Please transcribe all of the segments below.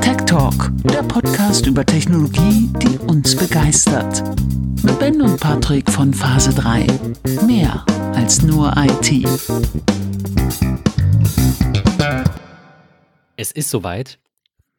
Tech Talk, der Podcast über Technologie, die uns begeistert. Mit Ben und Patrick von Phase 3. Mehr als nur IT. Es ist soweit.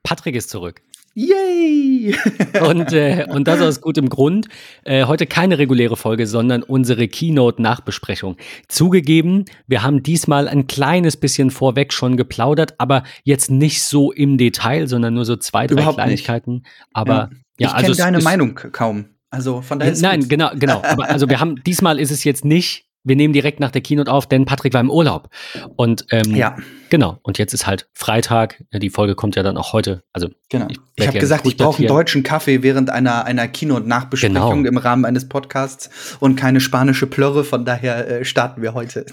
Patrick ist zurück. Yay! und, äh, und das aus gutem Grund. Äh, heute keine reguläre Folge, sondern unsere Keynote-Nachbesprechung. Zugegeben, wir haben diesmal ein kleines bisschen vorweg schon geplaudert, aber jetzt nicht so im Detail, sondern nur so zwei, drei Überhaupt Kleinigkeiten. Nicht. Aber ja, ja ich also kenne deine Meinung kaum. Also von daher. Nein, gut. genau, genau. Aber also wir haben diesmal ist es jetzt nicht wir nehmen direkt nach der Keynote auf, denn Patrick war im Urlaub. Und ähm, ja. genau, und jetzt ist halt Freitag. Die Folge kommt ja dann auch heute. Also genau. Ich, ich habe gesagt, ich brauche einen deutschen Kaffee während einer, einer Keynote-Nachbesprechung genau. im Rahmen eines Podcasts und keine spanische Plörre. Von daher äh, starten wir heute.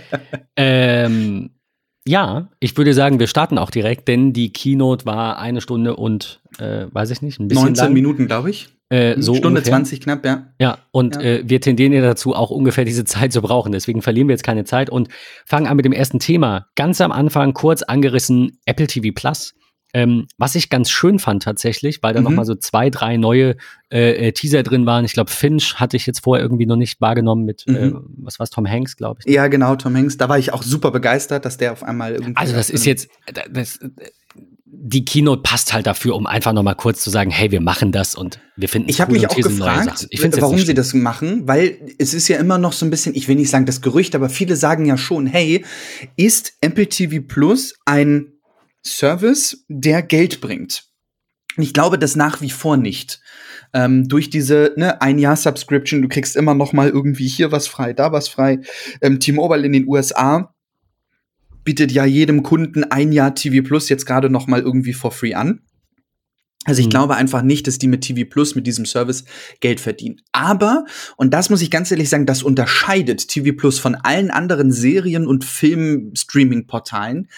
ähm, ja, ich würde sagen, wir starten auch direkt, denn die Keynote war eine Stunde und, äh, weiß ich nicht, ein bisschen 19 lang. Minuten, glaube ich. Äh, so Stunde ungefähr. 20 knapp, ja. Ja, und Ja. Äh, wir tendieren ja dazu, auch ungefähr diese Zeit zu brauchen. Deswegen verlieren wir jetzt keine Zeit und fangen an mit dem ersten Thema. Ganz am Anfang kurz angerissen Apple TV Plus. Ähm, was ich ganz schön fand tatsächlich, weil da Mhm. noch mal so zwei, drei neue äh, äh, Teaser drin waren. Ich glaube, Finch hatte ich jetzt vorher irgendwie noch nicht wahrgenommen mit, äh, Mhm. was war's, Tom Hanks, glaube ich. Ja, genau, Tom Hanks. Da war ich auch super begeistert, dass der auf einmal irgendwie. Also das ist jetzt, das, die Keynote passt halt dafür, um einfach noch mal kurz zu sagen, hey, wir machen das und wir finden Ich habe cool mich auch gefragt. Ich warum sie das machen, weil es ist ja immer noch so ein bisschen, ich will nicht sagen das Gerücht, aber viele sagen ja schon, hey, ist Apple TV Plus ein Service, der Geld bringt? Und ich glaube das nach wie vor nicht. Ähm, durch diese ne, ein Jahr Subscription, du kriegst immer noch mal irgendwie hier was frei, da was frei. Ähm, T-Mobile in den USA bietet ja jedem Kunden ein Jahr TV Plus jetzt gerade noch mal irgendwie for free an. Also ich Mhm. glaube einfach nicht, dass die mit TV Plus, mit diesem Service Geld verdienen. Aber, und das muss ich ganz ehrlich sagen, das unterscheidet TV Plus von allen anderen Serien- und Film-Streaming-Portalen.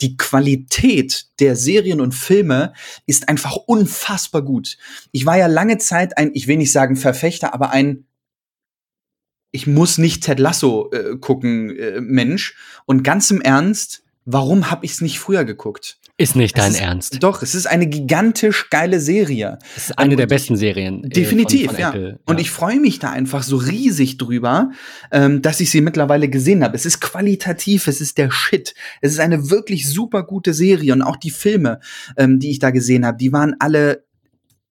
Die Qualität der Serien und Filme ist einfach unfassbar gut. Ich war ja lange Zeit ein, ich will nicht sagen Verfechter, aber ein ich muss nicht Ted Lasso äh, gucken, äh, Mensch. Und ganz im Ernst, warum habe ich es nicht früher geguckt? Ist nicht Es dein ist, Ernst. Doch, es ist eine gigantisch geile Serie. Das ist eine Und der besten Serien. äh, Definitiv, von, von ja. Apple. Und ich freue mich da einfach so riesig drüber, ähm, dass ich sie mittlerweile gesehen habe. Es ist qualitativ, es ist der Shit. Es ist eine wirklich super gute Serie und auch die Filme, ähm, die ich da gesehen habe, die waren alle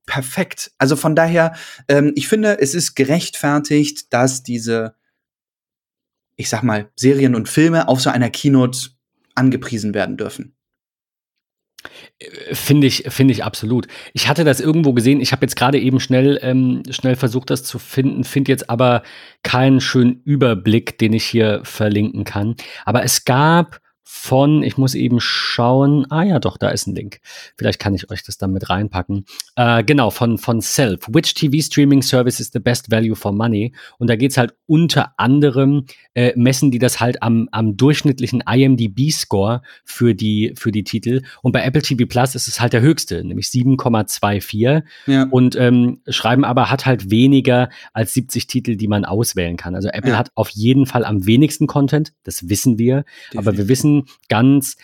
perfekt. Also von daher, ähm, ich finde, es ist gerechtfertigt, dass diese, ich sag mal, Serien und Filme auf so einer Keynote angepriesen werden dürfen. Finde ich, finde ich absolut. Ich hatte das irgendwo gesehen. Ich habe jetzt gerade eben schnell, ähm, schnell versucht, das zu finden, finde jetzt aber keinen schönen Überblick, den ich hier verlinken kann. Aber es gab von, ich muss eben schauen, ah ja, doch, da ist ein Link. Vielleicht kann ich euch das dann mit reinpacken. Äh, genau, von, von Self. Which TV Streaming Service is the best value for money? Und da geht's halt unter anderem, äh, messen die das halt am, am durchschnittlichen IMDb-Score für die, für die Titel. Und bei Apple TV Plus ist es halt der höchste, nämlich 7,24 Ja. und ähm, schreiben aber hat halt weniger als 70 Titel, die man auswählen kann. Also Apple Ja. hat auf jeden Fall am wenigsten Content, das wissen wir, aber wir wissen ganz,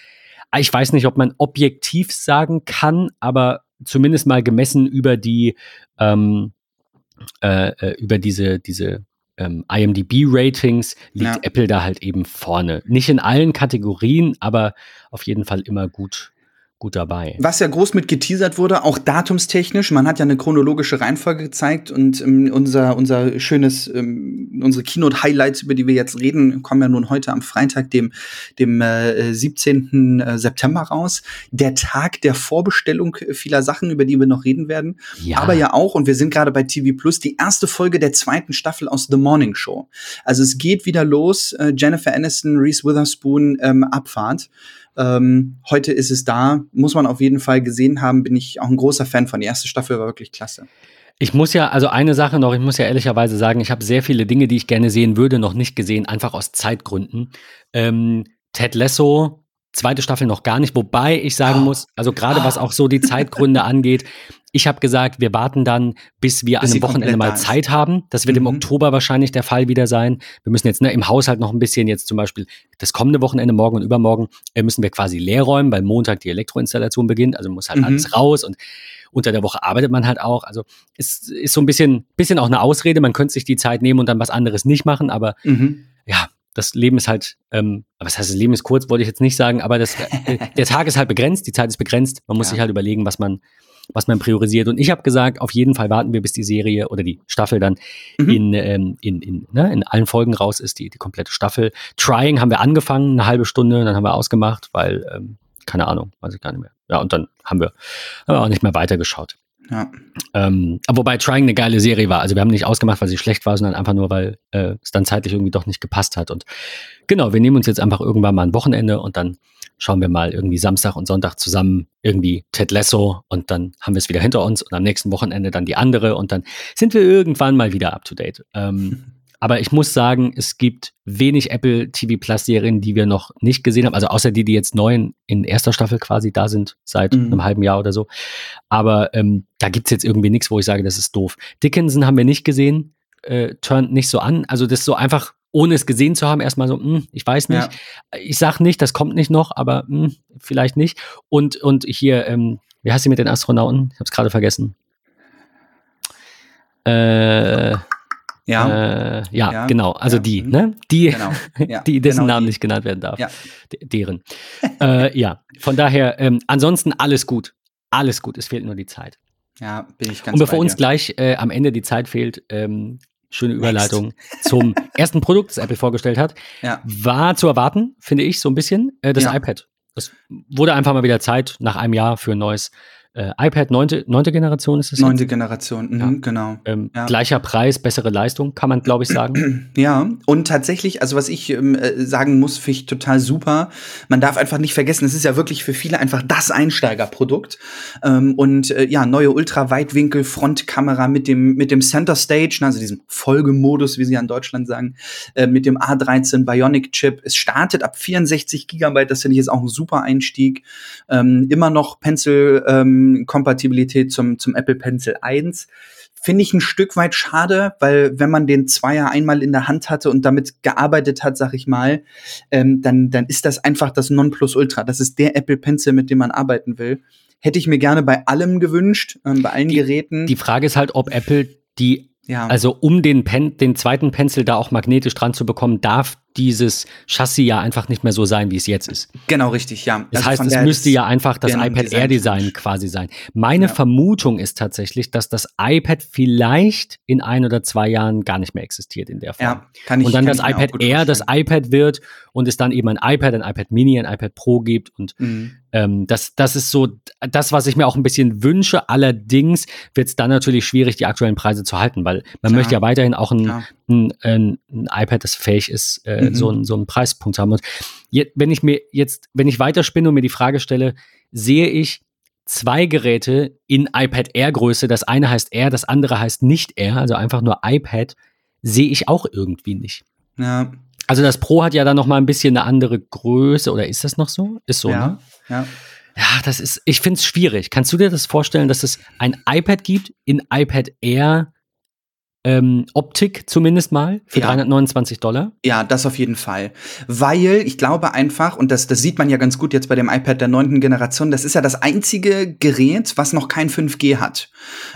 ah, ich weiß nicht, ob man objektiv sagen kann, aber zumindest mal gemessen über die ähm, äh, äh, über diese diese ähm, IMDb-Ratings liegt Ja. Apple da halt eben vorne. Nicht in allen Kategorien, aber auf jeden Fall immer gut gut dabei. Was ja groß mit geteasert wurde, auch datumstechnisch. Man hat ja eine chronologische Reihenfolge gezeigt und ähm, unser, unser schönes, ähm, unsere Keynote-Highlights, über die wir jetzt reden, kommen ja nun heute am Freitag, dem, dem äh, 17. September raus. Der Tag der Vorbestellung vieler Sachen, über die wir noch reden werden. Ja. Aber ja auch, und wir sind gerade bei TV Plus, die erste Folge der zweiten Staffel aus The Morning Show. Also es geht wieder los. Äh, Jennifer Aniston, Reese Witherspoon, ähm, Abfahrt. Ähm, heute ist es da, muss man auf jeden Fall gesehen haben, bin ich auch ein großer Fan von. Die erste Staffel war wirklich klasse. Ich muss ja, also eine Sache noch, ich muss ja ehrlicherweise sagen, ich habe sehr viele Dinge, die ich gerne sehen würde, noch nicht gesehen, einfach aus Zeitgründen. Ähm, Ted Lasso zweite Staffel noch gar nicht, wobei ich sagen oh. muss, also gerade was auch so die Zeitgründe angeht, ich habe gesagt, wir warten dann, bis wir bis an einem Wochenende mal Zeit haben. Das wird mhm. im Oktober wahrscheinlich der Fall wieder sein. Wir müssen jetzt ne, im Haushalt noch ein bisschen jetzt zum Beispiel das kommende Wochenende, morgen und übermorgen, äh, müssen wir quasi leer räumen, weil Montag die Elektroinstallation beginnt. Also muss halt mhm. alles raus und unter der Woche arbeitet man halt auch. Also es ist so ein bisschen, bisschen auch eine Ausrede. Man könnte sich die Zeit nehmen und dann was anderes nicht machen, aber mhm. ja, das Leben ist halt, ähm, was heißt, das Leben ist kurz, wollte ich jetzt nicht sagen, aber das, äh, der Tag ist halt begrenzt, die Zeit ist begrenzt. Man muss ja. sich halt überlegen, was man, was man priorisiert. Und ich habe gesagt, auf jeden Fall warten wir, bis die Serie oder die Staffel dann mhm. in, ähm, in, in, ne, in allen Folgen raus ist, die, die komplette Staffel. Trying haben wir angefangen, eine halbe Stunde, dann haben wir ausgemacht, weil, ähm, keine Ahnung, weiß ich gar nicht mehr. Ja, und dann haben wir, haben wir auch nicht mehr weitergeschaut. Ja. Ähm, wobei Trying eine geile Serie war. Also wir haben nicht ausgemacht, weil sie schlecht war, sondern einfach nur, weil äh, es dann zeitlich irgendwie doch nicht gepasst hat. Und genau, wir nehmen uns jetzt einfach irgendwann mal ein Wochenende und dann schauen wir mal irgendwie Samstag und Sonntag zusammen irgendwie Ted Lasso und dann haben wir es wieder hinter uns und am nächsten Wochenende dann die andere und dann sind wir irgendwann mal wieder up to date. Ähm, aber ich muss sagen, es gibt wenig Apple TV Plus Serien, die wir noch nicht gesehen haben. Also außer die, die jetzt neu in, erster Staffel quasi da sind, seit mhm. einem halben Jahr oder so. Aber ähm, da es jetzt irgendwie nichts, wo ich sage, das ist doof. Dickinson haben wir nicht gesehen, äh, turnt nicht so an. Also das ist so einfach, ohne es gesehen zu haben, erstmal so, mh, hm, ich weiß nicht. Ja. Ich sag nicht, das kommt nicht noch, aber mh, hm, vielleicht nicht. Und, und hier, ähm, wie heißt sie mit den Astronauten? Ich habe es gerade vergessen. Äh, ja. Äh, ja, ja, genau. Also ja. die, mhm. ne? Die, genau. ja, die dessen genau Namen die. nicht genannt werden darf. Ja. deren. äh, ja, von daher, ähm, ansonsten alles gut. Alles gut. Es fehlt nur die Zeit. Ja, bin ich ganz Und bevor uns gleich äh, am Ende die Zeit fehlt, ähm, schöne Überleitung Next. zum ersten Produkt, das Apple vorgestellt hat, ja. war zu erwarten, finde ich, so ein bisschen, äh, das iPad. Das wurde einfach mal wieder Zeit nach einem Jahr für ein neues äh, iPad neunte, neunte Generation ist es Neunte Generation, mhm, ja. genau. Ähm, ja. Gleicher Preis, bessere Leistung, kann man, glaube ich, sagen. Ja, und tatsächlich, also was ich ähm, äh, sagen muss, finde ich total super. Man darf einfach nicht vergessen, es ist ja wirklich für viele einfach das Einsteigerprodukt. Ähm, und äh, ja, neue Ultraweitwinkel-Frontkamera mit dem, mit dem Center Stage, also diesem Folgemodus, wie sie ja in Deutschland sagen, äh, mit dem A13 Bionic Chip. Es startet ab 64 Gigabyte, das finde ich jetzt auch ein super Einstieg. Ähm, immer noch Pencil, ähm, Kompatibilität zum, zum Apple Pencil 1. Finde ich ein Stück weit schade, weil wenn man den Zweier einmal in der Hand hatte und damit gearbeitet hat, sag ich mal, ähm, dann, dann ist das einfach das Nonplusultra. Das ist der Apple Pencil, mit dem man arbeiten will. Hätte ich mir gerne bei allem gewünscht, ähm, bei allen die, Geräten. Die Frage ist halt, ob Apple die ja. Also um den, Pen, den zweiten Pencil da auch magnetisch dran zu bekommen, darf dieses Chassis ja einfach nicht mehr so sein, wie es jetzt ist. Genau, richtig, ja. Das also heißt, es müsste ja einfach das iPad Air Design quasi sein. Meine ja. Vermutung ist tatsächlich, dass das iPad vielleicht in ein oder zwei Jahren gar nicht mehr existiert in der Form. Ja, kann ich, und dann das iPad Air das iPad wird und es dann eben ein iPad, ein iPad Mini, ein iPad Pro gibt und mhm. Ähm, das, das ist so das, was ich mir auch ein bisschen wünsche. Allerdings wird es dann natürlich schwierig, die aktuellen Preise zu halten, weil man Klar. möchte ja weiterhin auch ein, ein, ein, ein iPad, das fähig ist, äh, mhm. so, einen, so einen Preispunkt haben. Und je, wenn ich mir jetzt, wenn ich weiterspinne und mir die Frage stelle, sehe ich zwei Geräte in iPad Air Größe, das eine heißt Air, das andere heißt nicht Air, also einfach nur iPad, sehe ich auch irgendwie nicht. Ja. Also das Pro hat ja dann noch mal ein bisschen eine andere Größe, oder ist das noch so? Ist so, ja, ne? Ja. Ja, das ist, ich finde es schwierig. Kannst du dir das vorstellen, dass es ein iPad gibt in iPad Air ähm, Optik zumindest mal für ja. 329 Dollar. Ja, das auf jeden Fall. Weil ich glaube einfach, und das, das sieht man ja ganz gut jetzt bei dem iPad der neunten Generation, das ist ja das einzige Gerät, was noch kein 5G hat.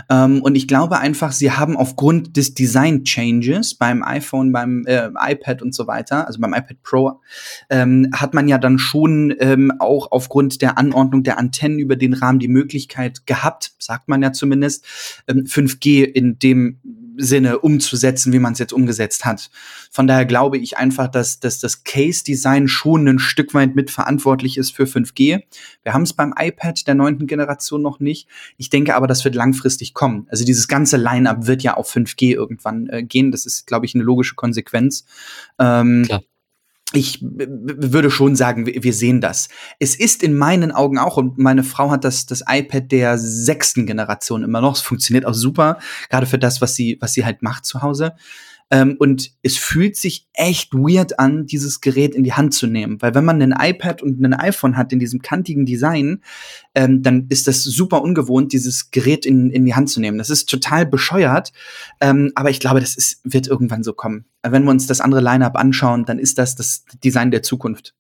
Ähm, und ich glaube einfach, sie haben aufgrund des Design Changes beim iPhone, beim äh, iPad und so weiter, also beim iPad Pro, ähm, hat man ja dann schon ähm, auch aufgrund der Anordnung der Antennen über den Rahmen die Möglichkeit gehabt, sagt man ja zumindest, 5G ähm, in dem Sinne umzusetzen, wie man es jetzt umgesetzt hat. Von daher glaube ich einfach, dass, dass das Case-Design schon ein Stück weit mitverantwortlich ist für 5G. Wir haben es beim iPad der neunten Generation noch nicht. Ich denke aber, das wird langfristig kommen. Also dieses ganze Line-up wird ja auf 5G irgendwann äh, gehen. Das ist, glaube ich, eine logische Konsequenz. Ähm, Klar ich würde schon sagen, wir sehen das. Es ist in meinen Augen auch, und meine Frau hat das, das iPad der sechsten Generation immer noch. Es funktioniert auch super, gerade für das, was sie, was sie halt macht zu Hause. Ähm, und es fühlt sich echt weird an, dieses Gerät in die Hand zu nehmen. Weil wenn man ein iPad und ein iPhone hat in diesem kantigen Design, ähm, dann ist das super ungewohnt, dieses Gerät in, in die Hand zu nehmen. Das ist total bescheuert, ähm, aber ich glaube, das ist, wird irgendwann so kommen. Wenn wir uns das andere Line-up anschauen, dann ist das das Design der Zukunft.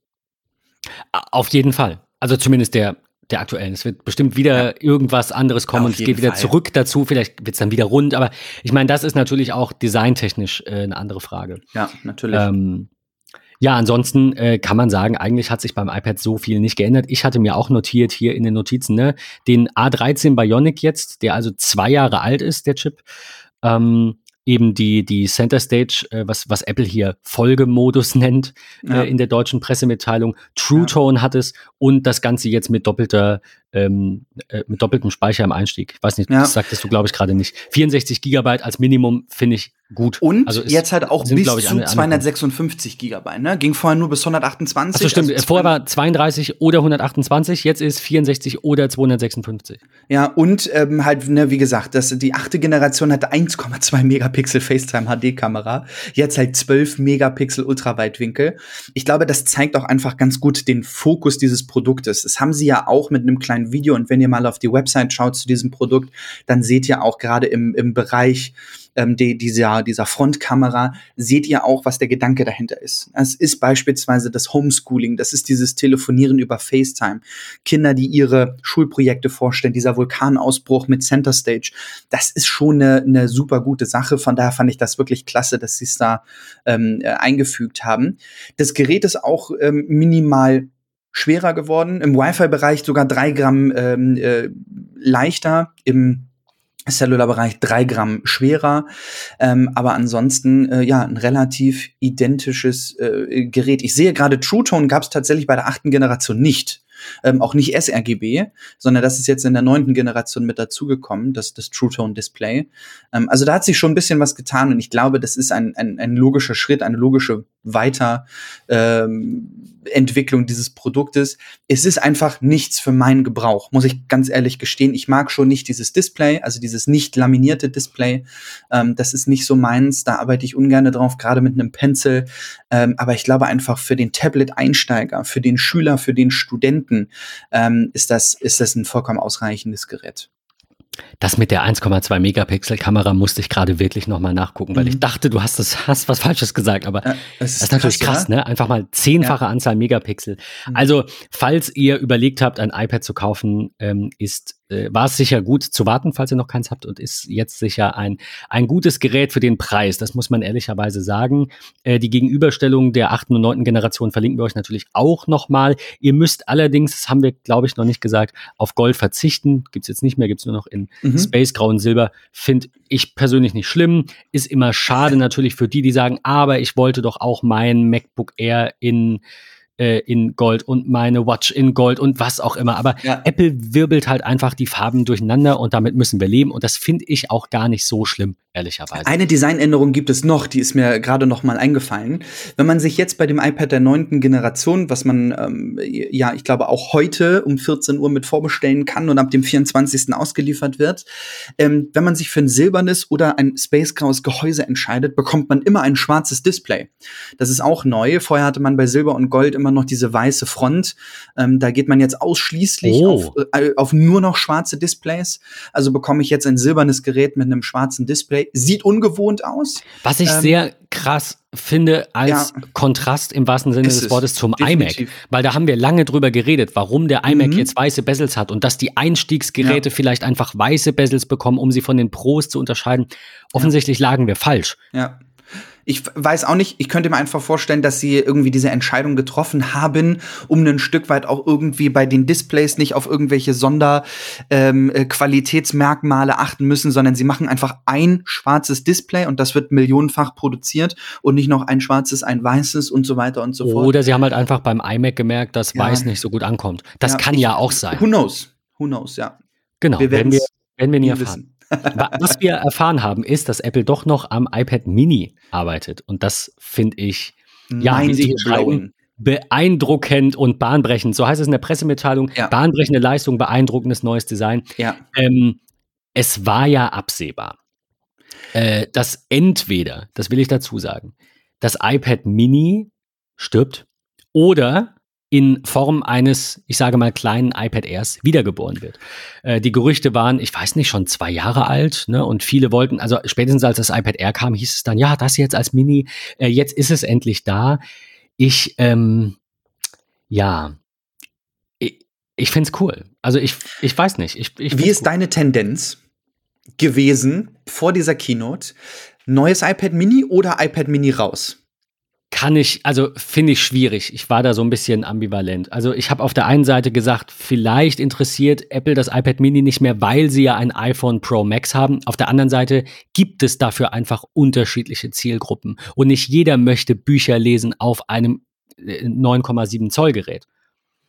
Auf jeden Fall. Also zumindest der, der aktuellen. Es wird bestimmt wieder ja. irgendwas anderes kommen es geht wieder Fall. zurück dazu. Vielleicht wird es dann wieder rund. Aber ich meine, das ist natürlich auch designtechnisch äh, eine andere Frage. Ja, natürlich. Ähm, ja, ansonsten äh, kann man sagen, eigentlich hat sich beim iPad so viel nicht geändert. Ich hatte mir auch notiert hier in den Notizen, ne, den A13 Bionic jetzt, der also zwei Jahre alt ist, der Chip. Ähm, eben die, die Center Stage, äh, was, was Apple hier Folgemodus nennt äh, ja. äh, in der deutschen Pressemitteilung. True Tone ja. hat es und das Ganze jetzt mit doppelter ähm, äh, mit doppeltem Speicher im Einstieg. Ich weiß nicht, ja. das sagtest du, glaube ich, gerade nicht. 64 Gigabyte als Minimum finde ich gut. Und also jetzt halt auch sind, bis ich, zu 256 Gigabyte, ne? Ging vorher nur bis 128. Achso, stimmt. Also vorher war 32 oder 128, jetzt ist 64 oder 256. Ja, und ähm, halt, ne, wie gesagt, das, die achte Generation hatte 1,2 Megapixel FaceTime HD-Kamera. Jetzt halt 12 Megapixel Ultraweitwinkel. Ich glaube, das zeigt auch einfach ganz gut den Fokus dieses Produktes. Das haben sie ja auch mit einem kleinen Video. Und wenn ihr mal auf die Website schaut zu diesem Produkt, dann seht ihr auch gerade im, im Bereich ähm, die, dieser, dieser Frontkamera, seht ihr auch, was der Gedanke dahinter ist. Es ist beispielsweise das Homeschooling, das ist dieses Telefonieren über FaceTime. Kinder, die ihre Schulprojekte vorstellen, dieser Vulkanausbruch mit Center Stage, das ist schon eine, eine super gute Sache. Von daher fand ich das wirklich klasse, dass sie es da ähm, äh, eingefügt haben. Das Gerät ist auch ähm, minimal schwerer geworden, im Wi-Fi-Bereich sogar drei Gramm ähm, äh, leichter, im Cellular-Bereich drei Gramm schwerer, ähm, aber ansonsten äh, ja ein relativ identisches äh, Gerät. Ich sehe gerade True Tone gab es tatsächlich bei der achten Generation nicht ähm, auch nicht sRGB, sondern das ist jetzt in der neunten Generation mit dazugekommen, das, das True Tone Display. Ähm, also da hat sich schon ein bisschen was getan und ich glaube, das ist ein, ein, ein logischer Schritt, eine logische Weiterentwicklung ähm, dieses Produktes. Es ist einfach nichts für meinen Gebrauch, muss ich ganz ehrlich gestehen. Ich mag schon nicht dieses Display, also dieses nicht laminierte Display. Ähm, das ist nicht so meins, da arbeite ich ungern drauf, gerade mit einem Pencil. Ähm, aber ich glaube einfach für den Tablet-Einsteiger, für den Schüler, für den Studenten, ähm, ist, das, ist das ein vollkommen ausreichendes Gerät. Das mit der 1,2 Megapixel Kamera musste ich gerade wirklich nochmal nachgucken, weil mhm. ich dachte, du hast das, hast was Falsches gesagt, aber ja, das, ist das ist natürlich krass, krass ne? Einfach mal zehnfache ja. Anzahl Megapixel. Mhm. Also, falls ihr überlegt habt, ein iPad zu kaufen, ähm, ist äh, war es sicher gut zu warten, falls ihr noch keins habt und ist jetzt sicher ein, ein gutes Gerät für den Preis. Das muss man ehrlicherweise sagen. Äh, die Gegenüberstellung der achten und neunten Generation verlinken wir euch natürlich auch nochmal. Ihr müsst allerdings, das haben wir glaube ich noch nicht gesagt, auf Gold verzichten. Gibt's jetzt nicht mehr, gibt's nur noch in mhm. Space, Grau und Silber. Finde ich persönlich nicht schlimm. Ist immer schade natürlich für die, die sagen, aber ich wollte doch auch mein MacBook Air in äh, in Gold und meine Watch in Gold und was auch immer. Aber ja. Apple wirbelt halt einfach die Farben durcheinander und damit müssen wir leben. Und das finde ich auch gar nicht so schlimm, ehrlicherweise. Eine Designänderung gibt es noch, die ist mir gerade noch mal eingefallen. Wenn man sich jetzt bei dem iPad der neunten Generation, was man ähm, ja, ich glaube auch heute um 14 Uhr mit vorbestellen kann und ab dem 24. ausgeliefert wird, ähm, wenn man sich für ein silbernes oder ein Space Graues Gehäuse entscheidet, bekommt man immer ein schwarzes Display. Das ist auch neu. Vorher hatte man bei Silber und Gold immer immer noch diese weiße Front. Ähm, da geht man jetzt ausschließlich oh. auf, äh, auf nur noch schwarze Displays. Also bekomme ich jetzt ein silbernes Gerät mit einem schwarzen Display. Sieht ungewohnt aus. Was ich ähm, sehr krass finde als ja, Kontrast im wahrsten Sinne des Wortes zum definitiv. iMac, weil da haben wir lange drüber geredet, warum der iMac mhm. jetzt weiße Bezels hat und dass die Einstiegsgeräte ja. vielleicht einfach weiße Bezels bekommen, um sie von den Pros zu unterscheiden. Offensichtlich ja. lagen wir falsch. Ja ich weiß auch nicht, ich könnte mir einfach vorstellen, dass sie irgendwie diese Entscheidung getroffen haben, um ein Stück weit auch irgendwie bei den Displays nicht auf irgendwelche Sonderqualitätsmerkmale ähm, achten müssen, sondern sie machen einfach ein schwarzes Display und das wird millionenfach produziert und nicht noch ein schwarzes, ein weißes und so weiter und so fort. Oder sie haben halt einfach beim iMac gemerkt, dass ja. weiß nicht so gut ankommt. Das ja, kann ich, ja auch sein. Who knows? Who knows, ja. Genau, wir werden wir, werden wir nie erfahren. Wissen. Was wir erfahren haben, ist, dass Apple doch noch am iPad Mini arbeitet. Und das finde ich, ja, beeindruckend und bahnbrechend. So heißt es in der Pressemitteilung. Ja. Bahnbrechende Leistung, beeindruckendes neues Design. Ja. Ähm, es war ja absehbar. äh, dass entweder, das will ich dazu sagen, das iPad Mini stirbt oder in Form eines, ich sage mal, kleinen iPad Airs wiedergeboren wird. Äh, die Gerüchte waren, ich weiß nicht, schon zwei Jahre alt, ne? Und viele wollten, also spätestens als das iPad Air kam, hieß es dann, ja, das jetzt als Mini, äh, jetzt ist es endlich da. Ich, ähm, ja, ich, ich finde es cool. Also ich, ich weiß nicht. Ich, ich Wie ist cool. deine Tendenz gewesen vor dieser Keynote? Neues iPad Mini oder iPad Mini raus? Kann ich, also finde ich schwierig. Ich war da so ein bisschen ambivalent. Also ich habe auf der einen Seite gesagt, vielleicht interessiert Apple das iPad Mini nicht mehr, weil sie ja ein iPhone Pro Max haben. Auf der anderen Seite gibt es dafür einfach unterschiedliche Zielgruppen. Und nicht jeder möchte Bücher lesen auf einem 9,7 Zoll Gerät.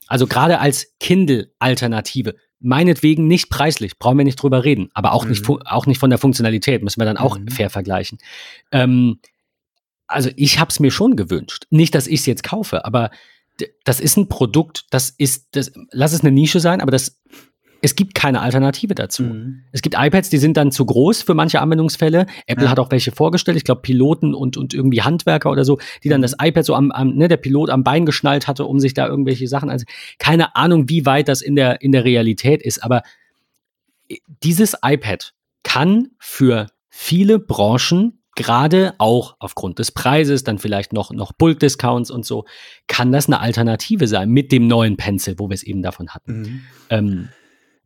Also gerade als Kindle-Alternative. Meinetwegen nicht preislich, brauchen wir nicht drüber reden, aber auch, mhm. nicht, auch nicht von der Funktionalität, müssen wir dann auch mhm. fair vergleichen. Ähm, also ich habe es mir schon gewünscht. Nicht, dass ich es jetzt kaufe, aber das ist ein Produkt, das ist, das, lass es eine Nische sein, aber das, es gibt keine Alternative dazu. Mhm. Es gibt iPads, die sind dann zu groß für manche Anwendungsfälle. Apple ja. hat auch welche vorgestellt, ich glaube Piloten und, und irgendwie Handwerker oder so, die dann mhm. das iPad so am, am, ne, der Pilot am Bein geschnallt hatte, um sich da irgendwelche Sachen, also keine Ahnung, wie weit das in der, in der Realität ist, aber dieses iPad kann für viele Branchen gerade auch aufgrund des Preises, dann vielleicht noch, noch Bulk-Discounts und so, kann das eine Alternative sein mit dem neuen Pencil, wo wir es eben davon hatten. Mhm. Ähm,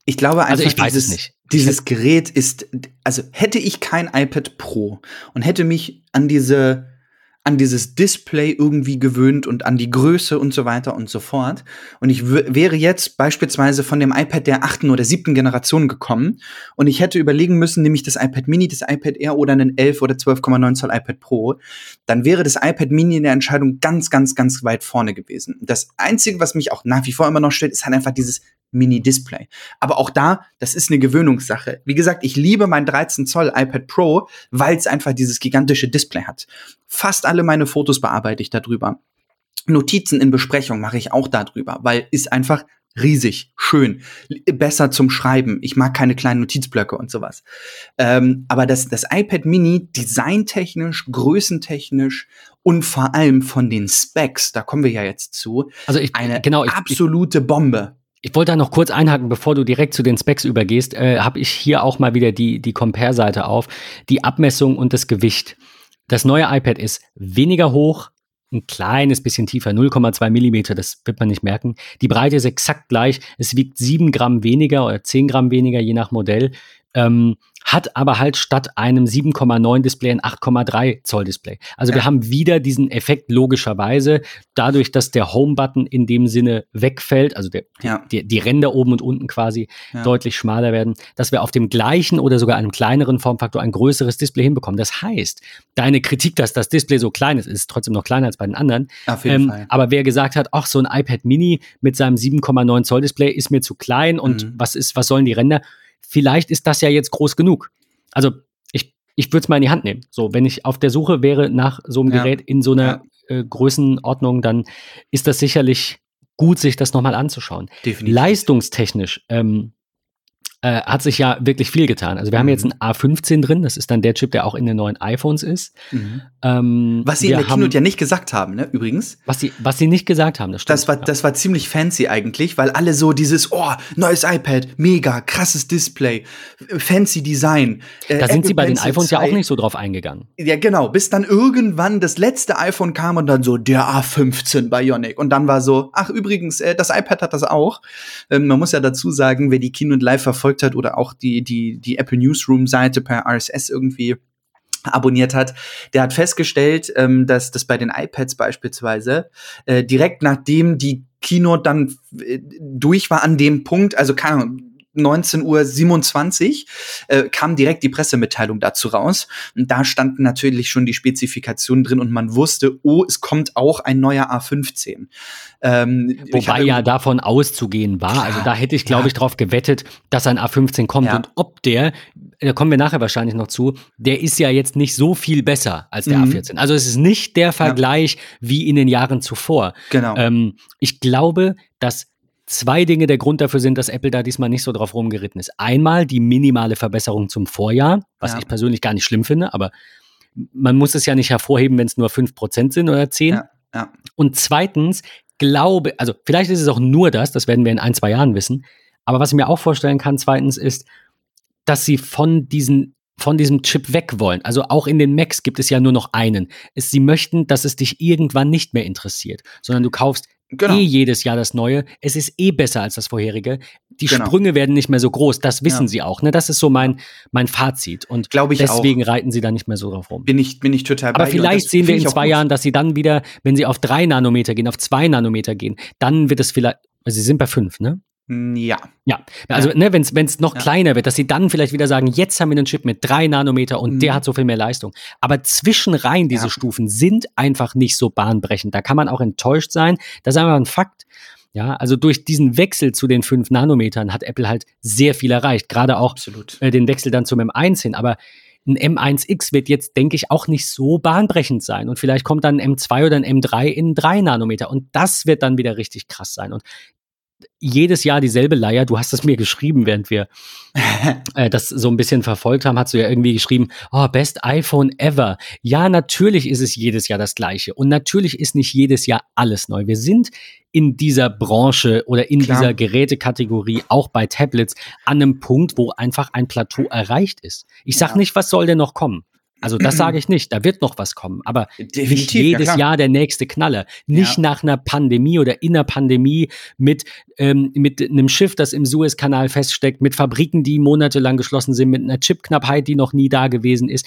ich glaube einfach, also ich dieses, weiß es nicht. dieses Gerät ist, also hätte ich kein iPad Pro und hätte mich an diese an dieses Display irgendwie gewöhnt und an die Größe und so weiter und so fort. Und ich wäre jetzt beispielsweise von dem iPad der achten oder siebten Generation gekommen und ich hätte überlegen müssen, nämlich das iPad Mini, das iPad Air oder einen 11 oder 12,9 Zoll iPad Pro, dann wäre das iPad Mini in der Entscheidung ganz, ganz, ganz weit vorne gewesen. Das Einzige, was mich auch nach wie vor immer noch stellt, ist halt einfach dieses Mini-Display. Aber auch da, das ist eine Gewöhnungssache. Wie gesagt, ich liebe mein 13 Zoll iPad Pro, weil es einfach dieses gigantische Display hat. Fast alle meine Fotos bearbeite ich darüber. Notizen in Besprechung mache ich auch darüber, weil ist einfach riesig, schön, besser zum Schreiben. Ich mag keine kleinen Notizblöcke und sowas. Ähm, aber das, das iPad Mini, designtechnisch, größentechnisch und vor allem von den Specs, da kommen wir ja jetzt zu, also ich, eine genau, ich, absolute Bombe. Ich wollte da noch kurz einhaken, bevor du direkt zu den Specs übergehst, äh, habe ich hier auch mal wieder die, die Compare-Seite auf, die Abmessung und das Gewicht. Das neue iPad ist weniger hoch, ein kleines bisschen tiefer, 0,2 Millimeter, das wird man nicht merken. Die Breite ist exakt gleich, es wiegt 7 Gramm weniger oder 10 Gramm weniger, je nach Modell. Ähm, hat aber halt statt einem 7,9 Display ein 8,3 Zoll Display. Also ja. wir haben wieder diesen Effekt logischerweise, dadurch, dass der Home-Button in dem Sinne wegfällt, also der, ja. die, die Ränder oben und unten quasi ja. deutlich schmaler werden, dass wir auf dem gleichen oder sogar einem kleineren Formfaktor ein größeres Display hinbekommen. Das heißt, deine Kritik, dass das Display so klein ist, ist trotzdem noch kleiner als bei den anderen. Auf jeden ähm, Fall. Aber wer gesagt hat, ach, so ein iPad Mini mit seinem 7,9 Zoll Display ist mir zu klein und mhm. was ist, was sollen die Ränder? Vielleicht ist das ja jetzt groß genug. Also ich, ich würde es mal in die Hand nehmen. So, wenn ich auf der Suche wäre nach so einem ja. Gerät in so einer ja. äh, Größenordnung, dann ist das sicherlich gut, sich das nochmal anzuschauen. Definitiv. Leistungstechnisch ähm, äh, hat sich ja wirklich viel getan. Also wir mhm. haben jetzt mhm. ein A15 drin, das ist dann der Chip, der auch in den neuen iPhones ist. Mhm. Ähm, was sie in der haben, Keynote ja nicht gesagt haben, ne, übrigens. Was sie, was sie nicht gesagt haben, das stimmt. Das war, ja. das war ziemlich fancy eigentlich, weil alle so dieses, oh, neues iPad, mega, krasses Display, fancy Design. Äh, da sind Apple sie bei Pencil den iPhones 2. ja auch nicht so drauf eingegangen. Ja, genau, bis dann irgendwann das letzte iPhone kam und dann so, der A15 Bionic. Und dann war so, ach übrigens, äh, das iPad hat das auch. Ähm, man muss ja dazu sagen, wer die Keynote live verfolgt, verfolgt hat oder auch die, die, die Apple Newsroom-Seite per RSS irgendwie abonniert hat, der hat festgestellt, ähm, dass das bei den iPads beispielsweise äh, direkt nachdem die Keynote dann äh, durch war an dem Punkt, also keine Ahnung, 19.27 Uhr äh, kam direkt die Pressemitteilung dazu raus. Und da standen natürlich schon die Spezifikationen drin und man wusste, oh, es kommt auch ein neuer A15. Ähm, Wobei ja davon auszugehen war. Klar, also da hätte ich, glaube ich, drauf gewettet, dass ein A15 kommt. Ja. Und ob der, da kommen wir nachher wahrscheinlich noch zu, der ist ja jetzt nicht so viel besser als der mhm. A14. Also es ist nicht der Vergleich ja. wie in den Jahren zuvor. Genau. Ähm, ich glaube, dass zwei Dinge der Grund dafür sind, dass Apple da diesmal nicht so drauf rumgeritten ist. Einmal die minimale Verbesserung zum Vorjahr, was Ja. ich persönlich gar nicht schlimm finde, aber man muss es ja nicht hervorheben, wenn es nur 5% sind oder 10. Ja, ja. Und zweitens glaube, also vielleicht ist es auch nur das, das werden wir in ein, zwei Jahren wissen, aber was ich mir auch vorstellen kann, zweitens ist, dass sie von diesen von diesem Chip weg wollen. Also auch in den Macs gibt es ja nur noch einen. Es, sie möchten, dass es dich irgendwann nicht mehr interessiert, sondern du kaufst Genau. eh jedes Jahr das Neue. Es ist eh besser als das vorherige. Die Genau. Sprünge werden nicht mehr so groß. Das wissen Ja. sie auch. Ne? Das ist so mein, mein Fazit. Und Glaube ich deswegen reiten sie da nicht mehr so drauf rum. Bin ich, bin ich total Aber bei vielleicht sehen wir in auch zwei. Jahren, dass sie dann wieder, wenn sie auf drei Nanometer gehen, auf zwei Nanometer gehen, dann wird es vielleicht, also sie sind bei fünf, ne? Ja. Ja, also ne, wenn es noch Ja. kleiner wird, dass sie dann vielleicht wieder sagen, jetzt haben wir einen Chip mit drei Nanometer und Mhm. der hat so viel mehr Leistung. Aber zwischenrein diese Ja. Stufen sind einfach nicht so bahnbrechend. Da kann man auch enttäuscht sein. Das ist einfach ein Fakt. Ja, also durch diesen Wechsel zu den fünf Nanometern hat Apple halt sehr viel erreicht. Gerade auch äh, den Wechsel dann zum M1 hin. Aber ein M1X wird jetzt, denke ich, auch nicht so bahnbrechend sein. Und vielleicht kommt dann ein M2 oder ein M3 in drei Nanometer. Und das wird dann wieder richtig krass sein. Und jedes Jahr dieselbe Leier. Du hast es mir geschrieben, während wir äh, das so ein bisschen verfolgt haben, hast du ja irgendwie geschrieben, oh, best iPhone ever. Ja, natürlich ist es jedes Jahr das gleiche. Und natürlich ist nicht jedes Jahr alles neu. Wir sind in dieser Branche oder in Klar. dieser Gerätekategorie, auch bei Tablets, an einem Punkt, wo einfach ein Plateau erreicht ist. Ich sag Ja. nicht, was soll denn noch kommen? Also das sage ich nicht, da wird noch was kommen, aber nicht Definitiv. ja, jedes klar. Jahr der nächste Knaller. Nicht Ja. nach einer Pandemie oder in einer Pandemie mit, ähm, mit einem Schiff, das im Suezkanal feststeckt, mit Fabriken, die monatelang geschlossen sind, mit einer Chipknappheit, die noch nie da gewesen ist.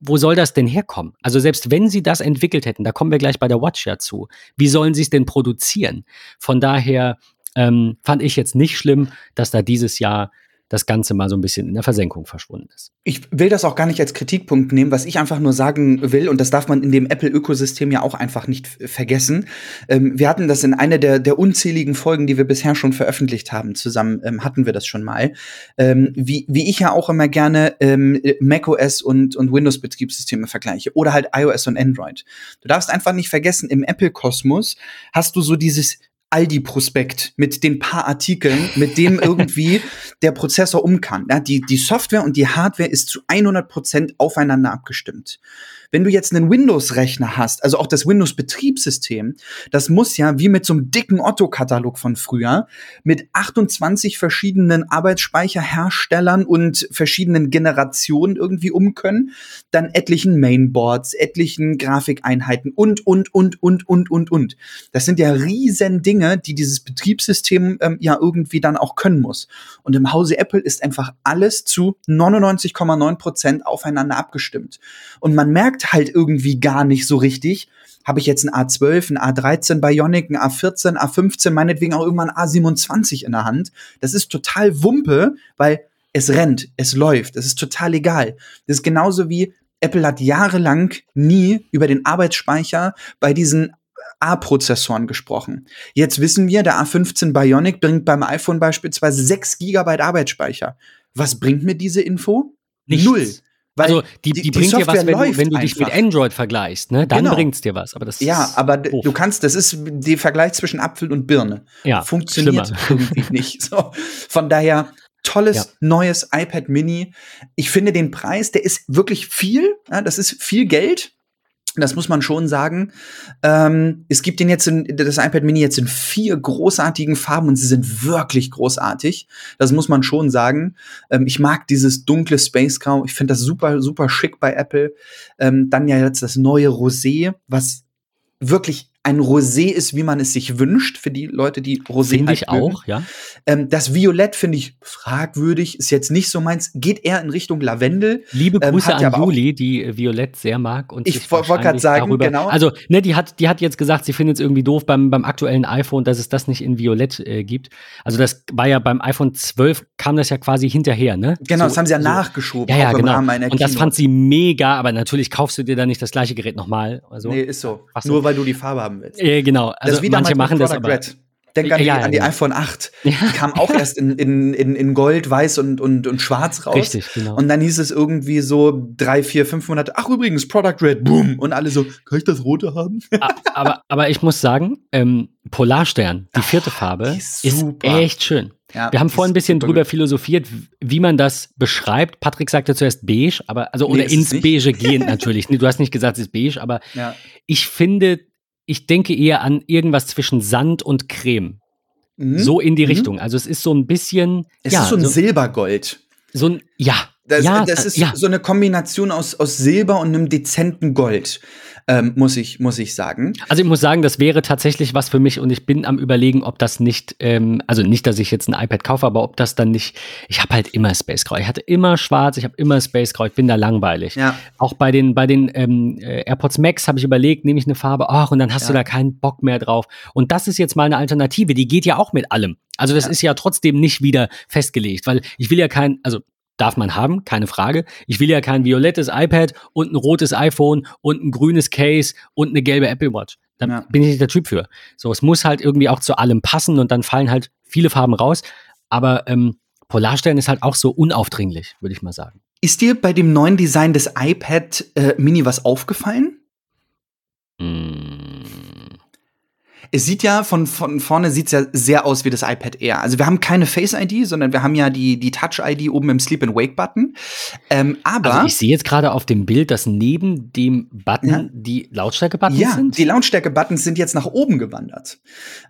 Wo soll das denn herkommen? Also selbst wenn sie das entwickelt hätten, da kommen wir gleich bei der Watch ja zu, wie sollen sie es denn produzieren? Von daher ähm, fand ich jetzt nicht schlimm, dass da dieses Jahr das Ganze mal so ein bisschen in der Versenkung verschwunden ist. Ich will das auch gar nicht als Kritikpunkt nehmen, was ich einfach nur sagen will, und das darf man in dem Apple-Ökosystem ja auch einfach nicht vergessen. Ähm, wir hatten das in einer der, der unzähligen Folgen, die wir bisher schon veröffentlicht haben, zusammen ähm, hatten wir das schon mal. Ähm, wie, wie ich ja auch immer gerne ähm, macOS und, und Windows-Betriebssysteme vergleiche oder halt iOS und Android. Du darfst einfach nicht vergessen, im Apple-Kosmos hast du so dieses Aldi-Prospekt mit den paar Artikeln, mit dem irgendwie der Prozessor um kann. Ja, die, die Software und die Hardware ist zu 100% aufeinander abgestimmt. Wenn du jetzt einen Windows-Rechner hast, also auch das Windows-Betriebssystem, das muss ja wie mit so einem dicken Otto-Katalog von früher mit 28 verschiedenen Arbeitsspeicherherstellern und verschiedenen Generationen irgendwie um können, dann etlichen Mainboards, etlichen Grafikeinheiten und, und, und, und, und, und, und. Das sind ja riesen Dinge, die dieses Betriebssystem ähm, ja irgendwie dann auch können muss. Und im Hause Apple ist einfach alles zu 99,9 Prozent aufeinander abgestimmt. Und man merkt halt irgendwie gar nicht so richtig, habe ich jetzt ein A12, ein A13 Bionic, ein A14, A15, meinetwegen auch irgendwann ein A27 in der Hand. Das ist total Wumpe, weil es rennt, es läuft, es ist total egal. Das ist genauso wie Apple hat jahrelang nie über den Arbeitsspeicher bei diesen A-Prozessoren gesprochen. Jetzt wissen wir, der A15 Bionic bringt beim iPhone beispielsweise 6 GB Arbeitsspeicher. Was bringt mir diese Info? Nichts. Null. Weil also die, die, bringt dir was, Software wenn du, wenn du dich mit. Android vergleichst, ne? Dann Genau. bringt's dir was. Aber das Ja, aber doof. du kannst, das ist der Vergleich zwischen Apfel und Birne. ja, Funktioniert schlimmer. irgendwie nicht. So. Von daher, tolles Ja. neues iPad Mini. Ich finde den Preis, der ist wirklich viel. Ja, das ist viel Geld. Das muss man schon sagen. Ähm, es gibt den jetzt in, das iPad Mini jetzt in vier großartigen Farben und sie sind wirklich großartig. Das muss man schon sagen. Ähm, ich mag dieses dunkle Space Grau. Ich finde das super, super schick bei Apple. Ähm, dann ja jetzt das neue Rosé, was wirklich ein Rosé ist, wie man es sich wünscht, für die Leute, die Rosé Finde halt ich mögen. auch, ja. Ähm, das Violett finde ich fragwürdig, ist jetzt nicht so meins, geht eher in Richtung Lavendel. Liebe Ähm, Grüße ja an Juli, die äh, Violett sehr mag und Ich sich woll- wollt grad wahrscheinlich sagen, darüber, genau. Also, ne, die hat, die hat jetzt gesagt, sie findet es irgendwie doof beim, beim aktuellen iPhone, dass es das nicht in Violett äh, gibt. Also, das war ja beim iPhone 12 kam das ja quasi hinterher, ne? Genau, So- das haben sie ja so- nachgeschoben, Ja, ja, genau. Und das fand sie mega, aber natürlich kaufst du dir dann nicht das gleiche Gerät nochmal. Also, Nee, ist so. So. Nur weil du die Farbe haben willst. äh, genau. Also manche machen das aber. Red. Denk an die, Ja, ja, an die iPhone 8. Die kam auch erst in, in, in, in Gold, Weiß und, und, und Schwarz raus. Richtig, genau. Und dann hieß es irgendwie so drei, vier, fünf Monate, ach übrigens, Product Red, boom. Und alle so, kann ich das rote haben? Aber, aber ich muss sagen, ähm, Polarstern, die vierte Farbe, die ist, ist echt schön. Wir haben vorhin ein bisschen drüber gut. philosophiert, wie man das beschreibt. Patrick sagte zuerst beige, aber also Nee, oder ins nicht. Beige gehend natürlich. Du hast nicht gesagt, es ist beige, aber ich finde, ich denke eher an irgendwas zwischen Sand und Creme. Mhm. So in die Mhm. Richtung. Also es ist so ein bisschen. Es ja, ist so ein so, Silbergold. so ein. Ja. Das, ja, das ist ja. so eine Kombination aus, aus Silber und einem dezenten Gold, ähm, muss, ich, muss ich sagen. Also ich muss sagen, das wäre tatsächlich was für mich und ich bin am überlegen, ob das nicht, ähm, also nicht, dass ich jetzt ein iPad kaufe, aber ob das dann nicht, ich habe halt immer Space Grau. Ich hatte immer schwarz, ich habe immer Space Grau, ich bin da langweilig. Ja. Auch bei den, bei den ähm, äh, AirPods Max habe ich überlegt, nehme ich eine Farbe, ach, und dann hast du Ja. da keinen Bock mehr drauf. Und das ist jetzt mal eine Alternative, die geht ja auch mit allem. Also das Ja. ist ja trotzdem nicht wieder festgelegt, weil ich will ja kein, also darf man haben, keine Frage. Ich will ja kein violettes iPad und ein rotes iPhone und ein grünes Case und eine gelbe Apple Watch. Da Ja. bin ich nicht der Typ für. So, es muss halt irgendwie auch zu allem passen und dann fallen halt viele Farben raus. Aber ähm, Polarstern ist halt auch so unaufdringlich, würde ich mal sagen. Ist dir bei dem neuen Design des iPad äh, Mini was aufgefallen? Mm. Es sieht ja von, von vorne sieht's ja sehr aus wie das iPad Air. Also wir haben keine Face ID, sondern wir haben ja die, die Touch ID oben im Sleep and Wake Button. Ähm, aber Also ich sehe jetzt gerade auf dem Bild, dass neben dem Button Ja. die Lautstärke-Buttons ja, sind. die Lautstärke-Buttons sind jetzt nach oben gewandert.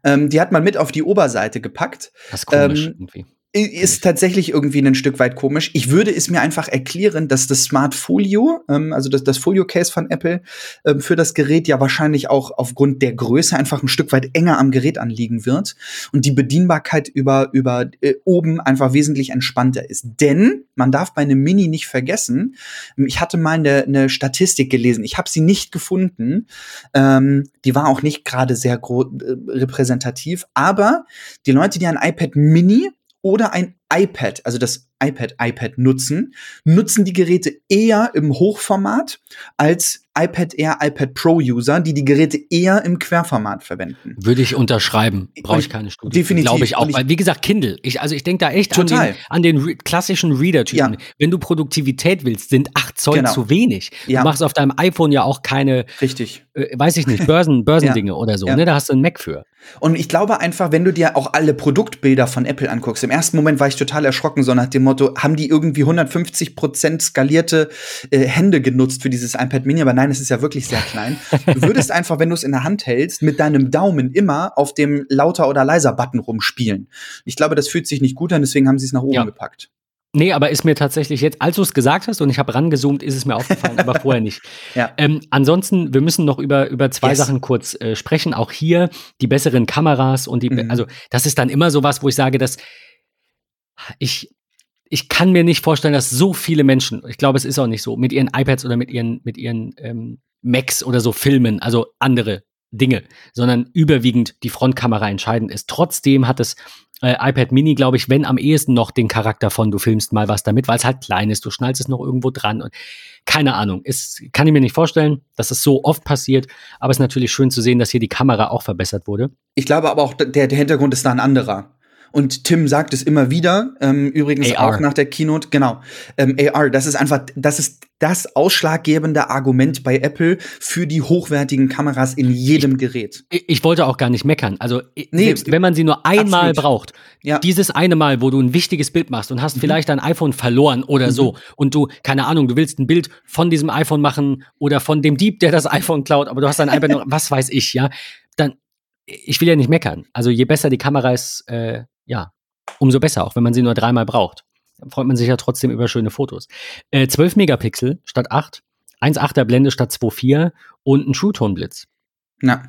Ähm, die hat man mit auf die Oberseite gepackt. das ist komisch ähm, irgendwie. Ist tatsächlich irgendwie ein Stück weit komisch. Ich würde es mir einfach erklären, dass das Smart Folio, ähm, also das, das Folio-Case von Apple, ähm, für das Gerät ja wahrscheinlich auch aufgrund der Größe einfach ein Stück weit enger am Gerät anliegen wird und die Bedienbarkeit über, über äh, oben einfach wesentlich entspannter ist. Denn man darf bei einem Mini nicht vergessen, ich hatte mal eine, eine Statistik gelesen, ich habe sie nicht gefunden, ähm, die war auch nicht gerade sehr äh, repräsentativ, aber die Leute, die ein iPad Mini oder ein iPad, also das iPad iPad nutzen, nutzen die Geräte eher im Hochformat als iPad Air, iPad Pro User, die die Geräte eher im Querformat verwenden. Würde ich unterschreiben. Brauche ich keine Studie. definitiv. Glaube ich auch. Ich- weil, wie gesagt, Kindle. Ich, also ich denke da echt an Total. den, an den Re klassischen Reader-Typen. Ja. Wenn du Produktivität willst, sind 8 Zoll Genau. zu wenig. Ja. Du machst auf deinem iPhone ja auch keine, Richtig. äh, weiß ich nicht, Börsen, Börsendinge oder so. Ja. Ne? Da hast du einen Mac für. Und ich glaube einfach, wenn du dir auch alle Produktbilder von Apple anguckst, im ersten Moment war ich total erschrocken, so nach dem Motto, haben die irgendwie 150 Prozent skalierte äh, Hände genutzt für dieses iPad Mini? Aber nein, es ist ja wirklich sehr klein. Du würdest einfach, wenn du es in der Hand hältst, mit deinem Daumen immer auf dem lauter oder leiser Button rumspielen. Ich glaube, das fühlt sich nicht gut an, deswegen haben sie es nach oben Ja. gepackt. Nee, aber ist mir tatsächlich jetzt, als du es gesagt hast und ich habe rangezoomt, ist es mir aufgefallen, aber vorher nicht. Ja. Ähm, ansonsten, wir müssen noch über, über zwei Yes. Sachen kurz äh, sprechen. Auch hier die besseren Kameras und die, Mhm. also das ist dann immer so was, wo ich sage, dass ich, ich kann mir nicht vorstellen, dass so viele Menschen, ich glaube, es ist auch nicht so, mit ihren iPads oder mit ihren, mit ihren ähm, Macs oder so filmen, also andere Dinge, sondern überwiegend die Frontkamera entscheidend ist. Trotzdem hat das äh, iPad Mini, glaube ich, wenn am ehesten noch den Charakter von du filmst mal was damit, weil es halt klein ist, du schnallst es noch irgendwo dran und keine Ahnung, ist, kann ich mir nicht vorstellen, dass es so oft passiert, aber es ist natürlich schön zu sehen, dass hier die Kamera auch verbessert wurde. Ich glaube aber auch, der, der Hintergrund ist da ein anderer. Und Tim sagt es immer wieder, ähm, übrigens AR. auch nach der Keynote, genau. Ähm, AR, das ist einfach, das ist das ausschlaggebende Argument bei Apple für die hochwertigen Kameras in jedem Gerät. Ich, ich wollte auch gar nicht meckern. Also, Nee, selbst wenn man sie nur einmal absolut. braucht, Ja. dieses eine Mal, wo du ein wichtiges Bild machst und hast Mhm. vielleicht dein iPhone verloren oder Mhm. so und du, keine Ahnung, du willst ein Bild von diesem iPhone machen oder von dem Dieb, der das iPhone klaut, aber du hast dein noch, was weiß ich, ja, dann, ich will ja nicht meckern. Also, je besser die Kamera ist, äh, ja, umso besser, auch wenn man sie nur dreimal braucht. Dann freut man sich ja trotzdem über schöne Fotos. Äh, 12 Megapixel statt 8, 1,8er Blende statt 2,4 und ein True Tone Blitz. Na,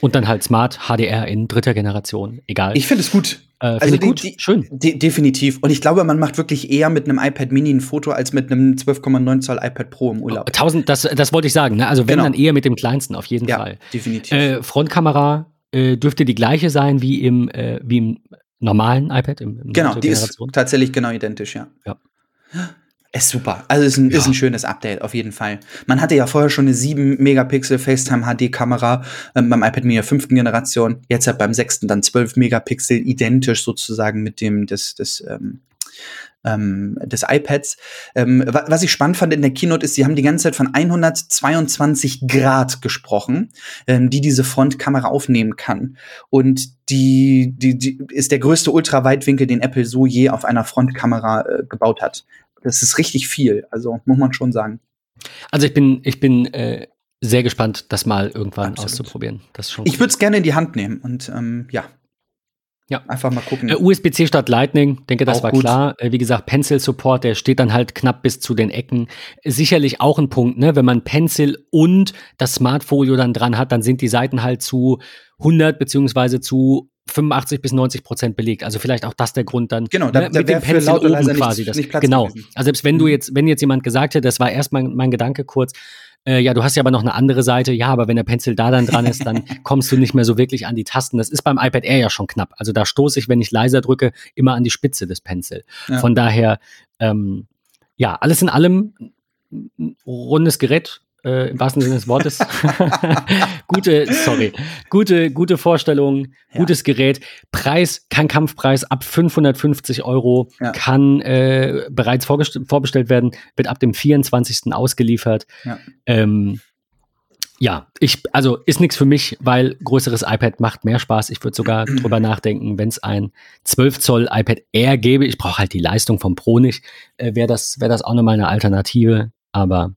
Und dann halt Smart HDR in dritter Generation, egal. ich finde es gut. äh, also ich gut, die- schön. De definitiv. Und ich glaube, man macht wirklich eher mit einem iPad Mini ein Foto als mit einem 12,9 Zoll iPad Pro im Urlaub. 1000, das, das wollte ich sagen. Ne? Also wenn Genau. dann eher mit dem kleinsten, auf jeden Ja, Fall. definitiv. Äh, Frontkamera äh, dürfte die gleiche sein wie im, äh, wie im normalen iPad, im, im genau, die ist tatsächlich genau identisch, ja. Ja. Ist super. Also ist ein, ja. ist ein schönes Update, auf jeden Fall. Man hatte ja vorher schon eine 7 Megapixel FaceTime HD-Kamera ähm, beim iPad Mini der fünften Generation. Jetzt hat beim sechsten dann 12 Megapixel, identisch sozusagen mit dem des, des ähm, ähm, des iPads. Ähm, was ich spannend fand in der Keynote ist, sie haben die ganze Zeit von 122 Grad gesprochen, ähm, die diese Frontkamera aufnehmen kann. Und die, die, die ist der größte Ultraweitwinkel, den Apple so je auf einer Frontkamera äh, gebaut hat. Das ist richtig viel, also muss man schon sagen. Also ich bin, ich bin äh, sehr gespannt, das mal irgendwann Absolut. auszuprobieren. Das schon ich würde es gerne in die Hand nehmen und ähm, ja, ja. Einfach mal gucken. Äh, USB-C statt Lightning, denke, das auch war gut. klar. Äh, wie gesagt, Pencil Support, der steht dann halt knapp bis zu den Ecken. Sicherlich auch ein Punkt, ne? Wenn man Pencil und das Smartfolio dann dran hat, dann sind die Seiten halt zu 100 beziehungsweise zu 85 bis 90 Prozent belegt. Also vielleicht auch das der Grund dann. Genau, da, ne, mit dem Pencil oben quasi. Nicht, das, nicht genau. Gewesen. Also selbst wenn du mhm. jetzt, wenn jetzt jemand gesagt hätte, das war erst mein, mein Gedanke kurz, äh, ja, du hast ja aber noch eine andere Seite. Ja, aber wenn der Pencil da dann dran ist, dann kommst du nicht mehr so wirklich an die Tasten. Das ist beim iPad Air ja schon knapp. Also da stoße ich, wenn ich leiser drücke, immer an die Spitze des Pencil. Ja. Von daher, ähm, ja, alles in allem rundes Gerät, äh, im wahrsten Sinne des Wortes. gute, sorry, gute, gute Vorstellung, ja. gutes Gerät. Preis, kein Kampfpreis, ab 550 Euro ja. kann äh, bereits vorbestellt werden, wird ab dem 24. ausgeliefert. Ja. Ähm, ja, ich, also ist nichts für mich, weil größeres iPad macht mehr Spaß. Ich würde sogar drüber nachdenken, wenn es ein 12 Zoll iPad Air gäbe. Ich brauche halt die Leistung vom Pro nicht. Äh, Wäre das, wär das auch nochmal eine Alternative. Aber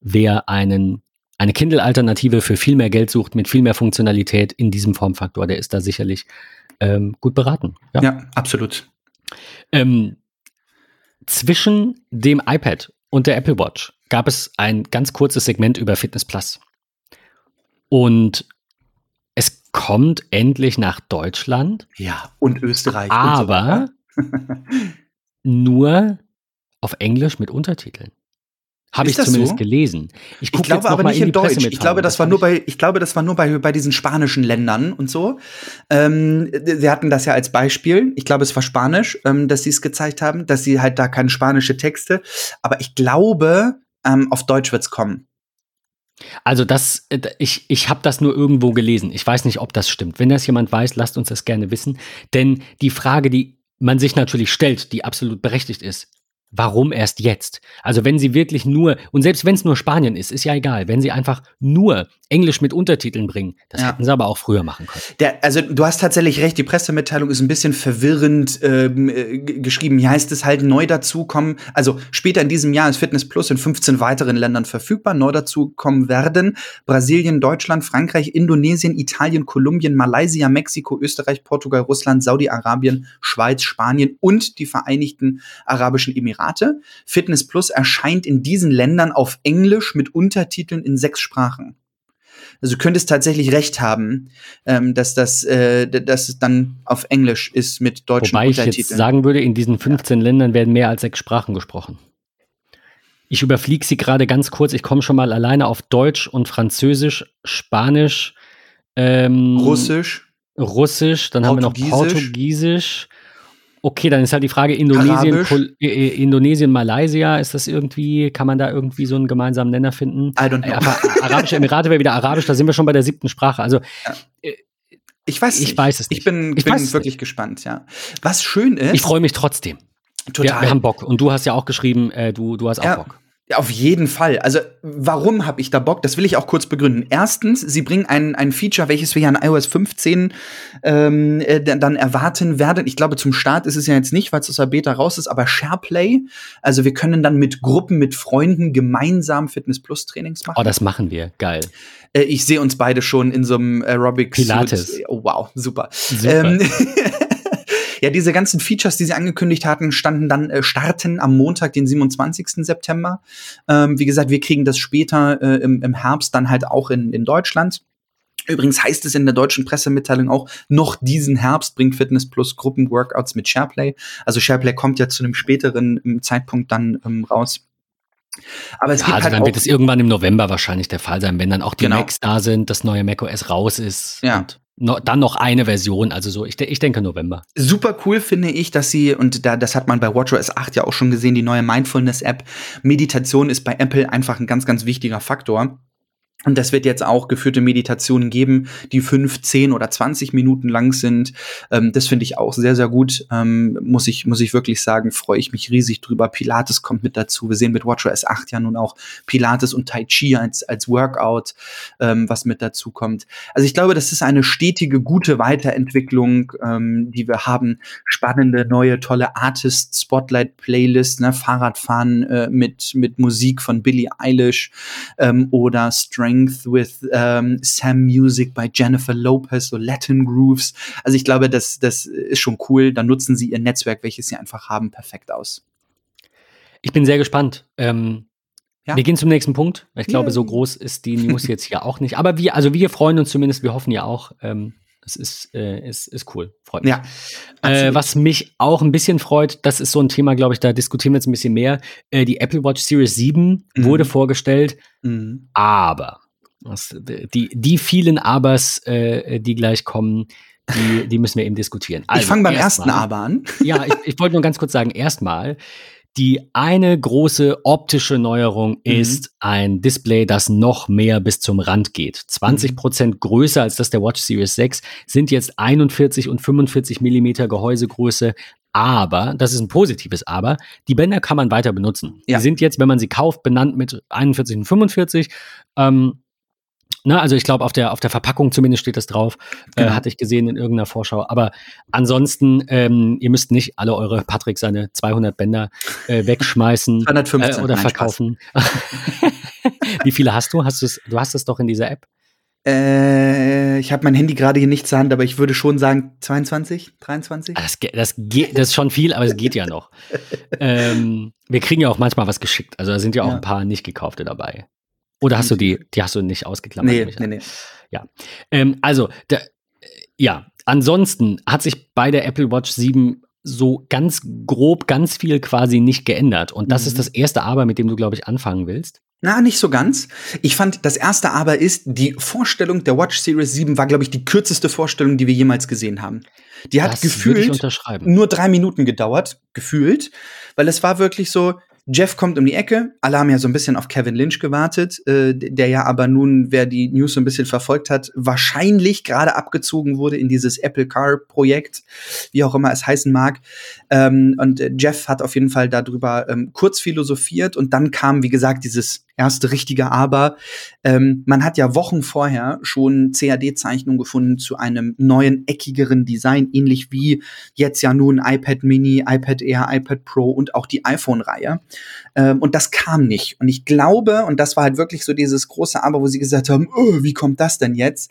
wer einen, eine Kindle-Alternative für viel mehr Geld sucht, mit viel mehr Funktionalität in diesem Formfaktor, der ist da sicherlich ähm, gut beraten. Ja, ja absolut. Ähm, zwischen dem iPad und der Apple Watch gab es ein ganz kurzes Segment über Fitness Plus. Und es kommt endlich nach Deutschland. Ja, und Österreich. Aber und so nur auf Englisch mit Untertiteln. Habe ich zumindest so? gelesen. Ich, ich glaube aber nicht in, in Deutsch. Ich glaube, das, das war nur bei, ich glaube, das war nur bei, bei diesen spanischen Ländern und so. Ähm, sie hatten das ja als Beispiel. Ich glaube, es war Spanisch, ähm, dass sie es gezeigt haben, dass sie halt da keine spanische Texte. Aber ich glaube, ähm, auf Deutsch wird's kommen. Also das, äh, ich, ich habe das nur irgendwo gelesen. Ich weiß nicht, ob das stimmt. Wenn das jemand weiß, lasst uns das gerne wissen. Denn die Frage, die man sich natürlich stellt, die absolut berechtigt ist, Warum erst jetzt? Also wenn sie wirklich nur, und selbst wenn es nur Spanien ist, ist ja egal, wenn sie einfach nur Englisch mit Untertiteln bringen, das ja. hätten sie aber auch früher machen können. Der, also du hast tatsächlich recht, die Pressemitteilung ist ein bisschen verwirrend ähm, äh, geschrieben. Hier heißt es halt neu dazukommen, also später in diesem Jahr ist Fitness Plus in 15 weiteren Ländern verfügbar, neu dazukommen werden Brasilien, Deutschland, Frankreich, Indonesien, Italien, Kolumbien, Malaysia, Mexiko, Österreich, Portugal, Russland, Saudi-Arabien, Schweiz, Spanien und die Vereinigten Arabischen Emirate. Emirate. Fitness Plus erscheint in diesen Ländern auf Englisch mit Untertiteln in sechs Sprachen. Also du könntest tatsächlich recht haben, ähm, dass das, äh, dass es dann auf Englisch ist mit deutschen Wobei Untertiteln. Wobei ich jetzt sagen würde, in diesen 15 ja. Ländern werden mehr als sechs Sprachen gesprochen. Ich überfliege sie gerade ganz kurz. Ich komme schon mal alleine auf Deutsch und Französisch, Spanisch, ähm, Russisch. Russisch, dann haben wir noch Portugiesisch, Okay, dann ist halt die Frage Indonesien, äh, äh, Indonesien, Malaysia, ist das irgendwie, kann man da irgendwie so einen gemeinsamen Nenner finden? I don't know. Äh, Arabische Emirate wäre wieder Arabisch, da sind wir schon bei der siebten Sprache. Also äh, ich weiß, ich weiß es nicht. Ich bin, ich bin wirklich nicht. gespannt, ja. Was schön ist. Ich freue mich trotzdem. Total. Wir, wir, haben Bock. Und du hast ja auch geschrieben, äh, du, du hast auch ja. Bock. Ja, auf jeden Fall. Also, warum habe ich da Bock? Das will ich auch kurz begründen. Erstens, sie bringen ein, ein Feature, welches wir ja in iOS 15 ähm, äh, dann erwarten werden. Ich glaube, zum Start ist es ja jetzt nicht, weil es aus der Beta raus ist, aber SharePlay. Also, wir können dann mit Gruppen, mit Freunden gemeinsam Fitness Plus Trainings machen. Oh, das machen wir. Geil. Äh, ich sehe uns beide schon in so einem Aerobics. Pilates. Oh, wow, super. super. Ähm, Ja, diese ganzen Features, die sie angekündigt hatten, standen dann äh, starten am Montag, den 27. September. Ähm, wie gesagt, wir kriegen das später äh, im, im Herbst dann halt auch in, in Deutschland. Übrigens heißt es in der deutschen Pressemitteilung auch, noch diesen Herbst bringt Fitness Plus Gruppenworkouts mit SharePlay. Also SharePlay kommt ja zu einem späteren ähm, Zeitpunkt dann ähm, raus. Aber es Ja, gibt also halt dann wird es irgendwann im November wahrscheinlich der Fall sein, wenn dann auch die Genau. Macs da sind, das neue macOS raus ist. Ja. No, dann noch eine Version. Also so, ich, ich denke November. Super cool finde ich, dass sie, und da, das hat man bei WatchOS 8 ja auch schon gesehen, die neue Mindfulness-App. Meditation ist bei Apple einfach ein ganz, ganz wichtiger Faktor. Und das wird jetzt auch geführte Meditationen geben, die fünf, zehn oder 20 Minuten lang sind. Ähm, das finde ich auch sehr, sehr gut. Ähm, muss ich, muss ich wirklich sagen, freue ich mich riesig drüber. Pilates kommt mit dazu. Wir sehen mit WatchOS 8 ja nun auch Pilates und Tai Chi als, als Workout, ähm, was mit dazu kommt. Also ich glaube, das ist eine stetige, gute Weiterentwicklung, ähm, die wir haben. Spannende, neue, tolle Artist-Spotlight-Playlist, ne? Fahrradfahren äh, mit, mit Musik von Billie Eilish ähm, oder Strength with ähm, Sam Music bei Jennifer Lopez, so Latin Grooves. Also ich glaube, das, das ist schon cool. Da nutzen sie ihr Netzwerk, welches sie einfach haben, perfekt aus. Ich bin sehr gespannt. Ähm, Ja. Wir gehen zum nächsten Punkt. Ich glaube, Yay. so groß ist die News jetzt hier auch nicht. Aber wir, also wir freuen uns zumindest, wir hoffen ja auch. Ähm, es ist, äh, ist, ist cool. Freut mich. Ja, Äh, was mich auch ein bisschen freut, das ist so ein Thema, glaube ich, da diskutieren wir jetzt ein bisschen mehr. Äh, die Apple Watch Series 7 Mhm. wurde vorgestellt, Mhm. aber das, die, die vielen Abers, äh, die gleich kommen, die, die müssen wir eben diskutieren. ich fange beim ersten erstmal- Aber an. ja, ich, ich wollte nur ganz kurz sagen, erstmal, die eine große optische Neuerung Mhm. ist ein Display, das noch mehr bis zum Rand geht. 20 Prozent größer als das der Watch Series 6, sind jetzt 41 und 45 Millimeter Gehäusegröße. Aber, das ist ein positives Aber, die Bänder kann man weiter benutzen. Ja. Die sind jetzt, wenn man sie kauft, benannt mit 41 und 45. Ähm, Ne, also ich glaube, auf der, auf der Verpackung zumindest steht das drauf. Äh, Genau. hatte ich gesehen in irgendeiner Vorschau. Aber ansonsten, ähm, ihr müsst nicht alle eure, Patrick, seine 200 Bänder äh, wegschmeißen 215, äh, oder nein, verkaufen. Wie viele hast du? Hast du's, du hast es doch in dieser App. Äh, ich habe mein Handy gerade hier nicht zur Hand, aber ich würde schon sagen 22, 23. Ah, Das, das, geht, das ist schon viel, aber es geht ja noch. ähm, wir kriegen ja auch manchmal was geschickt. Also da sind ja auch Ja. ein paar nicht gekaufte dabei. Oder hast du die, die hast du nicht ausgeklammert? Nee, nee, nee. Ähm, also, da, ja, ansonsten hat sich bei der Apple Watch 7 so ganz grob ganz viel quasi nicht geändert. Und das Mhm. ist das erste Aber, mit dem du, glaube ich, anfangen willst. Na, nicht so ganz. Ich fand, das erste aber ist, die Vorstellung der Watch Series 7 war, glaube ich, die kürzeste Vorstellung, die wir jemals gesehen haben. Die hat das gefühlt nur drei Minuten gedauert, gefühlt, weil es war wirklich so, Jeff kommt um die Ecke, alle haben ja so ein bisschen auf Kevin Lynch gewartet, äh, der ja aber nun, wer die News so ein bisschen verfolgt hat, wahrscheinlich gerade abgezogen wurde in dieses Apple Car Projekt, wie auch immer es heißen mag. Ähm, und äh, Jeff hat auf jeden Fall darüber ähm, kurz philosophiert und dann kam, wie gesagt, dieses erste richtige Aber. Ähm, man hat ja Wochen vorher schon CAD-Zeichnungen gefunden zu einem neuen, eckigeren Design, ähnlich wie jetzt ja nun iPad Mini, iPad Air, iPad Pro und auch die iPhone-Reihe. Ähm, und das kam nicht. Und ich glaube, und das war halt wirklich so dieses große Aber, wo sie gesagt haben, oh, wie kommt das denn jetzt?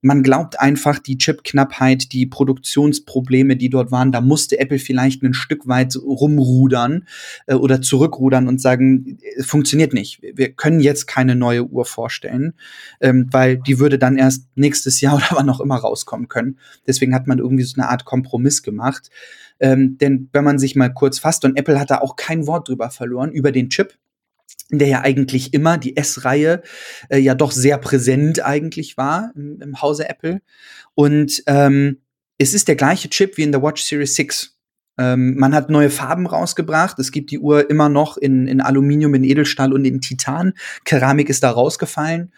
Man glaubt einfach, die Chipknappheit, die Produktionsprobleme, die dort waren, da musste Apple vielleicht ein Stück weit rumrudern äh, oder zurückrudern und sagen, es funktioniert nicht. Wir können jetzt keine neue Uhr vorstellen, ähm, weil die würde dann erst nächstes Jahr oder wann auch immer rauskommen können. Deswegen hat man irgendwie so eine Art Kompromiss gemacht. Ähm, denn wenn man sich mal kurz fasst, und Apple hat da auch kein Wort drüber verloren, über den Chip, der ja eigentlich immer die S-Reihe äh, ja doch sehr präsent eigentlich war im, im Hause Apple. Und ähm, es ist der gleiche Chip wie in der Watch Series 6. Ähm, man hat neue Farben rausgebracht. Es gibt die Uhr immer noch in, in Aluminium, in Edelstahl und in Titan. Keramik ist da rausgefallen.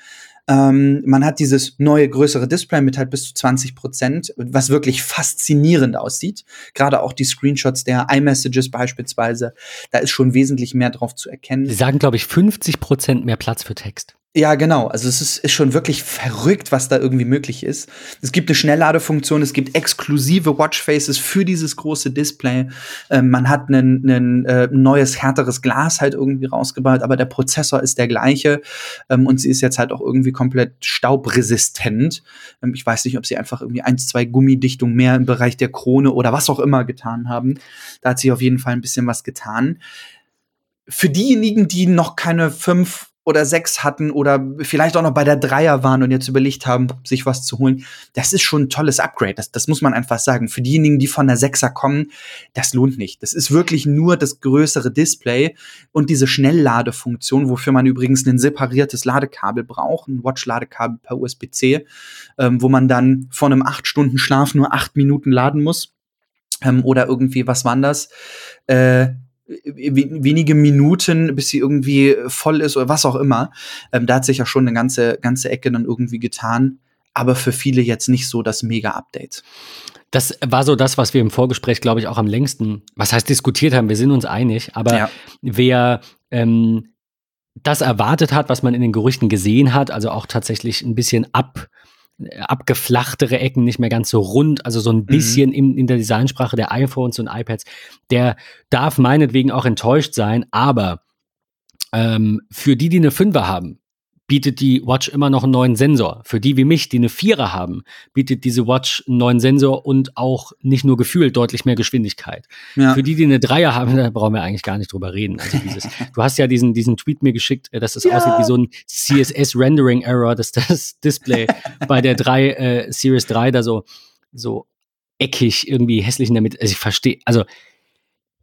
Ähm, man hat dieses neue, größere Display mit halt bis zu 20 Prozent, was wirklich faszinierend aussieht. Gerade auch die Screenshots der iMessages beispielsweise. Da ist schon wesentlich mehr drauf zu erkennen. Sie sagen, glaube ich, 50 Prozent mehr Platz für Text. Ja, genau. Also es ist, ist schon wirklich verrückt, was da irgendwie möglich ist. Es gibt eine Schnellladefunktion, es gibt exklusive Watchfaces für dieses große Display. Ähm, man hat ein äh, neues, härteres Glas halt irgendwie rausgebaut, aber der Prozessor ist der gleiche ähm, und sie ist jetzt halt auch irgendwie komplett staubresistent. Ähm, ich weiß nicht, ob sie einfach irgendwie eins, zwei Gummidichtungen mehr im Bereich der Krone oder was auch immer getan haben. Da hat sich auf jeden Fall ein bisschen was getan. Für diejenigen, die noch keine fünf oder sechs hatten oder vielleicht auch noch bei der Dreier waren und jetzt überlegt haben, sich was zu holen. Das ist schon ein tolles Upgrade. Das, das muss man einfach sagen. Für diejenigen, die von der Sechser kommen, das lohnt nicht. Das ist wirklich nur das größere Display und diese Schnellladefunktion, wofür man übrigens ein separiertes Ladekabel braucht, ein Watch-Ladekabel per USB-C, ähm, wo man dann von einem acht Stunden Schlaf nur acht Minuten laden muss. Ähm, oder irgendwie, was war das? Äh, wenige Minuten, bis sie irgendwie voll ist oder was auch immer. Ähm, da hat sich ja schon eine ganze, ganze Ecke dann irgendwie getan. Aber für viele jetzt nicht so das Mega-Update. Das war so das, was wir im Vorgespräch, glaube ich, auch am längsten, was heißt diskutiert haben, wir sind uns einig, aber ja. wer ähm, das erwartet hat, was man in den Gerüchten gesehen hat, also auch tatsächlich ein bisschen ab, abgeflachtere Ecken, nicht mehr ganz so rund, also so ein mhm. bisschen mhm. in, in der Designsprache der iPhones und iPads, der darf meinetwegen auch enttäuscht sein, aber ähm, für die, die eine Fünfer haben, bietet die Watch immer noch einen neuen Sensor. Für die wie mich, die eine Vierer haben, bietet diese Watch einen neuen Sensor und auch nicht nur gefühlt deutlich mehr Geschwindigkeit. Ja. Für die, die eine Dreier haben, da brauchen wir eigentlich gar nicht drüber reden. Also dieses, du hast ja diesen, diesen Tweet mir geschickt, äh, dass es ja. aussieht wie so ein CSS-Rendering-Error, dass das Display bei der 3 äh, Series 3 da so, so eckig irgendwie hässlich in der Mitte. Also ich verstehe, also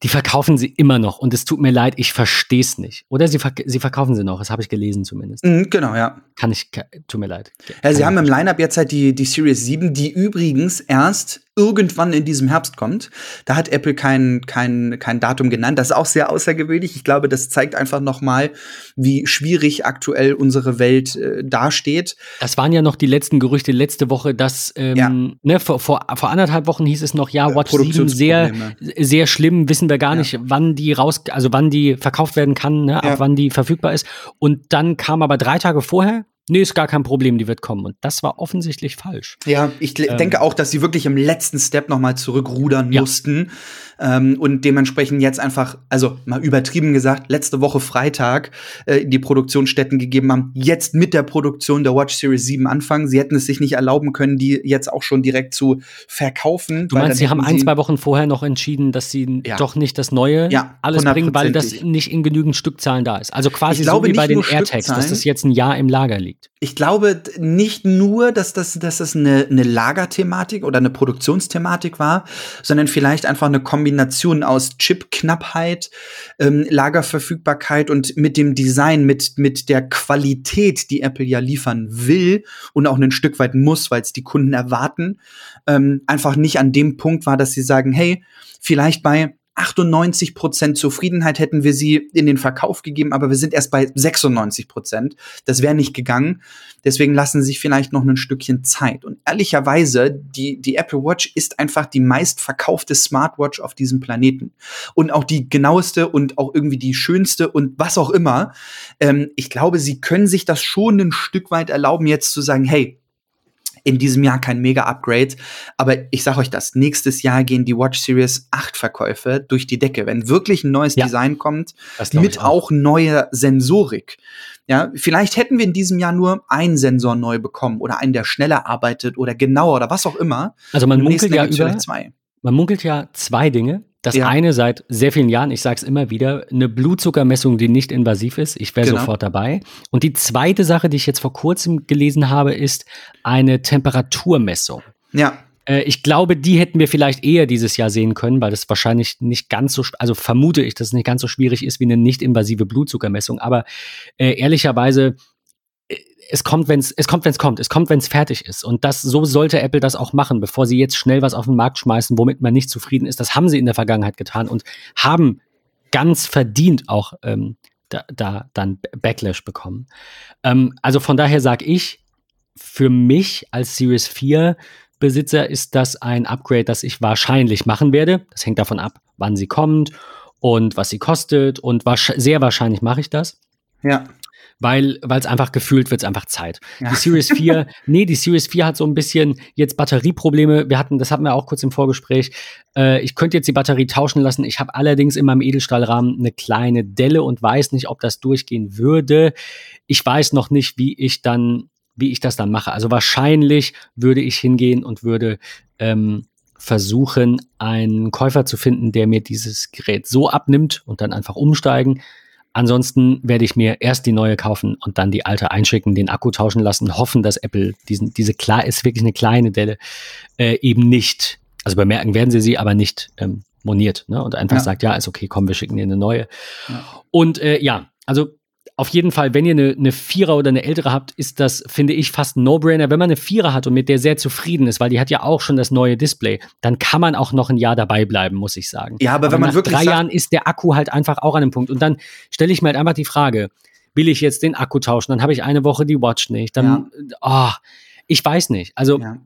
die verkaufen sie immer noch und es tut mir leid, ich verstehe es nicht. Oder sie, verk sie verkaufen sie noch, das habe ich gelesen zumindest. Mhm, genau, ja. Kann ich, tut mir leid. Ja, sie haben im Lineup jetzt halt die, die Series 7, die übrigens erst irgendwann in diesem Herbst kommt. Da hat Apple kein, kein, kein Datum genannt. Das ist auch sehr außergewöhnlich. Ich glaube, das zeigt einfach noch mal, wie schwierig aktuell unsere Welt äh, dasteht. Das waren ja noch die letzten Gerüchte letzte Woche, dass ähm, ja. ne, vor, vor, vor anderthalb Wochen hieß es noch, ja, äh, Watch 7 sehr, sehr schlimm, wissen wir gar ja. nicht, wann die raus, also wann die verkauft werden kann, ne, ja. ab wann die verfügbar ist. Und dann kam aber drei Tage vorher Nee, ist gar kein Problem, die wird kommen. Und das war offensichtlich falsch. Ja, ich ähm, denke auch, dass sie wirklich im letzten Step noch mal zurückrudern ja. mussten ähm, und dementsprechend jetzt einfach, also mal übertrieben gesagt, letzte Woche Freitag äh, die Produktionsstätten gegeben haben, jetzt mit der Produktion der Watch Series 7 anfangen. Sie hätten es sich nicht erlauben können, die jetzt auch schon direkt zu verkaufen. Du meinst, sie haben ein, zwei Wochen vorher noch entschieden, dass sie ja. doch nicht das Neue ja, alles bringen, weil das nicht in genügend Stückzahlen da ist. Also quasi so wie bei den AirTags, dass das jetzt ein Jahr im Lager liegt. Ich glaube nicht nur, dass das, dass das eine, eine Lagerthematik oder eine Produktionsthematik war, sondern vielleicht einfach eine Kombination aus Chipknappheit, ähm, Lagerverfügbarkeit und mit dem Design, mit, mit der Qualität, die Apple ja liefern will und auch ein Stück weit muss, weil es die Kunden erwarten, ähm, einfach nicht an dem Punkt war, dass sie sagen, hey, vielleicht bei 98 Prozent Zufriedenheit hätten wir sie in den Verkauf gegeben, aber wir sind erst bei 96 Prozent. Das wäre nicht gegangen. Deswegen lassen sie sich vielleicht noch ein Stückchen Zeit. Und ehrlicherweise, die, die Apple Watch ist einfach die meistverkaufte Smartwatch auf diesem Planeten. Und auch die genaueste und auch irgendwie die schönste und was auch immer. Ähm, ich glaube, sie können sich das schon ein Stück weit erlauben, jetzt zu sagen, hey, in diesem Jahr kein Mega-Upgrade. Aber ich sage euch das, nächstes Jahr gehen die Watch Series 8 Verkäufe durch die Decke. Wenn wirklich ein neues ja, Design kommt, mit auch. auch neuer Sensorik. Ja, vielleicht hätten wir in diesem Jahr nur einen Sensor neu bekommen oder einen, der schneller arbeitet oder genauer oder was auch immer. Also man munkelt ja über, zwei. man munkelt ja zwei Dinge. Das ja. eine seit sehr vielen Jahren, ich sage es immer wieder, eine Blutzuckermessung, die nicht invasiv ist. Ich wäre genau. sofort dabei. Und die zweite Sache, die ich jetzt vor kurzem gelesen habe, ist eine Temperaturmessung. Ja. Äh, ich glaube, die hätten wir vielleicht eher dieses Jahr sehen können, weil das wahrscheinlich nicht ganz so, also vermute ich, dass es nicht ganz so schwierig ist wie eine nicht invasive Blutzuckermessung. Aber äh, ehrlicherweise es kommt, wenn es kommt, wenn es kommt. Es kommt, wenn es fertig ist. Und das so sollte Apple das auch machen, bevor sie jetzt schnell was auf den Markt schmeißen, womit man nicht zufrieden ist. Das haben sie in der Vergangenheit getan und haben ganz verdient auch ähm, da, da dann Backlash bekommen. Ähm, also von daher sage ich, für mich als Series 4 Besitzer ist das ein Upgrade, das ich wahrscheinlich machen werde. Das hängt davon ab, wann sie kommt und was sie kostet und sehr wahrscheinlich mache ich das. Ja weil es einfach gefühlt wird es einfach Zeit. Ja. Die Series 4, nee, die Series 4 hat so ein bisschen jetzt Batterieprobleme. Wir hatten, das hatten wir auch kurz im Vorgespräch. Äh, ich könnte jetzt die Batterie tauschen lassen. Ich habe allerdings in meinem Edelstahlrahmen eine kleine Delle und weiß nicht, ob das durchgehen würde. Ich weiß noch nicht, wie ich dann, wie ich das dann mache. Also wahrscheinlich würde ich hingehen und würde ähm, versuchen, einen Käufer zu finden, der mir dieses Gerät so abnimmt und dann einfach umsteigen Ansonsten werde ich mir erst die neue kaufen und dann die alte einschicken, den Akku tauschen lassen, hoffen, dass Apple diesen, diese klar ist wirklich eine kleine Delle, äh, eben nicht, also bemerken werden sie sie, aber nicht ähm, moniert ne? und einfach ja. sagt, ja, ist okay, komm, wir schicken dir eine neue. Ja. Und äh, ja, also auf jeden Fall, wenn ihr eine, eine Vierer oder eine ältere habt, ist das, finde ich, fast ein No-Brainer. Wenn man eine Vierer hat und mit der sehr zufrieden ist, weil die hat ja auch schon das neue Display, dann kann man auch noch ein Jahr dabei bleiben, muss ich sagen. Ja, aber, aber wenn man nach wirklich drei Jahren ist der Akku halt einfach auch an einem Punkt. Und dann stelle ich mir halt einfach die Frage, will ich jetzt den Akku tauschen? Dann habe ich eine Woche die Watch nicht. Dann, ja. oh, ich weiß nicht. Also ja.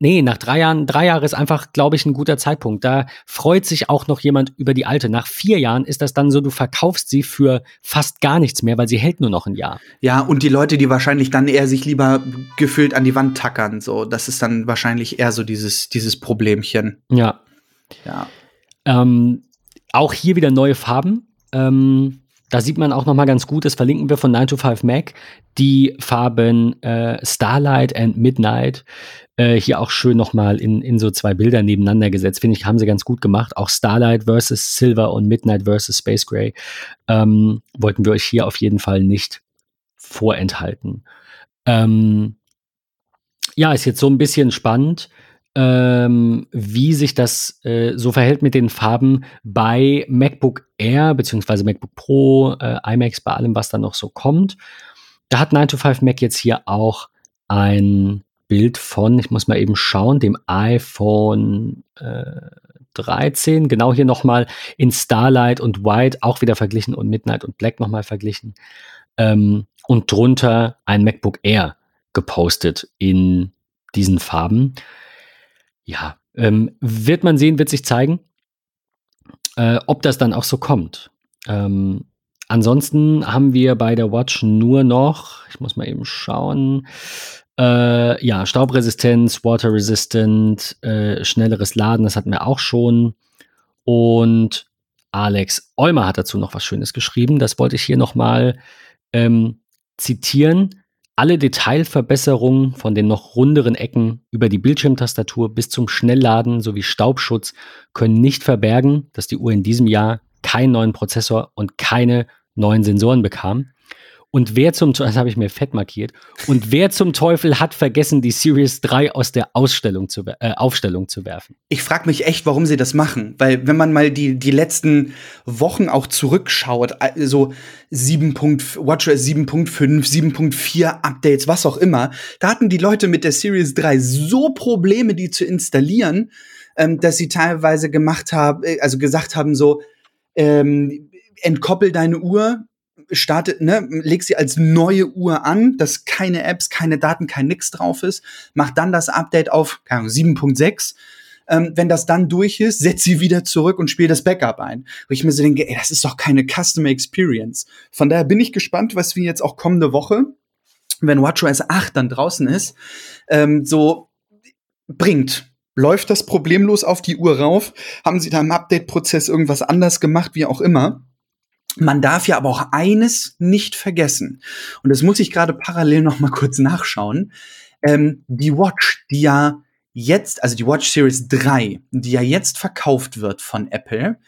Nee, nach drei Jahren, drei Jahre ist einfach, glaube ich, ein guter Zeitpunkt. Da freut sich auch noch jemand über die alte. Nach vier Jahren ist das dann so, du verkaufst sie für fast gar nichts mehr, weil sie hält nur noch ein Jahr. Ja, und die Leute, die wahrscheinlich dann eher sich lieber gefühlt an die Wand tackern, so, das ist dann wahrscheinlich eher so dieses, dieses Problemchen. Ja. Ja. Ähm, auch hier wieder neue Farben. Ähm, da sieht man auch noch mal ganz gut, das verlinken wir von 9 to 5 Mac, die Farben äh, Starlight and Midnight. Äh, hier auch schön noch mal in, in so zwei Bilder nebeneinander gesetzt. Finde ich, haben sie ganz gut gemacht. Auch Starlight versus Silver und Midnight versus Space Gray ähm, wollten wir euch hier auf jeden Fall nicht vorenthalten. Ähm, ja, ist jetzt so ein bisschen spannend ähm, wie sich das äh, so verhält mit den Farben bei MacBook Air bzw. MacBook Pro, äh, iMacs, bei allem, was da noch so kommt. Da hat 9to5 Mac jetzt hier auch ein Bild von, ich muss mal eben schauen, dem iPhone äh, 13, genau hier nochmal in Starlight und White auch wieder verglichen und Midnight und Black nochmal verglichen. Ähm, und drunter ein MacBook Air gepostet in diesen Farben. Ja, ähm, wird man sehen, wird sich zeigen, äh, ob das dann auch so kommt. Ähm, ansonsten haben wir bei der Watch nur noch, ich muss mal eben schauen, äh, ja, Staubresistenz, Water Resistant, äh, schnelleres Laden, das hatten wir auch schon. Und Alex Olmer hat dazu noch was Schönes geschrieben. Das wollte ich hier nochmal ähm, zitieren. Alle Detailverbesserungen von den noch runderen Ecken über die Bildschirmtastatur bis zum Schnellladen sowie Staubschutz können nicht verbergen, dass die Uhr in diesem Jahr keinen neuen Prozessor und keine neuen Sensoren bekam. Und wer zum Teufel, das habe ich mir fett markiert, und wer zum Teufel hat vergessen, die Series 3 aus der Ausstellung zu, äh, Aufstellung zu werfen? Ich frage mich echt, warum sie das machen. Weil, wenn man mal die, die letzten Wochen auch zurückschaut, also 7. WatchOS 7.5, 7.4 Updates, was auch immer, da hatten die Leute mit der Series 3 so Probleme, die zu installieren, ähm, dass sie teilweise gemacht haben, äh, also gesagt haben, so, ähm, entkoppel deine Uhr, startet, ne, leg sie als neue Uhr an, dass keine Apps, keine Daten, kein nix drauf ist, mach dann das Update auf 7.6. Ähm, wenn das dann durch ist, setz sie wieder zurück und spiel das Backup ein. Wo ich mir so denke, ey, das ist doch keine Customer Experience. Von daher bin ich gespannt, was wir jetzt auch kommende Woche, wenn WatchOS 8 dann draußen ist, ähm, so bringt. Läuft das problemlos auf die Uhr rauf? Haben sie da im Update-Prozess irgendwas anders gemacht, wie auch immer? Man darf ja aber auch eines nicht vergessen. Und das muss ich gerade parallel noch mal kurz nachschauen. Ähm, die Watch, die ja jetzt, also die Watch Series 3, die ja jetzt verkauft wird von Apple,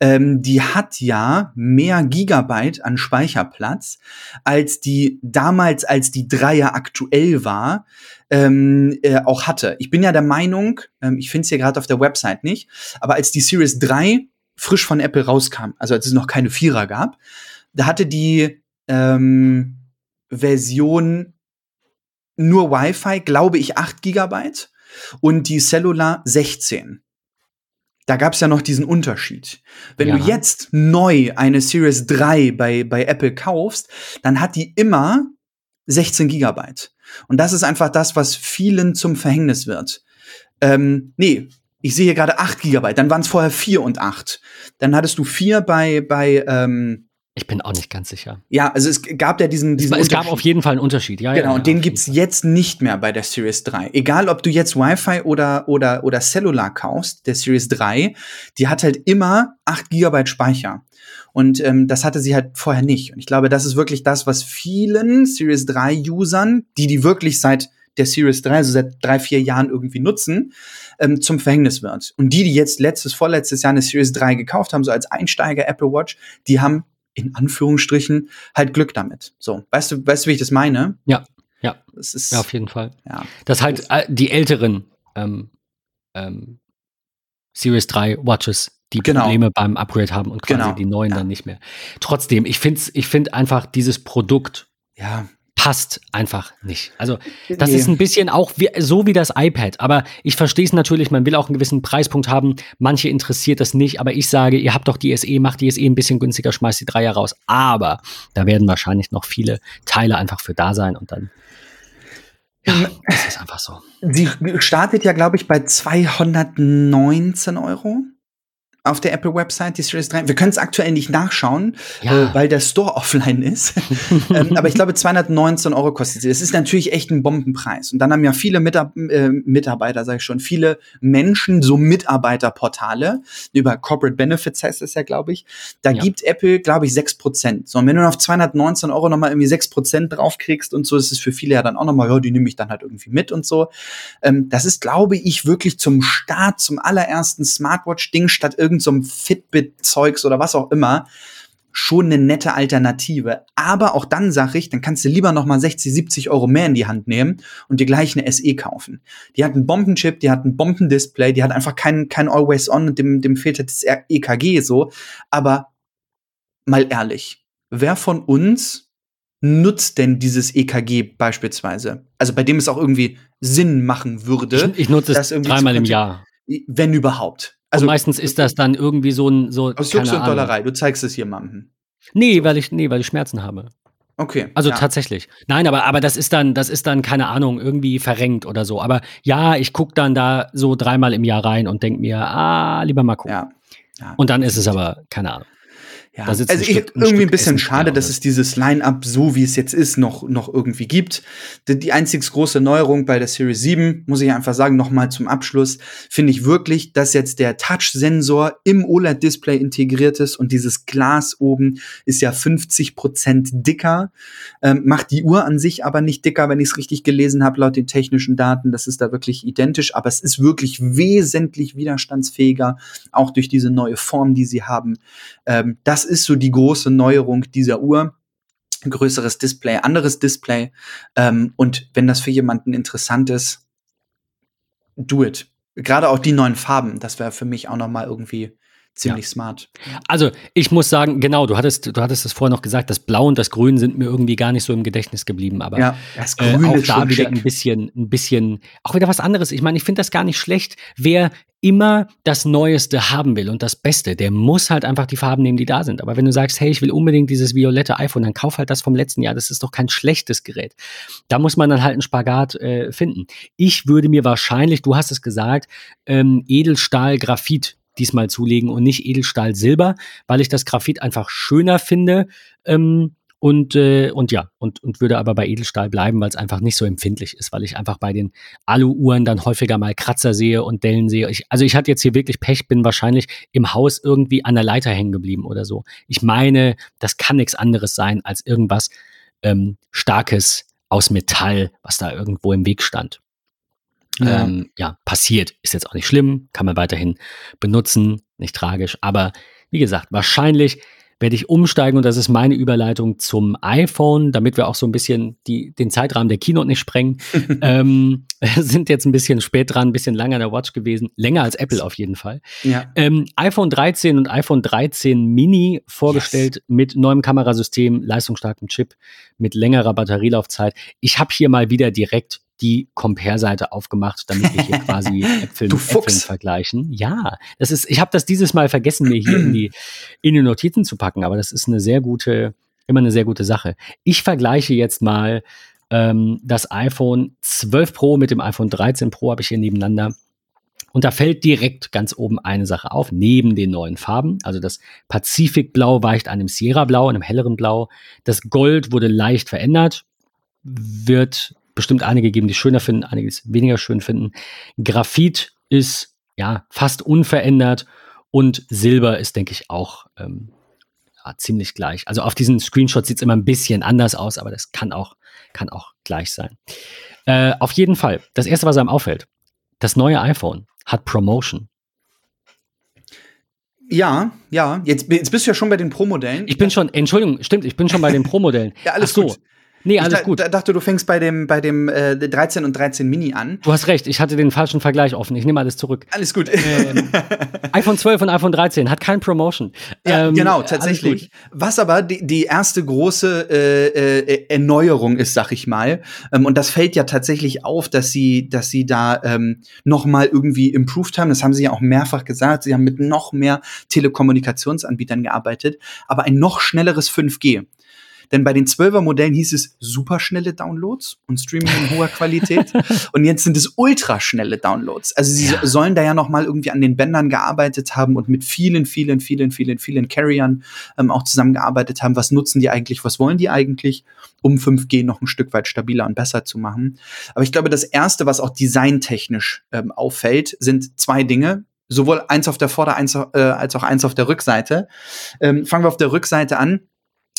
ähm, die hat ja mehr Gigabyte an Speicherplatz, als die damals, als die 3er aktuell war, ähm, äh, auch hatte. Ich bin ja der Meinung, ähm, ich finde es hier gerade auf der Website nicht, aber als die Series 3 frisch von Apple rauskam, also als es noch keine Vierer gab, da hatte die ähm, Version nur Wi-Fi, glaube ich, 8 Gigabyte und die Cellular 16. Da gab es ja noch diesen Unterschied. Wenn ja. du jetzt neu eine Series 3 bei, bei Apple kaufst, dann hat die immer 16 Gigabyte. Und das ist einfach das, was vielen zum Verhängnis wird. Ähm, nee, ich sehe hier gerade 8 Gigabyte, dann waren es vorher 4 und 8. Dann hattest du 4 bei, bei ähm, ich bin auch nicht ganz sicher. Ja, also es gab ja diesen, diesen Es, gab auf jeden Fall einen Unterschied, ja. Genau, ja, und den gibt's jetzt nicht mehr bei der Series 3. Egal, ob du jetzt Wi-Fi oder, oder, oder Cellular kaufst, der Series 3, die hat halt immer 8 Gigabyte Speicher. Und ähm, das hatte sie halt vorher nicht. Und ich glaube, das ist wirklich das, was vielen Series 3-Usern, die die wirklich seit der Series 3, also seit drei, vier Jahren irgendwie nutzen, ähm, zum Verhängnis wird. Und die, die jetzt letztes, vorletztes Jahr eine Series 3 gekauft haben, so als Einsteiger Apple Watch, die haben in Anführungsstrichen, halt Glück damit. So, weißt du, weißt du, wie ich das meine? Ja, ja. Das ist, Ja, auf jeden Fall. ja. Dass halt äh, die älteren ähm, ähm, Series 3 Watches die Genau. Probleme beim Upgrade haben und quasi Genau, die neuen ja. dann nicht mehr. Trotzdem, ich finde ich find einfach, dieses Produkt Ja. Passt einfach nicht. Also das Nee. ist ein bisschen auch wie, so wie das iPad. Aber ich verstehe es natürlich, man will auch einen gewissen Preispunkt haben. Manche interessiert das nicht, aber ich sage, ihr habt doch die SE, macht die SE ein bisschen günstiger, schmeißt die Dreier raus. Aber da werden wahrscheinlich noch viele Teile einfach für da sein und dann. Ja, das ist einfach so. Sie startet ja, glaube ich, bei 219 Euro auf der Apple-Website, die Series 3. Wir können es aktuell nicht nachschauen, Ja. äh, weil der Store offline ist. ähm, aber ich glaube, 219 Euro kostet sie. Das ist natürlich echt ein Bombenpreis. Und dann haben ja viele Mitar äh, Mitarbeiter, sage ich schon, viele Menschen, so Mitarbeiterportale, über Corporate Benefits heißt es ja, glaube ich. Da Ja. gibt Apple, glaube ich, 6%. So, und wenn du auf 219 Euro nochmal irgendwie 6% draufkriegst und so, ist es für viele ja dann auch nochmal, ja, die nehme ich dann halt irgendwie mit und so. Ähm, das ist, glaube ich, wirklich zum Start, zum allerersten Smartwatch-Ding statt irgendeinem so Fitbit-Zeugs oder was auch immer, schon eine nette Alternative. Aber auch dann sage ich, dann kannst du lieber noch mal 60, 70 Euro mehr in die Hand nehmen und dir gleich eine SE kaufen. Die hat einen Bombenchip, die hat ein Bombendisplay, die hat einfach kein, kein Always-On und dem, dem fehlt halt das EKG so. Aber mal ehrlich, wer von uns nutzt denn dieses EKG beispielsweise? Also bei dem es auch irgendwie Sinn machen würde, Ich, ich nutze das es dreimal im Jahr. wenn überhaupt. Also meistens ist das dann irgendwie so ein so aus Jux und Ahnung. Dollerei. Du zeigst es jemandem. Nee, weil ich nee, weil ich Schmerzen habe. Okay. Also ja. tatsächlich. Nein, aber, aber das ist dann, das ist dann, keine Ahnung, irgendwie verrenkt oder so. Aber ja, ich gucke dann da so dreimal im Jahr rein und denke mir, ah, lieber mal gucken. Ja. ja. Und dann ist es aber, keine Ahnung. Ja, also ein ich, Stück- irgendwie ein bisschen Essen schade, dass es dieses Line-Up, so wie es jetzt ist, noch, noch irgendwie gibt. Die, die einzig große Neuerung bei der Series 7, muss ich einfach sagen, nochmal zum Abschluss, finde ich wirklich, dass jetzt der Touch-Sensor im OLED-Display integriert ist und dieses Glas oben ist ja 50 Prozent dicker, ähm, macht die Uhr an sich aber nicht dicker, wenn ich es richtig gelesen habe, laut den technischen Daten. Das ist da wirklich identisch, aber es ist wirklich wesentlich widerstandsfähiger, auch durch diese neue Form, die sie haben. Ähm, das ist so die große Neuerung dieser Uhr. Größeres Display, anderes Display. Ähm, und wenn das für jemanden interessant ist, do it. Gerade auch die neuen Farben, das wäre für mich auch noch mal irgendwie ziemlich smart. Also, ich muss sagen, genau, du hattest, du hattest es vorher noch gesagt, das Blau und das Grün sind mir irgendwie gar nicht so im Gedächtnis geblieben, aber Ja, das äh, Grün auch ist da wieder schick. ein bisschen, ein bisschen, auch wieder was anderes. Ich meine, ich finde das gar nicht schlecht. Wer immer das Neueste haben will und das Beste, der muss halt einfach die Farben nehmen, die da sind. Aber wenn du sagst, hey, ich will unbedingt dieses violette iPhone, dann kauf halt das vom letzten Jahr. Das ist doch kein schlechtes Gerät. Da muss man dann halt einen Spagat äh, finden. Ich würde mir wahrscheinlich, du hast es gesagt, ähm, Edelstahl Graphit diesmal zulegen und nicht Edelstahl Silber, weil ich das Graphit einfach schöner finde. Ähm, und, äh, und ja, und, und würde aber bei Edelstahl bleiben, weil es einfach nicht so empfindlich ist, weil ich einfach bei den Alu-Uhren dann häufiger mal Kratzer sehe und Dellen sehe. Ich, also ich hatte jetzt hier wirklich Pech, bin wahrscheinlich im Haus irgendwie an der Leiter hängen geblieben oder so. Ich meine, das kann nichts anderes sein als irgendwas ähm, Starkes aus Metall, was da irgendwo im Weg stand. Ja. Ähm, ja, passiert. Ist jetzt auch nicht schlimm, kann man weiterhin benutzen, nicht tragisch. Aber wie gesagt, wahrscheinlich werde ich umsteigen und das ist meine Überleitung zum iPhone, damit wir auch so ein bisschen die, den Zeitrahmen der Keynote nicht sprengen. ähm, sind jetzt ein bisschen spät dran, ein bisschen lange an der Watch gewesen. Länger als Apple auf jeden Fall. ja. Ähm, iPhone 13 und iPhone 13 Mini vorgestellt mit neuem Kamerasystem, leistungsstarkem Chip, mit längerer Batterielaufzeit. Ich habe hier mal wieder direkt die Compare-Seite aufgemacht, damit wir hier quasi Äpfel mit Äpfeln vergleichen. Ja, das ist, ich habe das dieses Mal vergessen, mir hier in die, in die Notizen zu packen, aber das ist eine sehr gute, immer eine sehr gute Sache. Ich vergleiche jetzt mal ähm, das iPhone 12 Pro mit dem iPhone 13 Pro, habe ich hier nebeneinander. Und da fällt direkt ganz oben eine Sache auf, neben den neuen Farben. Also das Pazifikblau weicht einem Sierra-Blau, einem helleren Blau. Das Gold wurde leicht verändert, wird bestimmt einige geben, die es schöner finden, einige die es weniger schön finden. Graphit ist ja fast unverändert und Silber ist, denke ich, auch ähm, ja, ziemlich gleich. Also auf diesen Screenshots sieht es immer ein bisschen anders aus, aber das kann auch, kann auch gleich sein. Äh, auf jeden Fall, das erste, was einem auffällt, das neue iPhone hat Promotion. Ja, ja. Jetzt, jetzt bist du ja schon bei den Pro-Modellen. Ich bin schon, Entschuldigung, stimmt, ich bin schon bei den Pro-Modellen. ja, alles Ach so. gut. Nee, alles ich gut. Ich dachte, du fängst bei dem, bei dem äh, 13 und 13 Mini an. Du hast recht, ich hatte den falschen Vergleich offen. Ich nehme alles zurück. Alles gut. Ähm, iPhone 12 und iPhone 13 hat kein Promotion. Ja, Ähm, genau, tatsächlich. Was aber die, die erste große äh, äh, Erneuerung ist, sag ich mal. Ähm, und das fällt ja tatsächlich auf, dass sie, dass sie da ähm, noch mal irgendwie improved haben. Das haben sie ja auch mehrfach gesagt. Sie haben mit noch mehr Telekommunikationsanbietern gearbeitet, aber ein noch schnelleres 5G. Denn bei den 12er Modellen hieß es superschnelle Downloads und Streaming in hoher Qualität. und jetzt sind es ultraschnelle Downloads. Also sie Ja. so- sollen da ja noch mal irgendwie an den Bändern gearbeitet haben und mit vielen, vielen, vielen, vielen, vielen Carriern ähm, auch zusammengearbeitet haben. Was nutzen die eigentlich? Was wollen die eigentlich? Um 5G noch ein Stück weit stabiler und besser zu machen. Aber ich glaube, das erste, was auch designtechnisch ähm, auffällt, sind zwei Dinge. Sowohl eins auf der Vorder- eins, äh, als auch eins auf der Rückseite. Ähm, fangen wir auf der Rückseite an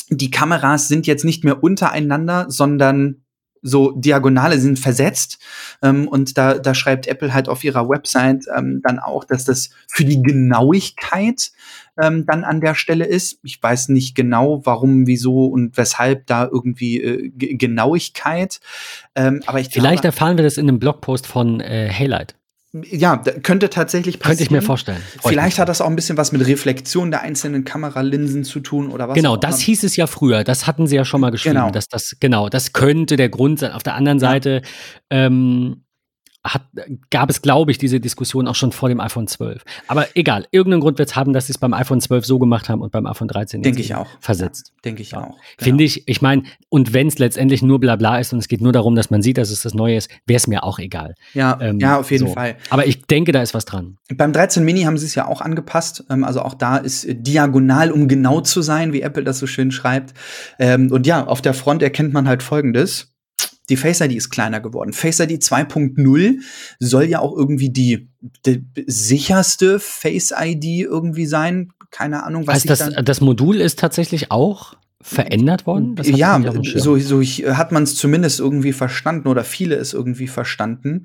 die Kameras sind jetzt nicht mehr untereinander, sondern so Diagonale sind versetzt. Ähm, und da, da schreibt Apple halt auf ihrer Website ähm, dann auch, dass das für die Genauigkeit ähm, dann an der Stelle ist. Ich weiß nicht genau, warum, wieso und weshalb da irgendwie äh, Genauigkeit. Ähm, aber ich Vielleicht glaube, erfahren wir das in einem Blogpost von äh, Haylight. Ja, könnte tatsächlich passieren. Könnte ich mir vorstellen. Vielleicht hat das auch ein bisschen was mit Reflexion der einzelnen Kameralinsen zu tun oder was. Genau, das hieß es ja früher. Das hatten sie ja schon mal geschrieben. Genau. Dass das, genau, das könnte der Grund sein. Auf der anderen Seite ähm, hat, gab es, glaube ich, diese Diskussion auch schon vor dem iPhone 12. Aber egal, irgendeinen Grund wird es haben, dass sie es beim iPhone 12 so gemacht haben und beim iPhone 13 Denke ich auch. versetzt. Denke ich auch. Finde ich, ich meine, und wenn es letztendlich nur Blabla ist und es geht nur darum, dass man sieht, dass es das Neue ist, wäre es mir auch egal. Ja, Ähm, ja, auf jeden so. Fall. Aber ich denke, da ist was dran. Beim 13 Mini haben sie es ja auch angepasst. Ähm, also auch da ist äh, diagonal, um genau zu sein, wie Apple das so schön schreibt. Ähm, und ja, auf der Front erkennt man halt Folgendes. Die Face ID ist kleiner geworden. Face ID 2.0 soll ja auch irgendwie die, die sicherste Face ID irgendwie sein. Keine Ahnung, was Heißt ich das, das Modul ist tatsächlich auch verändert worden? Das ja, so, so ich, hat man es zumindest irgendwie verstanden oder viele es irgendwie verstanden.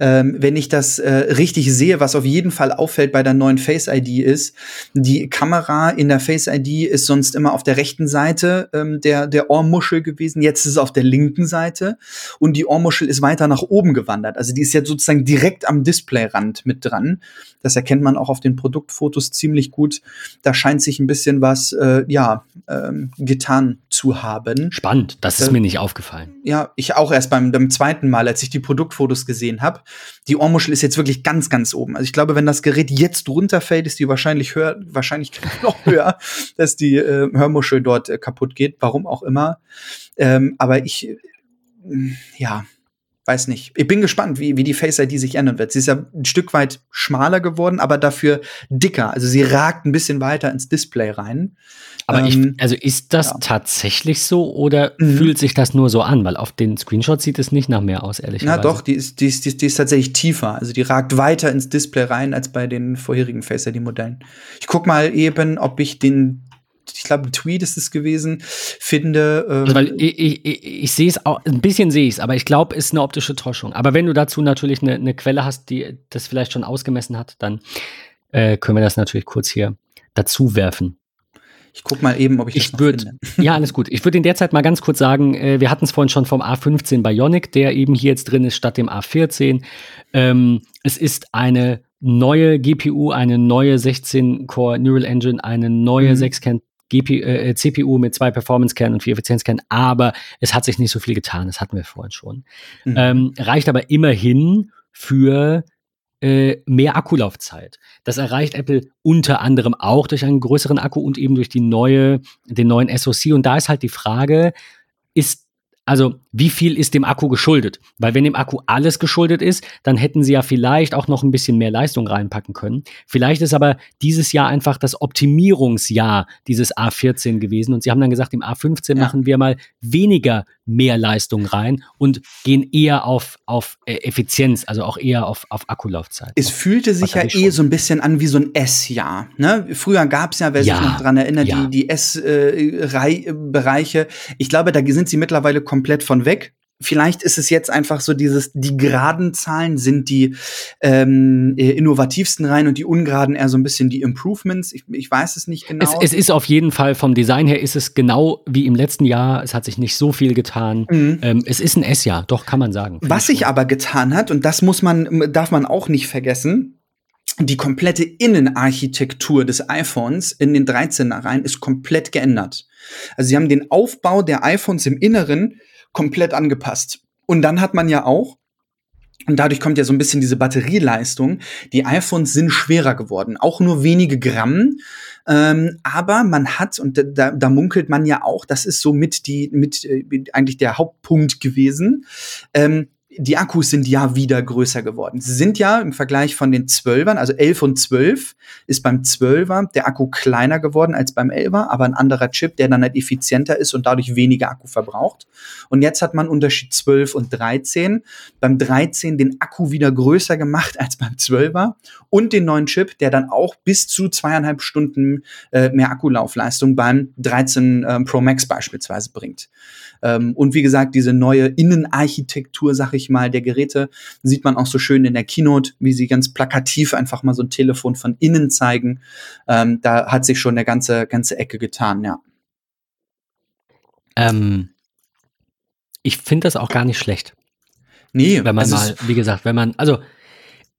Ähm, wenn ich das äh, richtig sehe, was auf jeden Fall auffällt bei der neuen Face ID ist, die Kamera in der Face ID ist sonst immer auf der rechten Seite ähm, der, der Ohrmuschel gewesen. Jetzt ist es auf der linken Seite und die Ohrmuschel ist weiter nach oben gewandert. Also die ist jetzt sozusagen direkt am Displayrand mit dran. Das erkennt man auch auf den Produktfotos ziemlich gut. Da scheint sich ein bisschen was, äh, ja, ähm, getan zu haben. Spannend, das ist Äh, mir nicht aufgefallen. Ja, ich auch erst beim, beim zweiten Mal, als ich die Produktfotos gesehen habe. Die Ohrmuschel ist jetzt wirklich ganz, ganz oben. Also ich glaube, wenn das Gerät jetzt runterfällt, ist die wahrscheinlich höher, wahrscheinlich noch höher, dass die äh, Hörmuschel dort äh, kaputt geht. Warum auch immer. Ähm, aber ich, äh, ja, weiß nicht. Ich bin gespannt, wie, wie die Face ID sich ändern wird. Sie ist ja ein Stück weit schmaler geworden, aber dafür dicker. Also sie ragt ein bisschen weiter ins Display rein. Aber ähm, ich, also ist das ja. tatsächlich so oder Mhm. fühlt sich das nur so an? Weil auf den Screenshots sieht es nicht nach mehr aus, ehrlich Na doch, die ist, die, ist, die, ist, die ist tatsächlich tiefer. Also die ragt weiter ins Display rein als bei den vorherigen Face ID-Modellen. Ich guck mal eben, ob ich den, ich glaube, ein Tweet ist es gewesen, finde. Ähm, Also, weil ich, ich, ich, ich sehe es auch, ein bisschen sehe ich es, aber ich glaube, es ist eine optische Täuschung. Aber wenn du dazu natürlich eine, eine Quelle hast, die das vielleicht schon ausgemessen hat, dann äh, können wir das natürlich kurz hier dazu werfen. ich guck mal eben, ob ich, das Ich würde, finde. ja, alles gut. Ich würde in der Zeit mal ganz kurz sagen, äh, wir hatten es vorhin schon vom A15 Bionic, der eben hier jetzt drin ist, statt dem A14. Ähm, es ist eine neue GPU, eine neue 16-Core Neural Engine, eine neue Mhm. 6-Kern GPU, äh, CPU mit zwei Performance-Kernen und vier Effizienzkernen, aber es hat sich nicht so viel getan, das hatten wir vorhin schon. Mhm. Ähm, reicht aber immerhin für äh, mehr Akkulaufzeit. Das erreicht Apple unter anderem auch durch einen größeren Akku und eben durch die neue, den neuen SoC. Und da ist halt die Frage, ist also, wie viel ist dem Akku geschuldet? Weil wenn dem Akku alles geschuldet ist, dann hätten sie ja vielleicht auch noch ein bisschen mehr Leistung reinpacken können. Vielleicht ist aber dieses Jahr einfach das Optimierungsjahr dieses A14 gewesen und sie haben dann gesagt, im A15 Ja. machen wir mal weniger mehr Leistung rein und gehen eher auf, auf äh, Effizienz, also auch eher auf, auf Akkulaufzeit. Es fühlte sich ja eh so ein bisschen an wie so ein S-Jahr. Ne? Früher gab es ja, wer Ja, sich noch dran erinnert, ja. die, die S-Bereiche. ich glaube, da sind sie mittlerweile komplett von weg. vielleicht ist es jetzt einfach so dieses, die geraden Zahlen sind die ähm, äh, innovativsten rein und die ungeraden eher so ein bisschen die Improvements. Ich, ich weiß es nicht genau. Es, es, ist auf jeden Fall vom Design her ist es genau wie im letzten Jahr. Es hat sich nicht so viel getan. Mhm. Ähm, es ist ein S-Jahr, doch kann man sagen. Was sich aber getan hat, und das muss man, darf man auch nicht vergessen, die komplette Innenarchitektur des iPhones in den 13er rein ist komplett geändert. Also sie haben den Aufbau der iPhones im Inneren komplett angepasst. Und dann hat man ja auch, und dadurch kommt ja so ein bisschen diese Batterieleistung, die iPhones sind schwerer geworden, auch nur wenige Gramm. Ähm, aber man hat, und da, da munkelt man ja auch, das ist so mit die, mit äh, eigentlich der Hauptpunkt gewesen, ähm, die Akkus sind ja wieder größer geworden. Sie sind ja im Vergleich von den 12ern, also 11 und 12, ist beim 12er der Akku kleiner geworden als beim 11er, aber ein anderer Chip, der dann halt effizienter ist und dadurch weniger Akku verbraucht. Und jetzt hat man Unterschied 12 und 13. Beim 13 den Akku wieder größer gemacht als beim 12er und den neuen Chip, der dann auch bis zu zweieinhalb Stunden äh, mehr Akkulaufleistung beim 13 äh, Pro Max beispielsweise bringt. Ähm, und wie gesagt, diese neue Innenarchitektur, sag ich mal, der Geräte sieht man auch so schön in der Keynote, wie sie ganz plakativ einfach mal so ein Telefon von innen zeigen. Ähm, da hat sich schon eine ganze, ganze Ecke getan, ja. Ähm, ich finde das auch gar nicht schlecht. Nee, wenn man mal, wie gesagt, wenn man, also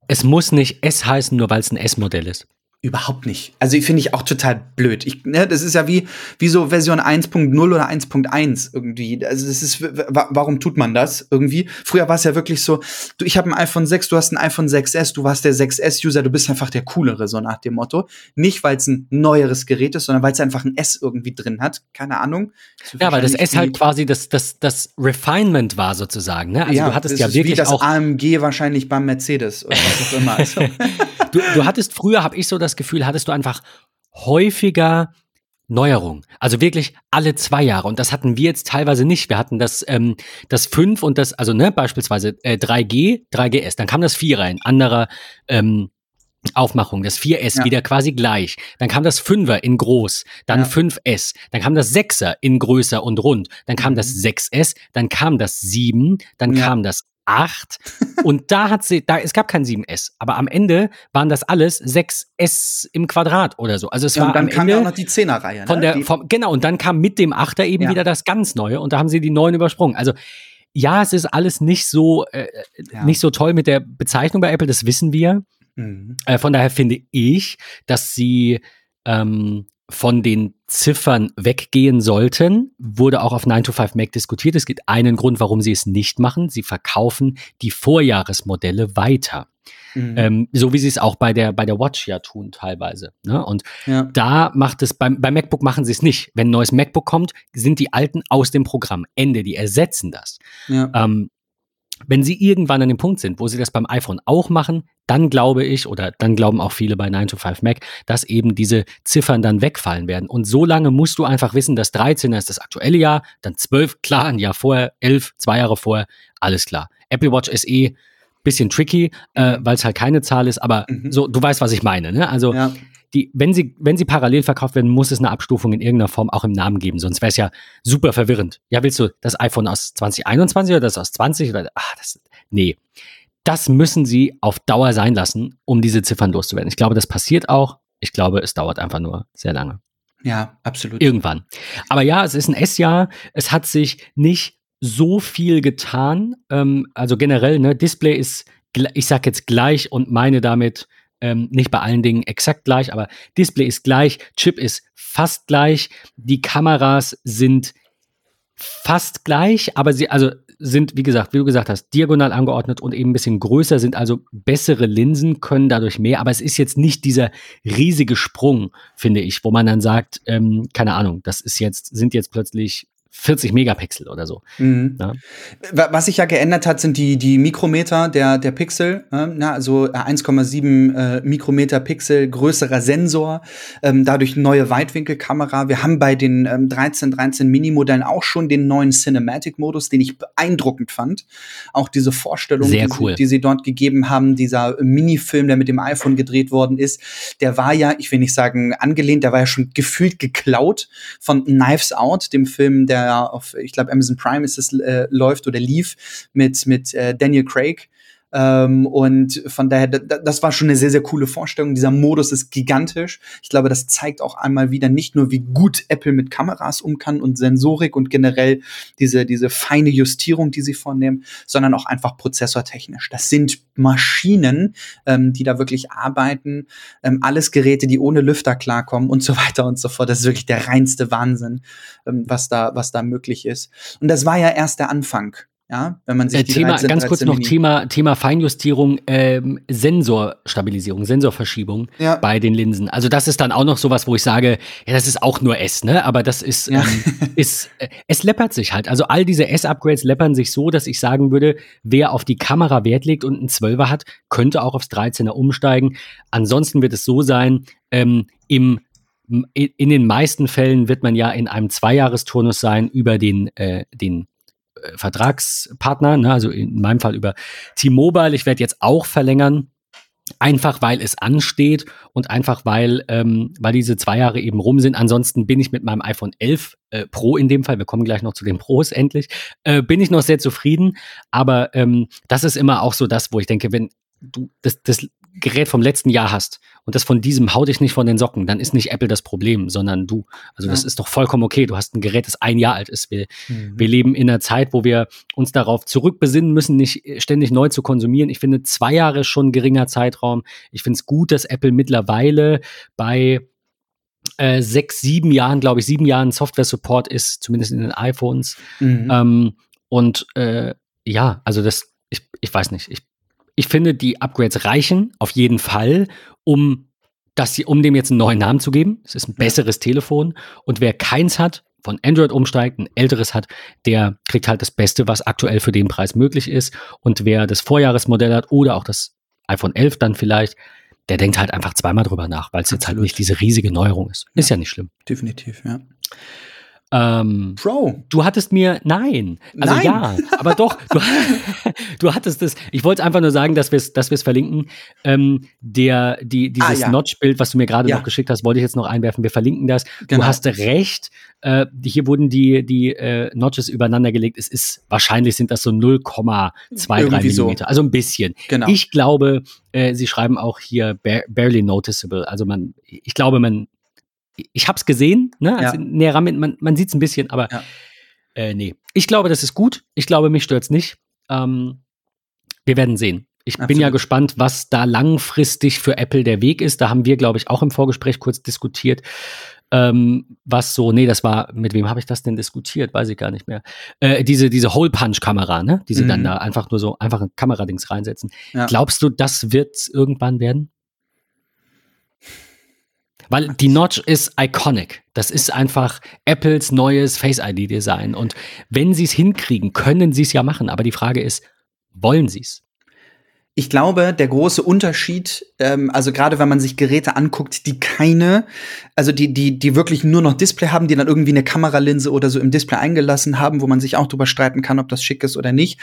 es muss nicht S heißen, nur weil es ein S-Modell ist. Überhaupt nicht. Also finde ich auch total blöd. Ich, ne, das ist ja wie, wie so Version 1.0 oder 1.1 irgendwie. Also das ist, warum tut man das irgendwie? Früher war es ja wirklich so, du, ich habe ein iPhone 6, du hast ein iPhone 6S, du warst der 6S-User, du bist einfach der coolere, so nach dem Motto. Nicht, weil es ein neueres Gerät ist, sondern weil es einfach ein S irgendwie drin hat. Keine Ahnung. Ja, weil das S halt quasi das, das, das Refinement war sozusagen. Ne? Also ja, du hattest ja wirklich wie das auch AMG wahrscheinlich beim Mercedes oder was auch immer. Also. du, du hattest früher, habe ich so das Gefühl, hattest du einfach häufiger Neuerung. Also wirklich alle zwei Jahre. Und das hatten wir jetzt teilweise nicht. Wir hatten das, ähm, das 5 und das, also ne, beispielsweise äh, 3G, 3GS. Dann kam das 4 rein, anderer ähm, Aufmachung, das 4S ja. wieder quasi gleich. Dann kam das 5er in groß, dann ja. 5S, dann kam das 6er in größer und rund, dann kam mhm. das 6S, dann kam das 7, dann ja. kam das 8 und da hat sie, da, es gab kein 7S, aber am Ende waren das alles 6S im Quadrat oder so. Also es ja, war und dann am kam Ende ja auch noch die 10er Reihe, ne? Von der, vom, genau, und dann kam mit dem 8er eben ja. wieder das ganz neue und da haben sie die neuen übersprungen. Also ja, es ist alles nicht so, äh, ja. nicht so toll mit der Bezeichnung bei Apple, das wissen wir. Mhm. Äh, von daher finde ich, dass sie ähm, von den Ziffern weggehen sollten, wurde auch auf 9 to 5 Mac diskutiert. Es gibt einen Grund, warum sie es nicht machen. Sie verkaufen die Vorjahresmodelle weiter. Mhm. Ähm, so wie sie es auch bei der, bei der Watch ja tun, teilweise. Ne? Und ja. da macht es, beim, beim MacBook machen sie es nicht. Wenn ein neues MacBook kommt, sind die alten aus dem Programm. Ende, die ersetzen das. Ja. Ähm, wenn sie irgendwann an dem Punkt sind, wo sie das beim iPhone auch machen, dann glaube ich, oder dann glauben auch viele bei 9 to 5 Mac, dass eben diese Ziffern dann wegfallen werden. Und so lange musst du einfach wissen, dass 13 ist das aktuelle Jahr, dann 12, klar, ein Jahr vorher, 11, zwei Jahre vorher, alles klar. Apple Watch SE, bisschen tricky, äh, weil es halt keine Zahl ist, aber mhm. so, du weißt, was ich meine. Ne? Also ja die, wenn sie, wenn sie parallel verkauft werden, muss es eine Abstufung in irgendeiner Form auch im Namen geben, sonst wäre es ja super verwirrend. Ja, willst du das iPhone aus 2021 oder das aus 20 oder, ach, das, nee. Das müssen sie auf Dauer sein lassen, um diese Ziffern loszuwerden. Ich glaube, das passiert auch. Ich glaube, es dauert einfach nur sehr lange. Ja, absolut. Irgendwann. Aber ja, es ist ein S-Jahr. Es hat sich nicht so viel getan. Ähm, also generell, ne, Display ist, ich sag jetzt gleich und meine damit ähm, nicht bei allen Dingen exakt gleich, aber Display ist gleich, Chip ist fast gleich, die Kameras sind fast gleich, aber sie also sind, wie gesagt, wie du gesagt hast, diagonal angeordnet und eben ein bisschen größer, sind also bessere Linsen, können dadurch mehr, aber es ist jetzt nicht dieser riesige Sprung, finde ich, wo man dann sagt, ähm, keine Ahnung, das ist jetzt, sind jetzt plötzlich 40 Megapixel oder so. Mhm. Ja. Was sich ja geändert hat, sind die, die Mikrometer der, der Pixel. Äh, na, also 1,7 äh, Mikrometer Pixel, größerer Sensor, ähm, dadurch neue Weitwinkelkamera. Wir haben bei den ähm, 13, 13 Mini-Modellen auch schon den neuen Cinematic-Modus, den ich beeindruckend fand. Auch diese Vorstellung, die, cool. sie, die sie dort gegeben haben, dieser Minifilm, der mit dem iPhone gedreht worden ist, der war ja, ich will nicht sagen angelehnt, der war ja schon gefühlt geklaut von Knives Out, dem Film, der auf, ich glaube, Amazon Prime ist es, äh, läuft oder lief mit, mit äh, Daniel Craig. Ähm, und von daher, das war schon eine sehr, sehr coole Vorstellung. Dieser Modus ist gigantisch. Ich glaube, das zeigt auch einmal wieder nicht nur, wie gut Apple mit Kameras um kann und Sensorik und generell diese, diese feine Justierung, die sie vornehmen, sondern auch einfach prozessortechnisch. Das sind Maschinen, ähm, die da wirklich arbeiten. Ähm, alles Geräte, die ohne Lüfter klarkommen und so weiter und so fort. Das ist wirklich der reinste Wahnsinn, ähm, was da, was da möglich ist. Und das war ja erst der Anfang. Ja, wenn man sich äh, die Thema, 13, ganz kurz 13 noch Mini- Thema, Thema Feinjustierung, ähm, Sensorstabilisierung, Sensorverschiebung Ja. bei den Linsen. Also das ist dann auch noch sowas, wo ich sage, ja, das ist auch nur S, ne? Aber das ist, Ja. ähm, ist äh, es läppert sich halt. Also all diese S-Upgrades läppern sich so, dass ich sagen würde, wer auf die Kamera Wert legt und einen 12er hat, könnte auch aufs 13er umsteigen. Ansonsten wird es so sein, ähm, im in den meisten Fällen wird man ja in einem Zweijahresturnus sein über den, äh, den Vertragspartner, ne? also in meinem Fall über T-Mobile. Ich werde jetzt auch verlängern, einfach weil es ansteht und einfach weil, ähm, weil diese zwei Jahre eben rum sind. Ansonsten bin ich mit meinem iPhone 11 äh, Pro in dem Fall, wir kommen gleich noch zu den Pros endlich, äh, bin ich noch sehr zufrieden. Aber ähm, das ist immer auch so das, wo ich denke, wenn du das, das Gerät vom letzten Jahr hast und das von diesem hau dich nicht von den Socken, dann ist nicht Apple das Problem, sondern du. Also das Ja. ist doch vollkommen okay. Du hast ein Gerät, das ein Jahr alt ist. Wir, Mhm. wir leben in einer Zeit, wo wir uns darauf zurückbesinnen müssen, nicht ständig neu zu konsumieren. Ich finde, zwei Jahre schon ein geringer Zeitraum. Ich finde es gut, dass Apple mittlerweile bei äh, sechs, sieben Jahren, glaube ich, sieben Jahren Software-Support ist, zumindest in den iPhones. Mhm. Ähm, und äh, ja, also das, ich, ich weiß nicht. Ich, ich finde, die Upgrades reichen auf jeden Fall, um dass sie, um dem jetzt einen neuen Namen zu geben. Es ist ein besseres Telefon. Und wer keins hat, von Android umsteigt, ein älteres hat, der kriegt halt das Beste, was aktuell für den Preis möglich ist. Und wer das Vorjahresmodell hat oder auch das iPhone 11 dann vielleicht, der denkt halt einfach zweimal drüber nach, weil es jetzt halt nicht diese riesige Neuerung ist. Ist ja nicht schlimm. Definitiv, ja. Ähm, Pro. Du hattest mir, nein, also Nein. ja, aber doch, du, du hattest es, ich wollte einfach nur sagen, dass wir es dass wir's verlinken. Ähm, der, die, dieses Ah, ja. Notch-Bild, was du mir gerade Ja. noch geschickt hast, wollte ich jetzt noch einwerfen, wir verlinken das. Genau. Du hast recht, äh, hier wurden die, die äh, Notches übereinander gelegt. Es ist, wahrscheinlich sind das so 0,23 Irgendwie so. Millimeter, also ein bisschen. Genau. Ich glaube, äh, sie schreiben auch hier ba barely noticeable, also man, ich glaube, man, ich habe es gesehen, ne? Ja. Also näher ran, man, man sieht es ein bisschen, aber Ja. äh, nee. Ich glaube, das ist gut. Ich glaube, mich stört's nicht. Ähm, wir werden sehen. Ich bin Absolut. ja gespannt, was da langfristig für Apple der Weg ist. Da haben wir, glaube ich, auch im Vorgespräch kurz diskutiert. Ähm, was so, nee, das war, mit wem habe ich das denn diskutiert? Weiß ich gar nicht mehr. Äh, diese, diese Hole-Punch-Kamera, ne? Die sie dann Mhm. da einfach nur so, einfach ein Kameradings reinsetzen. Ja. Glaubst du, das wird irgendwann werden? Weil die Notch ist iconic. Das ist einfach Apples neues Face-ID-Design. Und wenn sie es hinkriegen, können sie es ja machen. Aber die Frage ist, wollen sie es? Ich glaube, der große Unterschied, ähm, also gerade wenn man sich Geräte anguckt, die keine, also die, die, die wirklich nur noch Display haben, die dann irgendwie eine Kameralinse oder so im Display eingelassen haben, wo man sich auch drüber streiten kann, ob das schick ist oder nicht.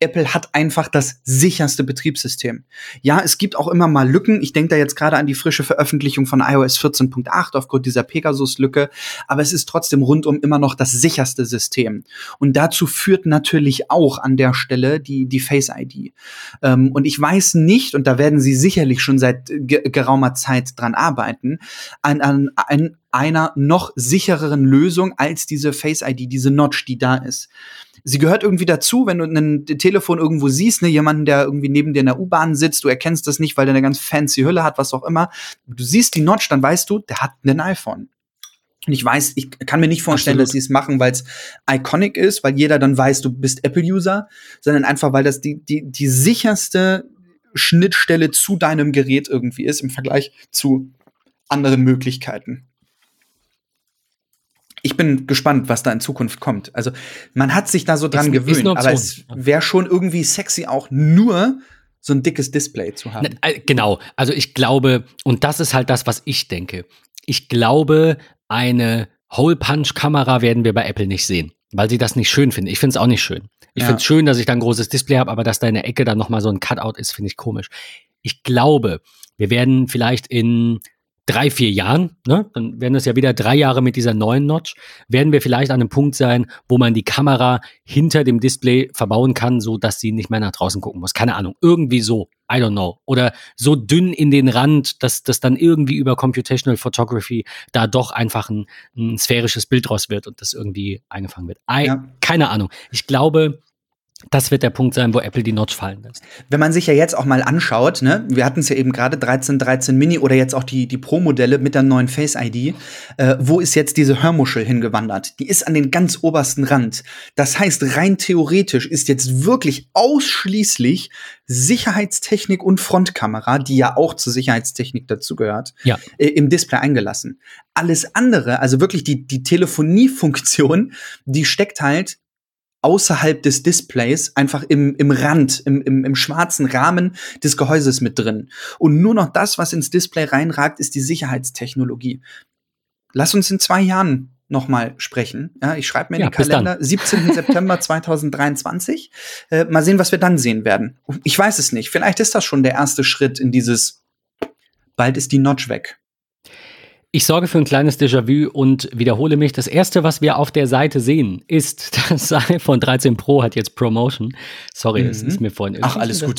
Apple hat einfach das sicherste Betriebssystem. Ja, es gibt auch immer mal Lücken. Ich denke da jetzt gerade an die frische Veröffentlichung von iOS 14.8 aufgrund dieser Pegasus-Lücke. Aber es ist trotzdem rundum immer noch das sicherste System. Und dazu führt natürlich auch an der Stelle die, die Face ID. Ähm, und ich weiß nicht, und da werden sie sicherlich schon seit ge geraumer Zeit dran arbeiten, an, an, an einer noch sichereren Lösung als diese Face ID, diese Notch, die da ist. Sie gehört irgendwie dazu, wenn du ein Telefon irgendwo siehst, ne, jemanden, der irgendwie neben dir in der U-Bahn sitzt, du erkennst das nicht, weil der eine ganz fancy Hülle hat, was auch immer. Du siehst die Notch, dann weißt du, der hat ein iPhone. Und ich weiß, ich kann mir nicht vorstellen, Absolut. dass sie es machen, weil es iconic ist, weil jeder dann weiß, du bist Apple-User, sondern einfach, weil das die, die, die sicherste Schnittstelle zu deinem Gerät irgendwie ist im Vergleich zu anderen Möglichkeiten. Ich bin gespannt, was da in Zukunft kommt. Also, man hat sich da so dran Ist- ist gewöhnt, eine aber es wäre schon irgendwie sexy, auch nur so ein dickes Display zu haben. Äh, Genau, also ich glaube, und das ist halt das, was ich denke. Ich glaube, eine Hole-Punch-Kamera werden wir bei Apple nicht sehen, weil sie das nicht schön finden. Ich finde es auch nicht schön. Ich Ja. finde es schön, dass ich da ein großes Display habe, aber dass da in der Ecke dann nochmal so ein Cutout ist, finde ich komisch. Ich glaube, wir werden vielleicht in drei, vier Jahren, ne, dann werden das ja wieder drei Jahre mit dieser neuen Notch, werden wir vielleicht an einem Punkt sein, wo man die Kamera hinter dem Display verbauen kann, so dass sie nicht mehr nach draußen gucken muss. Keine Ahnung, irgendwie so. I don't know. Oder so dünn in den Rand, dass das dann irgendwie über Computational Photography da doch einfach ein, ein sphärisches Bild draus wird und das irgendwie eingefangen wird. I, ja. Keine Ahnung. Ich glaube, das wird der Punkt sein, wo Apple die Notch fallen lässt. Wenn man sich ja jetzt auch mal anschaut, ne, wir hatten es ja eben gerade 13, 13 Mini oder jetzt auch die, die Pro-Modelle mit der neuen Face ID. Äh, wo ist jetzt diese Hörmuschel hingewandert? Die ist an den ganz obersten Rand. Das heißt, rein theoretisch ist jetzt wirklich ausschließlich Sicherheitstechnik und Frontkamera, die ja auch zur Sicherheitstechnik dazugehört, ja. äh, im Display eingelassen. Alles andere, also wirklich die, die Telefoniefunktion, die steckt halt außerhalb des Displays, einfach im, im Rand, im, im, im schwarzen Rahmen des Gehäuses mit drin. Und nur noch das, was ins Display reinragt, ist die Sicherheitstechnologie. Lass uns in zwei Jahren noch mal sprechen. Ja, ich schreibe mir ja, den Kalender, 17. September 2023. Äh, mal sehen, was wir dann sehen werden. Ich weiß es nicht. Vielleicht ist das schon der erste Schritt in dieses, bald ist die Notch weg. Ich sorge für ein kleines Déjà-vu und wiederhole mich. Das erste, was wir auf der Seite sehen, ist, das iPhone 13 Pro hat jetzt Promotion. Sorry, mhm. das ist mir vorhin Ach, alles gut.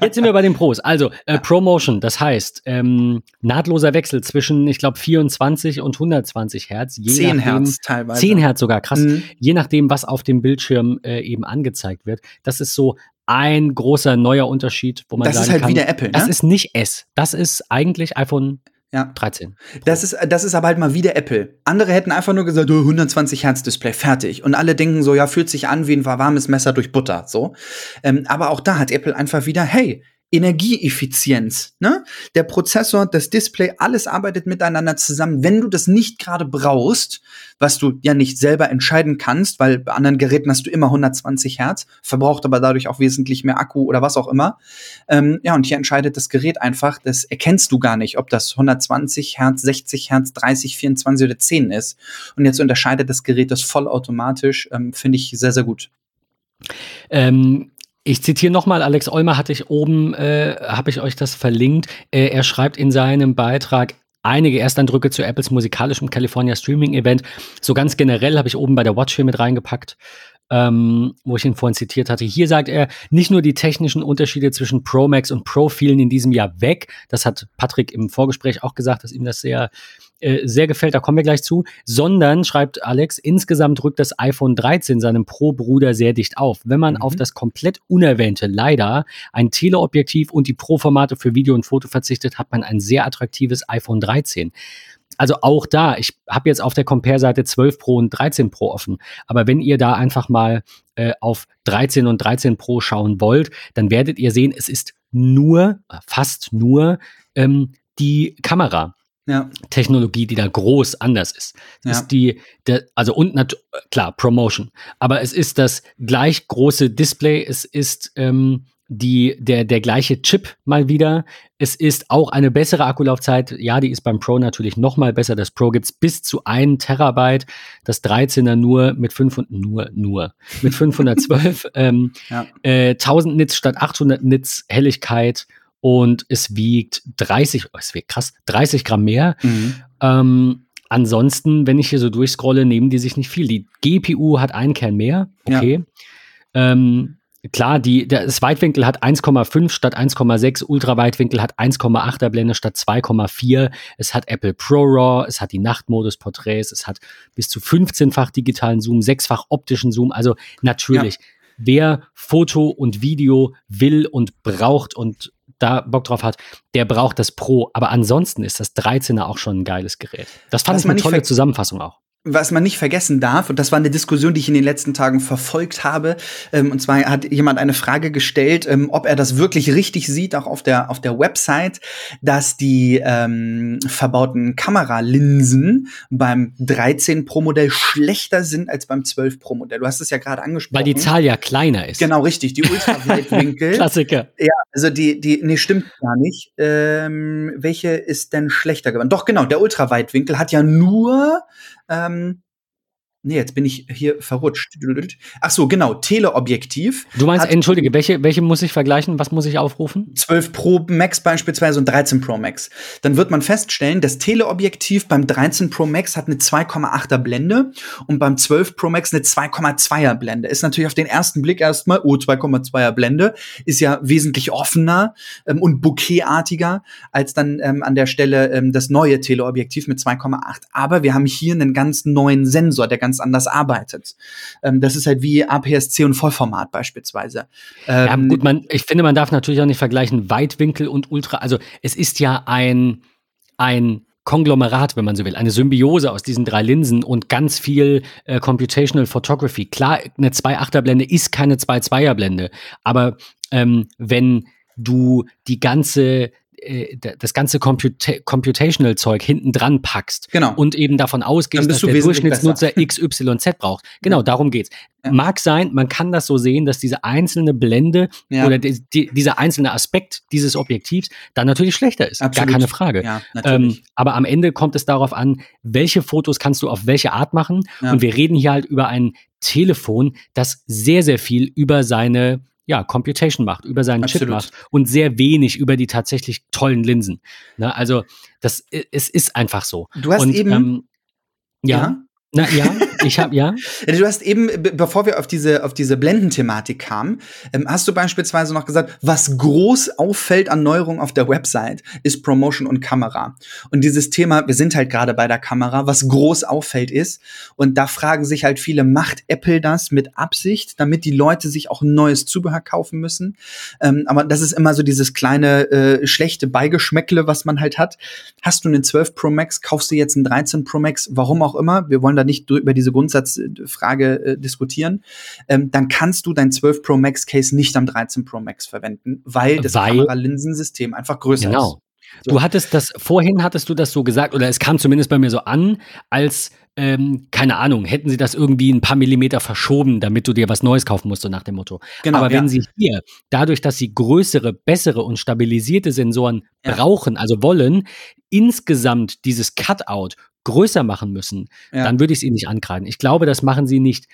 Jetzt sind wir bei den Pros. Also, äh, Promotion, das heißt, ähm, nahtloser Wechsel zwischen, ich glaube, 24 und 120 Hertz. Je 10 nachdem, Hertz teilweise. 10 Hertz sogar, krass. Mhm. Je nachdem, was auf dem Bildschirm äh, eben angezeigt wird. Das ist so ein großer neuer Unterschied, wo man das sagen ist halt kann, wieder Apple, ne? Das ist nicht S. Das ist eigentlich iPhone ja. 13. Das ist, das ist aber halt mal wieder Apple. Andere hätten einfach nur gesagt, oh, 120 Hertz Display, fertig. Und alle denken so, ja, fühlt sich an wie ein warmes Messer durch Butter, so. Ähm, aber auch da hat Apple einfach wieder, hey, Energieeffizienz. Ne? Der Prozessor, das Display, alles arbeitet miteinander zusammen. Wenn du das nicht gerade brauchst, was du ja nicht selber entscheiden kannst, weil bei anderen Geräten hast du immer 120 Hertz, verbraucht aber dadurch auch wesentlich mehr Akku oder was auch immer. Ähm, ja, und hier entscheidet das Gerät einfach, das erkennst du gar nicht, ob das 120 Hertz, 60 Hertz, 30, 24 oder 10 ist. Und jetzt unterscheidet das Gerät das vollautomatisch, ähm, finde ich sehr, sehr gut. Ähm, ich zitiere nochmal, Alex Olmer hatte ich oben, äh, habe ich euch das verlinkt. Äh, er schreibt in seinem Beitrag, einige Ersteindrücke zu Apples musikalischem California Streaming Event. So ganz generell habe ich oben bei der Watch hier mit reingepackt, ähm, wo ich ihn vorhin zitiert hatte. Hier sagt er, nicht nur die technischen Unterschiede zwischen Pro Max und Pro fielen in diesem Jahr weg. Das hat Patrick im Vorgespräch auch gesagt, dass ihm das sehr äh, sehr gefällt, da kommen wir gleich zu, sondern, schreibt Alex, insgesamt rückt das iPhone 13 seinem Pro-Bruder sehr dicht auf. Wenn man mhm. auf das komplett unerwähnte, leider, ein Teleobjektiv und die Pro-Formate für Video und Foto verzichtet, hat man ein sehr attraktives iPhone 13 also auch da, ich habe jetzt auf der Compare-Seite 12 Pro und 13 Pro offen. Aber wenn ihr da einfach mal äh, auf 13 und 13 Pro schauen wollt, dann werdet ihr sehen, es ist nur, fast nur ähm, die Kamera ja. Technologie, die da groß anders ist. Ja. Ist die, der, also und klar, Promotion. Aber es ist das gleich große Display, es ist ähm, die, der, der gleiche Chip mal wieder. Es ist auch eine bessere Akkulaufzeit. Ja, die ist beim Pro natürlich noch mal besser. Das Pro gibt's bis zu 1 Terabyte. Das 13er nur mit 500, nur, nur, mit 512, ähm, ja. äh, 1000 Nits statt 800 Nits Helligkeit und es wiegt 30, oh, es wiegt krass, 30 Gramm mehr. Mhm. Ähm, ansonsten, wenn ich hier so durchscrolle, nehmen die sich nicht viel. Die GPU hat einen Kern mehr, okay. Ja. Ähm, klar, die, das Weitwinkel hat 1,5 statt 1,6, Ultraweitwinkel hat 1,8er Blende statt 2,4. Es hat Apple Pro RAW, es hat die Nachtmodus-Porträts, es hat bis zu 15-fach digitalen Zoom, sechsfach optischen Zoom. Also natürlich, ja. wer Foto und Video will und braucht und da Bock drauf hat, der braucht das Pro. Aber ansonsten ist das 13er auch schon ein geiles Gerät. Das fand Was ich eine tolle Zusammenfassung auch was man nicht vergessen darf, und das war eine Diskussion, die ich in den letzten Tagen verfolgt habe, ähm, und zwar hat jemand eine Frage gestellt, ähm, ob er das wirklich richtig sieht, auch auf der, auf der Website, dass die ähm, verbauten Kameralinsen beim 13 Pro Modell schlechter sind als beim 12 Pro Modell. Du hast es ja gerade angesprochen. Weil die Zahl ja kleiner ist. Genau, richtig. Die Ultraweitwinkel. Klassiker. Ja, also die, die, nee, stimmt gar nicht. Ähm, welche ist denn schlechter geworden? Doch, genau, der Ultraweitwinkel hat ja nur ähm, Nee, jetzt bin ich hier verrutscht. Ach so, genau, Teleobjektiv. Du meinst, entschuldige, welche, welche muss ich vergleichen? Was muss ich aufrufen? 12 Pro Max beispielsweise und 13 Pro Max. Dann wird man feststellen, das Teleobjektiv beim 13 Pro Max hat eine 2,8er Blende und beim 12 Pro Max eine 2,2er Blende. Ist natürlich auf den ersten Blick erstmal, oh, 2,2er Blende, ist ja wesentlich offener ähm, und bouquetartiger als dann ähm, an der Stelle ähm, das neue Teleobjektiv mit 2,8. Aber wir haben hier einen ganz neuen Sensor, der ganz ganz anders arbeitet. Ähm, das ist halt wie APS-C und Vollformat beispielsweise. Ähm, ja, gut, man, ich finde, man darf natürlich auch nicht vergleichen Weitwinkel und Ultra. Also es ist ja ein, ein Konglomerat, wenn man so will, eine Symbiose aus diesen drei Linsen und ganz viel äh, Computational Photography. Klar, eine 2,8er Blende ist keine 2,2er Blende, aber ähm, wenn du die ganze äh, das ganze Computa Computational-Zeug hinten dran packst genau. und eben davon ausgehst, dass der Durchschnittsnutzer XYZ braucht. Genau, ja. darum geht's. Ja. Mag sein, man kann das so sehen, dass diese einzelne Blende ja. oder die, die, dieser einzelne Aspekt dieses Objektivs dann natürlich schlechter ist. Absolut. Gar keine Frage. Ja, ähm, aber am Ende kommt es darauf an, welche Fotos kannst du auf welche Art machen. Und wir reden hier halt über ein Telefon, das sehr, sehr viel über seine ja, Computation macht, über seinen Absolut. Chip macht und sehr wenig über die tatsächlich tollen Linsen. Ne? Also das, es ist einfach so. Du hast und, eben ähm, ja. ja. Na ja, ich habe ja. Du hast eben, bevor wir auf diese auf diese Blendenthematik kamen, ähm, hast du beispielsweise noch gesagt, was groß auffällt an Neuerungen auf der Website ist Promotion und Kamera. Und dieses Thema, wir sind halt gerade bei der Kamera, was groß auffällt ist. Und da fragen sich halt viele, macht Apple das mit Absicht, damit die Leute sich auch ein neues Zubehör kaufen müssen? Ähm, aber das ist immer so dieses kleine äh, schlechte Beigeschmäckle, was man halt hat. Hast du einen 12 Pro Max, kaufst du jetzt einen 13 Pro Max, warum auch immer? Wir wollen da nicht über diese Grundsatzfrage äh, diskutieren, ähm, dann kannst du dein 12 Pro Max Case nicht am 13 Pro Max verwenden, weil das weil, Kameralinsensystem einfach größer genau. ist. So. Du hattest das, vorhin hattest du das so gesagt, oder es kam zumindest bei mir so an, als, ähm, keine Ahnung, hätten sie das irgendwie ein paar Millimeter verschoben, damit du dir was Neues kaufen musst, so nach dem Motto. Genau, Aber wenn ja. sie hier, dadurch, dass sie größere, bessere und stabilisierte Sensoren ja. brauchen, also wollen, insgesamt dieses Cutout größer machen müssen, ja. dann würde ich es ihnen nicht ankreiden. Ich glaube, das machen sie nicht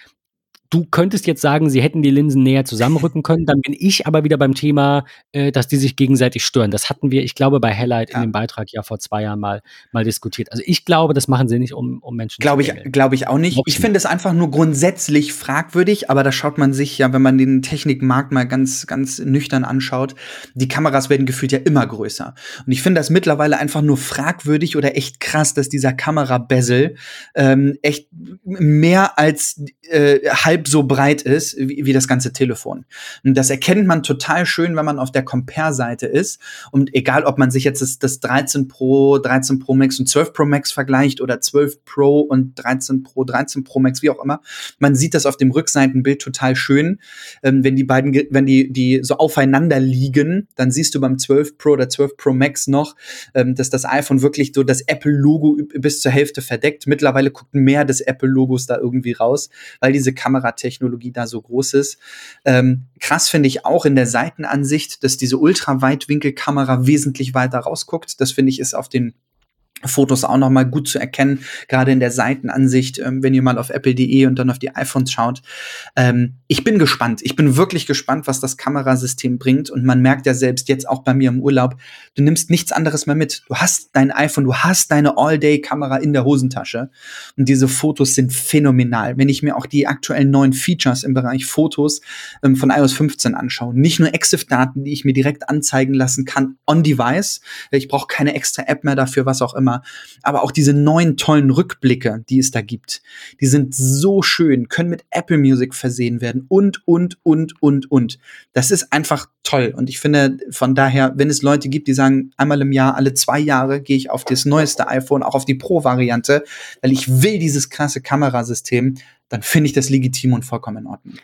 Du könntest jetzt sagen, sie hätten die Linsen näher zusammenrücken können, dann bin ich aber wieder beim Thema, äh, dass die sich gegenseitig stören. Das hatten wir, ich glaube, bei Helllight ja. in dem Beitrag ja vor zwei Jahren mal, mal diskutiert. Also ich glaube, das machen sie nicht, um, um Menschen glaube zu ich, Glaube ich auch nicht. Ich finde es einfach nur grundsätzlich fragwürdig, aber da schaut man sich ja, wenn man den Technikmarkt mal ganz, ganz nüchtern anschaut, die Kameras werden gefühlt ja immer größer. Und ich finde das mittlerweile einfach nur fragwürdig oder echt krass, dass dieser Kamerabezel ähm, echt mehr als äh, halb halb so breit ist wie, wie das ganze Telefon. Und das erkennt man total schön, wenn man auf der Compare-Seite ist. Und egal, ob man sich jetzt das, das 13 Pro, 13 Pro Max und 12 Pro Max vergleicht oder 12 Pro und 13 Pro, 13 Pro Max, wie auch immer, man sieht das auf dem Rückseitenbild total schön. Ähm, wenn die beiden, wenn die, die so aufeinander liegen, dann siehst du beim 12 Pro oder 12 Pro Max noch, ähm, dass das iPhone wirklich so das Apple-Logo bis zur Hälfte verdeckt. Mittlerweile guckt mehr des Apple-Logos da irgendwie raus, weil diese Kamera Kameratechnologie da so groß ist. Ähm, krass finde ich auch in der Seitenansicht, dass diese Ultraweitwinkelkamera wesentlich weiter rausguckt. Das finde ich ist auf den Fotos auch noch mal gut zu erkennen, gerade in der Seitenansicht, ähm, wenn ihr mal auf apple.de und dann auf die iPhones schaut. Ähm, ich bin gespannt. Ich bin wirklich gespannt, was das Kamerasystem bringt. Und man merkt ja selbst jetzt auch bei mir im Urlaub, du nimmst nichts anderes mehr mit. Du hast dein iPhone, du hast deine All-Day-Kamera in der Hosentasche. Und diese Fotos sind phänomenal. Wenn ich mir auch die aktuellen neuen Features im Bereich Fotos ähm, von iOS 15 anschaue, nicht nur EXIF-Daten, die ich mir direkt anzeigen lassen kann on-Device. Ich brauche keine extra App mehr dafür, was auch immer immer. Aber auch diese neuen tollen Rückblicke, die es da gibt, die sind so schön, können mit Apple Music versehen werden und, und, und, und, und. Das ist einfach toll. Und ich finde von daher, wenn es Leute gibt, die sagen, einmal im Jahr, alle zwei Jahre gehe ich auf das neueste iPhone, auch auf die Pro-Variante, weil ich will dieses krasse Kamerasystem, dann finde ich das legitim und vollkommen in Ordnung.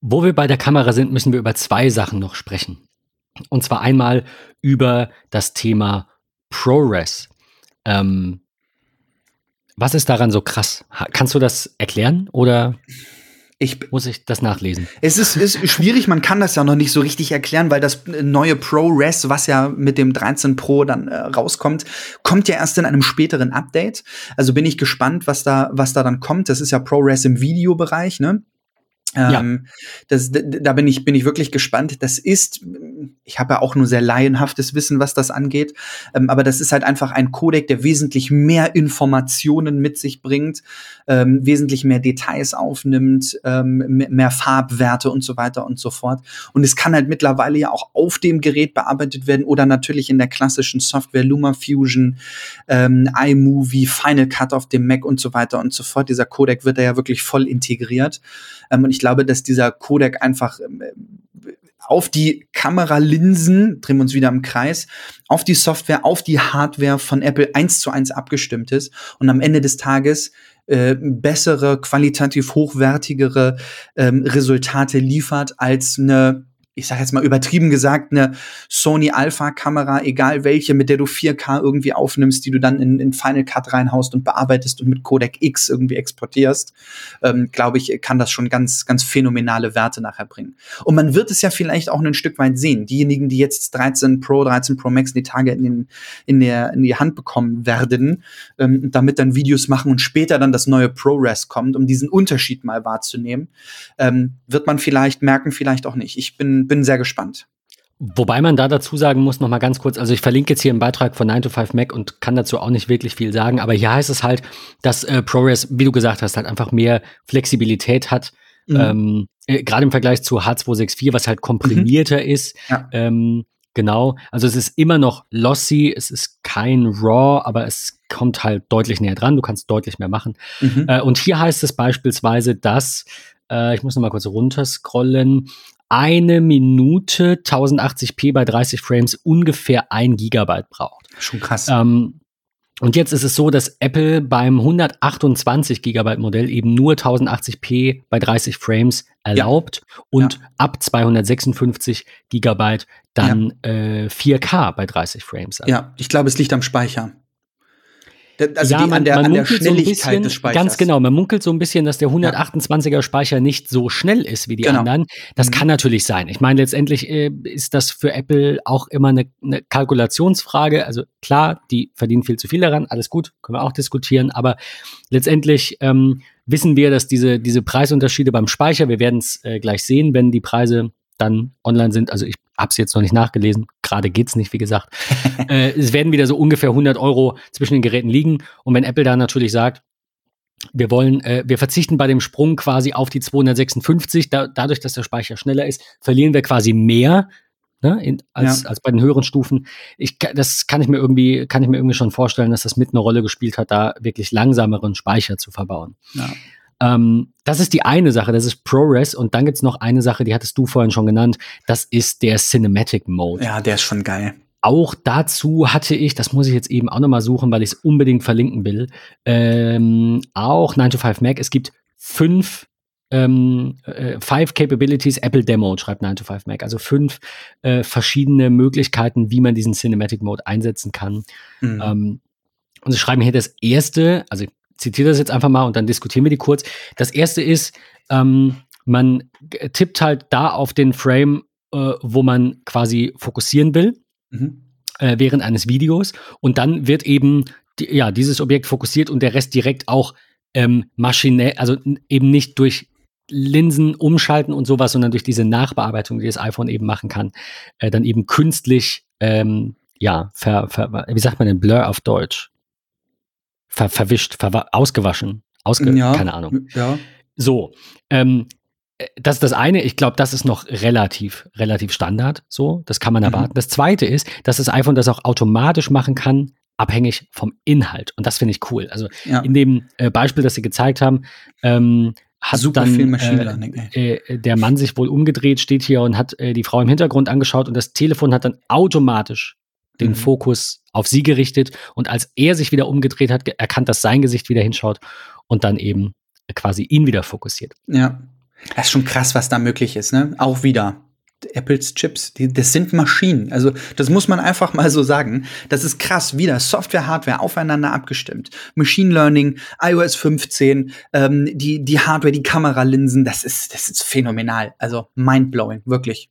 Wo wir bei der Kamera sind, müssen wir über zwei Sachen noch sprechen. Und zwar einmal über das Thema ProRes. Ähm, was ist daran so krass? Kannst du das erklären oder? Ich, muss ich das nachlesen. Es ist, ist schwierig, man kann das ja noch nicht so richtig erklären, weil das neue ProRes, was ja mit dem 13 Pro dann äh, rauskommt, kommt ja erst in einem späteren Update. Also bin ich gespannt, was da, was da dann kommt. Das ist ja ProRes im Videobereich, ne? Ja. Ähm, das, da bin ich, bin ich wirklich gespannt. Das ist, ich habe ja auch nur sehr laienhaftes Wissen, was das angeht, ähm, aber das ist halt einfach ein Codec, der wesentlich mehr Informationen mit sich bringt, ähm, wesentlich mehr Details aufnimmt, ähm, mehr Farbwerte und so weiter und so fort. Und es kann halt mittlerweile ja auch auf dem Gerät bearbeitet werden oder natürlich in der klassischen Software LumaFusion, ähm, iMovie, Final Cut auf dem Mac und so weiter und so fort. Dieser Codec wird da ja wirklich voll integriert. Ähm, und ich glaube, dass dieser Codec einfach ähm, auf die Kameralinsen, drehen wir uns wieder im Kreis, auf die Software, auf die Hardware von Apple eins zu eins abgestimmt ist und am Ende des Tages äh, bessere, qualitativ hochwertigere ähm, Resultate liefert als eine ich sage jetzt mal übertrieben gesagt, eine Sony Alpha-Kamera, egal welche, mit der du 4K irgendwie aufnimmst, die du dann in, in Final Cut reinhaust und bearbeitest und mit Codec X irgendwie exportierst, ähm, glaube ich, kann das schon ganz, ganz phänomenale Werte nachher bringen. Und man wird es ja vielleicht auch ein Stück weit sehen. Diejenigen, die jetzt 13 Pro, 13 Pro Max die Tage in, den, in, der, in die Hand bekommen werden, ähm, damit dann Videos machen und später dann das neue ProRes kommt, um diesen Unterschied mal wahrzunehmen, ähm, wird man vielleicht merken, vielleicht auch nicht. Ich bin bin sehr gespannt. Wobei man da dazu sagen muss, noch mal ganz kurz, also ich verlinke jetzt hier einen Beitrag von 9 to 5 Mac und kann dazu auch nicht wirklich viel sagen, aber hier heißt es halt, dass äh, ProRes, wie du gesagt hast, halt einfach mehr Flexibilität hat, mhm. ähm, äh, gerade im Vergleich zu H264, was halt komprimierter mhm. ist. Ja. Ähm, genau, also es ist immer noch lossy, es ist kein RAW, aber es kommt halt deutlich näher dran, du kannst deutlich mehr machen. Mhm. Äh, und hier heißt es beispielsweise, dass äh, ich muss noch mal kurz runterscrollen eine Minute 1080p bei 30 Frames ungefähr ein Gigabyte braucht. Schon krass. Ähm, und jetzt ist es so, dass Apple beim 128 Gigabyte Modell eben nur 1080p bei 30 Frames erlaubt ja. und ja. ab 256 Gigabyte dann ja. äh, 4K bei 30 Frames. Ja, ich glaube, es liegt am Speicher. Also ja, die, man, an der, man an der Schnelligkeit so bisschen, des Speichers. Ganz genau, man munkelt so ein bisschen, dass der 128er Speicher nicht so schnell ist wie die genau. anderen. Das mhm. kann natürlich sein. Ich meine, letztendlich äh, ist das für Apple auch immer eine, eine Kalkulationsfrage. Also klar, die verdienen viel zu viel daran, alles gut, können wir auch diskutieren, aber letztendlich ähm, wissen wir, dass diese, diese Preisunterschiede beim Speicher, wir werden es äh, gleich sehen, wenn die Preise dann online sind. Also ich habe es jetzt noch nicht nachgelesen. Gerade geht's nicht, wie gesagt. äh, es werden wieder so ungefähr 100 Euro zwischen den Geräten liegen. Und wenn Apple da natürlich sagt, wir wollen, äh, wir verzichten bei dem Sprung quasi auf die 256, da, dadurch, dass der Speicher schneller ist, verlieren wir quasi mehr ne, in, als, ja. als bei den höheren Stufen. Ich, das kann ich mir irgendwie, kann ich mir irgendwie schon vorstellen, dass das mit eine Rolle gespielt hat, da wirklich langsameren Speicher zu verbauen. Ja. Ähm, das ist die eine Sache, das ist ProRes. Und dann gibt's noch eine Sache, die hattest du vorhin schon genannt. Das ist der Cinematic Mode. Ja, der ist schon geil. Auch dazu hatte ich, das muss ich jetzt eben auch nochmal suchen, weil ich es unbedingt verlinken will, ähm, auch 9 to 5 Mac. Es gibt fünf ähm, äh, Five Capabilities Apple Demo, schreibt 9 to 5 Mac. Also fünf äh, verschiedene Möglichkeiten, wie man diesen Cinematic Mode einsetzen kann. Mhm. Ähm, und sie schreiben hier das erste, also zitiere das jetzt einfach mal und dann diskutieren wir die kurz. Das erste ist, ähm, man tippt halt da auf den Frame, äh, wo man quasi fokussieren will, mhm. äh, während eines Videos. Und dann wird eben die, ja, dieses Objekt fokussiert und der Rest direkt auch ähm, maschinell, also eben nicht durch Linsen umschalten und sowas, sondern durch diese Nachbearbeitung, die das iPhone eben machen kann, äh, dann eben künstlich, ähm, ja, ver, ver, wie sagt man denn Blur auf Deutsch? Ver verwischt, ver ausgewaschen, ausge ja, keine Ahnung. Ja. So, ähm, das ist das eine. Ich glaube, das ist noch relativ, relativ Standard. So, das kann man mhm. erwarten. Das zweite ist, dass das iPhone das auch automatisch machen kann, abhängig vom Inhalt. Und das finde ich cool. Also ja. in dem äh, Beispiel, das Sie gezeigt haben, ähm, hat Super dann äh, äh, der Mann sich wohl umgedreht, steht hier und hat äh, die Frau im Hintergrund angeschaut und das Telefon hat dann automatisch den mhm. Fokus auf sie gerichtet und als er sich wieder umgedreht hat, erkannt, dass sein Gesicht wieder hinschaut und dann eben quasi ihn wieder fokussiert. Ja. Das ist schon krass, was da möglich ist, ne? Auch wieder. Apples Chips, die, das sind Maschinen. Also das muss man einfach mal so sagen. Das ist krass. Wieder Software, Hardware aufeinander abgestimmt. Machine Learning, iOS 15, ähm, die, die Hardware, die Kameralinsen, das ist, das ist phänomenal. Also mindblowing, wirklich.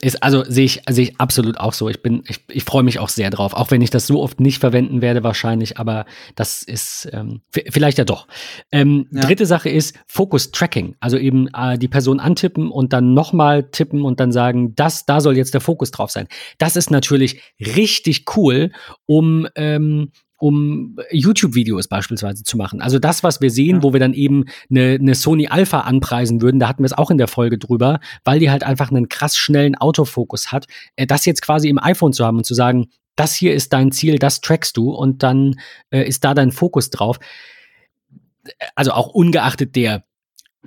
Ist, also sehe ich, sehe ich absolut auch so. Ich bin, ich, ich freue mich auch sehr drauf, auch wenn ich das so oft nicht verwenden werde, wahrscheinlich, aber das ist ähm, vielleicht ja doch. Ähm, ja. Dritte Sache ist Focus Tracking. Also eben äh, die Person antippen und dann nochmal tippen und dann sagen, das, da soll jetzt der Fokus drauf sein. Das ist natürlich richtig cool, um ähm, um YouTube-Videos beispielsweise zu machen. Also das, was wir sehen, ja. wo wir dann eben eine, eine Sony Alpha anpreisen würden, da hatten wir es auch in der Folge drüber, weil die halt einfach einen krass schnellen Autofokus hat, äh, das jetzt quasi im iPhone zu haben und zu sagen, das hier ist dein Ziel, das trackst du und dann äh, ist da dein Fokus drauf. Also auch ungeachtet der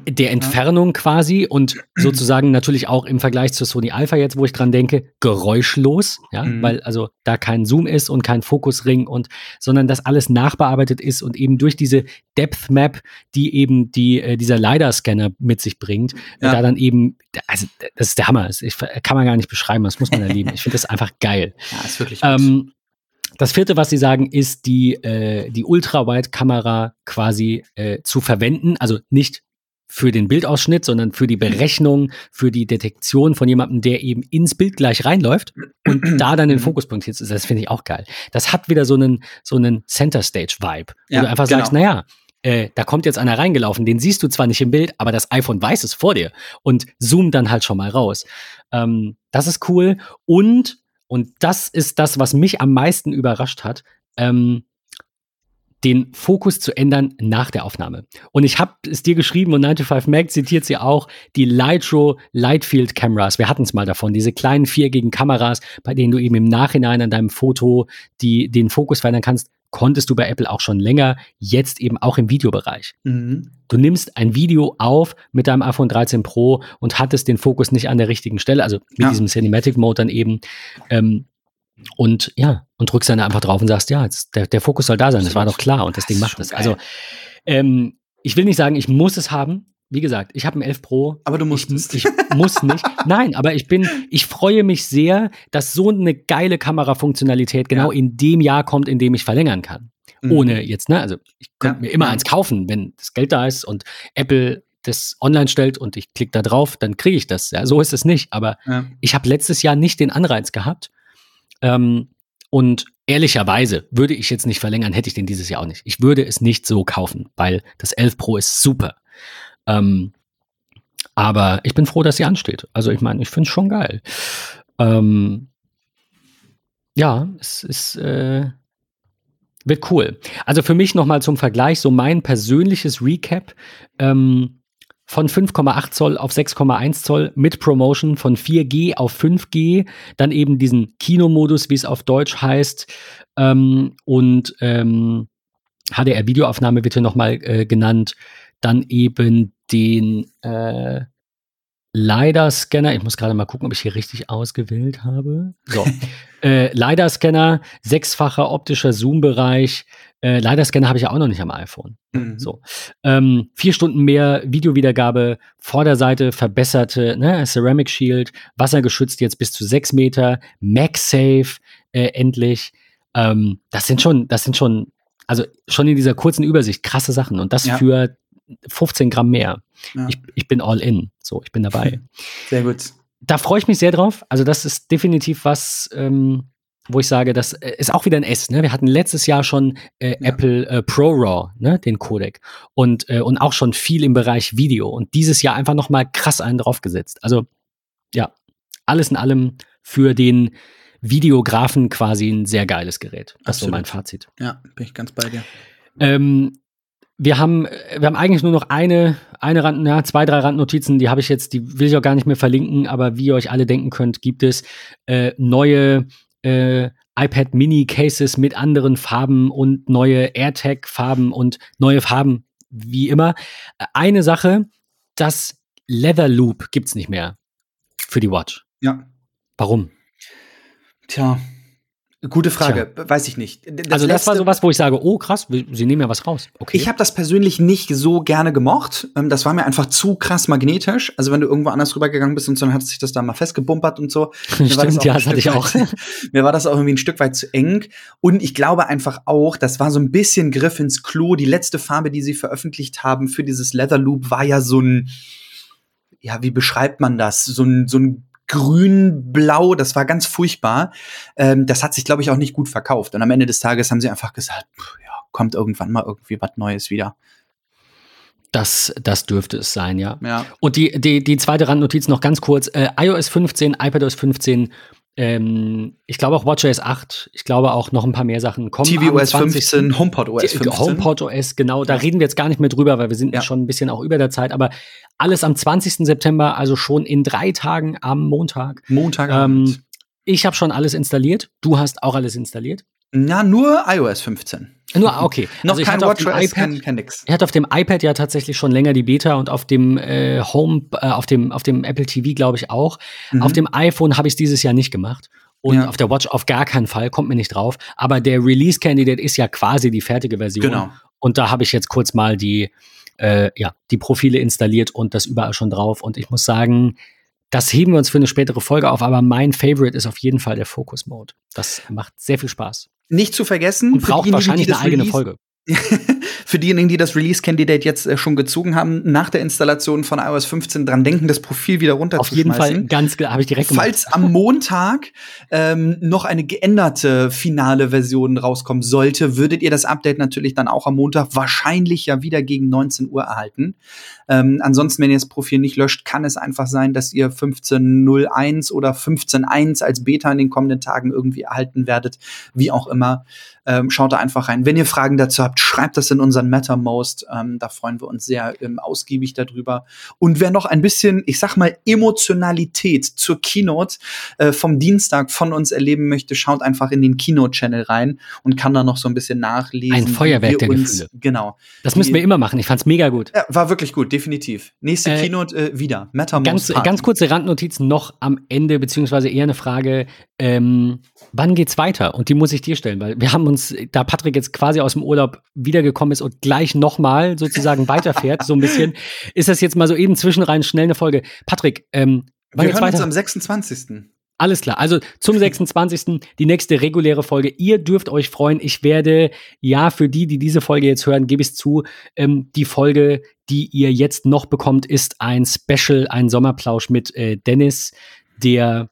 der Entfernung quasi und sozusagen natürlich auch im Vergleich zur Sony Alpha jetzt, wo ich dran denke, geräuschlos, ja, mhm. weil also da kein Zoom ist und kein Fokusring und sondern das alles nachbearbeitet ist und eben durch diese Depth Map, die eben die äh, dieser LiDAR Scanner mit sich bringt, ja. da dann eben also das ist der Hammer, das kann man gar nicht beschreiben, das muss man erleben. Ich finde das einfach geil. Ja, ist wirklich ähm, das vierte, was sie sagen, ist die, äh, die Ultrawide-Kamera quasi äh, zu verwenden. Also nicht für den Bildausschnitt, sondern für die Berechnung, für die Detektion von jemandem, der eben ins Bild gleich reinläuft und da dann den mhm. Fokuspunkt jetzt ist. Das finde ich auch geil. Das hat wieder so einen, so einen Center Stage Vibe, wo ja, du einfach genau. sagst, naja, äh, da kommt jetzt einer reingelaufen, den siehst du zwar nicht im Bild, aber das iPhone weiß es vor dir und zoomt dann halt schon mal raus. Ähm, das ist cool. Und, und das ist das, was mich am meisten überrascht hat, ähm, den Fokus zu ändern nach der Aufnahme. Und ich habe es dir geschrieben und 95 Mac zitiert sie auch, die Lightro Lightfield Cameras. Wir hatten es mal davon, diese kleinen viergigen Kameras, bei denen du eben im Nachhinein an deinem Foto die, den Fokus verändern kannst, konntest du bei Apple auch schon länger, jetzt eben auch im Videobereich. Mhm. Du nimmst ein Video auf mit deinem iPhone 13 Pro und hattest den Fokus nicht an der richtigen Stelle, also mit ja. diesem Cinematic Mode dann eben. Ähm, und ja, und drückst dann einfach drauf und sagst, ja, jetzt, der, der Fokus soll da sein, das war doch klar und das, Ding macht es. Also, ähm, ich will nicht sagen, ich muss es haben. Wie gesagt, ich habe ein 11 Pro. Aber du musst ich, ich muss nicht. Nein, aber ich bin, ich freue mich sehr, dass so eine geile Kamerafunktionalität genau ja. in dem Jahr kommt, in dem ich verlängern kann. Mhm. Ohne jetzt, ne? Also ich könnte ja. mir immer eins kaufen, wenn das Geld da ist und Apple das online stellt und ich klicke da drauf, dann kriege ich das. Ja, so ist es nicht. Aber ja. ich habe letztes Jahr nicht den Anreiz gehabt, ähm, und ehrlicherweise würde ich jetzt nicht verlängern, hätte ich den dieses Jahr auch nicht. Ich würde es nicht so kaufen, weil das 11 Pro ist super. Ähm, aber ich bin froh, dass sie ansteht. Also ich meine, ich finde es schon geil. Ähm, ja, es ist äh, wird cool. Also für mich nochmal zum Vergleich, so mein persönliches Recap. Ähm, von 5,8 Zoll auf 6,1 Zoll mit Promotion von 4G auf 5G, dann eben diesen Kinomodus, wie es auf Deutsch heißt, ähm, und ähm, HDR-Videoaufnahme wird hier nochmal äh, genannt, dann eben den äh, LiDAR-Scanner, ich muss gerade mal gucken, ob ich hier richtig ausgewählt habe. So, äh, LiDAR-Scanner, sechsfacher optischer Zoom-Bereich, äh, LiDAR-Scanner habe ich ja auch noch nicht am iPhone. Mhm. So. Ähm, vier Stunden mehr Videowiedergabe, Vorderseite verbesserte ne, Ceramic Shield, wassergeschützt jetzt bis zu sechs Meter, MagSafe äh, endlich. Ähm, das sind schon, das sind schon, also schon in dieser kurzen Übersicht krasse Sachen und das ja. für 15 Gramm mehr. Ja. Ich, ich bin all in. So, ich bin dabei. Sehr gut. Da freue ich mich sehr drauf. Also, das ist definitiv was, ähm, wo ich sage, das äh, ist auch wieder ein S. Ne? Wir hatten letztes Jahr schon äh, ja. Apple äh, ProRAW, ne? den Codec. Und, äh, und auch schon viel im Bereich Video. Und dieses Jahr einfach noch mal krass einen draufgesetzt. Also ja, alles in allem für den Videografen quasi ein sehr geiles Gerät. Das ist so mein Fazit. Ja, bin ich ganz bei dir. Ähm, wir haben, wir haben eigentlich nur noch eine, eine Rand, ja, zwei, drei Randnotizen, die habe ich jetzt, die will ich auch gar nicht mehr verlinken, aber wie ihr euch alle denken könnt, gibt es äh, neue äh, iPad Mini Cases mit anderen Farben und neue AirTag Farben und neue Farben, wie immer. Eine Sache, das Leather Loop gibt's nicht mehr für die Watch. Ja. Warum? Tja, Gute Frage, Tja. weiß ich nicht. Das also das war sowas, wo ich sage, oh krass, sie nehmen ja was raus. Okay. Ich habe das persönlich nicht so gerne gemocht. Ähm, das war mir einfach zu krass magnetisch. Also wenn du irgendwo anders rübergegangen bist und so, dann hat sich das da mal festgebumpert und so. Stimmt, das ja, das hatte ich auch. Weit, mir war das auch irgendwie ein Stück weit zu eng. Und ich glaube einfach auch, das war so ein bisschen Griff ins Klo. Die letzte Farbe, die sie veröffentlicht haben für dieses Leather Loop, war ja so ein, ja, wie beschreibt man das? So ein, so ein grün-blau, das war ganz furchtbar. Ähm, das hat sich, glaube ich, auch nicht gut verkauft. Und am Ende des Tages haben sie einfach gesagt, pff, ja, kommt irgendwann mal irgendwie was Neues wieder. Das, das dürfte es sein, ja. ja. Und die, die, die zweite Randnotiz noch ganz kurz. Äh, iOS 15, iPadOS 15, ähm, ich glaube auch WatchOS 8, ich glaube auch noch ein paar mehr Sachen kommen. tvOS 15, HomePodOS 15. HomePodOS, genau, da ja. reden wir jetzt gar nicht mehr drüber, weil wir sind ja. schon ein bisschen auch über der Zeit, aber alles am 20. September, also schon in drei Tagen am Montag. Montag. Ähm, ich habe schon alles installiert. Du hast auch alles installiert? Na, nur iOS 15. Nur, okay. Noch also kein WatchOS, kein, kein nix. Er hat auf dem iPad ja tatsächlich schon länger die Beta und auf dem äh, Home, äh, auf dem, auf dem Apple TV glaube ich auch. Mhm. Auf dem iPhone habe ich es dieses Jahr nicht gemacht. Und ja. auf der Watch auf gar keinen Fall, kommt mir nicht drauf. Aber der Release-Candidate ist ja quasi die fertige Version. Genau. Und da habe ich jetzt kurz mal die, äh, ja, die Profile installiert und das überall schon drauf. Und ich muss sagen, das heben wir uns für eine spätere Folge auf, aber mein Favorite ist auf jeden Fall der Focus Mode. Das macht sehr viel Spaß. Nicht zu vergessen. Und braucht wahrscheinlich eine eigene Folge. Für diejenigen, die das Release-Candidate jetzt äh, schon gezogen haben, nach der Installation von iOS 15 dran denken, das Profil wieder runterzuschmeißen. Auf jeden Fall, ganz habe ich direkt gemacht. Falls am Montag ähm, noch eine geänderte finale Version rauskommen sollte, würdet ihr das Update natürlich dann auch am Montag wahrscheinlich ja wieder gegen 19 Uhr erhalten. Ähm, ansonsten, wenn ihr das Profil nicht löscht, kann es einfach sein, dass ihr 15.01 oder 15.1 als Beta in den kommenden Tagen irgendwie erhalten werdet. Wie auch immer. Ähm, schaut da einfach rein. Wenn ihr Fragen dazu habt, schreibt das in unseren Mattermost. Ähm, da freuen wir uns sehr ähm, ausgiebig darüber. Und wer noch ein bisschen, ich sag mal, Emotionalität zur Keynote äh, vom Dienstag von uns erleben möchte, schaut einfach in den Keynote-Channel rein und kann da noch so ein bisschen nachlesen. Ein Feuerwerk der uns, Gefühle. Genau. Das müssen wir immer machen. Ich fand's mega gut. Ja, war wirklich gut, definitiv. Nächste äh, Keynote äh, wieder. Mattermost. Ganz, ganz kurze Randnotiz noch am Ende, beziehungsweise eher eine Frage. Ähm, wann geht's weiter? Und die muss ich dir stellen, weil wir haben uns, da Patrick jetzt quasi aus dem Urlaub wiedergekommen ist und gleich nochmal sozusagen weiterfährt, so ein bisschen, ist das jetzt mal so eben zwischenrein schnell eine Folge. Patrick, ähm, wann wir hören weiter? uns am 26. Alles klar. Also zum 26. die nächste reguläre Folge. Ihr dürft euch freuen. Ich werde, ja, für die, die diese Folge jetzt hören, gebe ich zu, ähm, die Folge, die ihr jetzt noch bekommt, ist ein Special, ein Sommerplausch mit äh, Dennis, der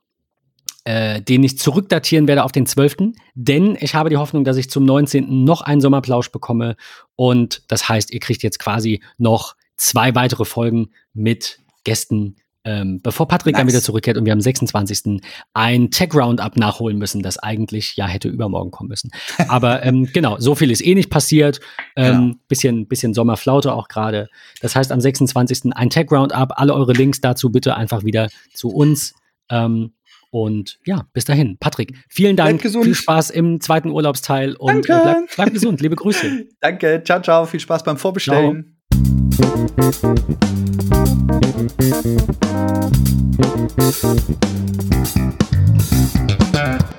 äh, den ich zurückdatieren werde auf den 12. Denn ich habe die Hoffnung, dass ich zum 19. noch einen Sommerplausch bekomme. Und das heißt, ihr kriegt jetzt quasi noch zwei weitere Folgen mit Gästen, ähm, bevor Patrick nice. dann wieder zurückkehrt und wir am 26. ein Tech-Roundup nachholen müssen, das eigentlich ja hätte übermorgen kommen müssen. Aber ähm, genau, so viel ist eh nicht passiert. Ähm, genau. bisschen, bisschen Sommerflaute auch gerade. Das heißt, am 26. ein Tech-Roundup. Alle eure Links dazu bitte einfach wieder zu uns. Ähm, und ja, bis dahin. Patrick, vielen Dank. Viel Spaß im zweiten Urlaubsteil und Danke. Äh, bleib, bleib gesund. Liebe Grüße. Danke. Ciao, ciao. Viel Spaß beim Vorbestellen. Ciao.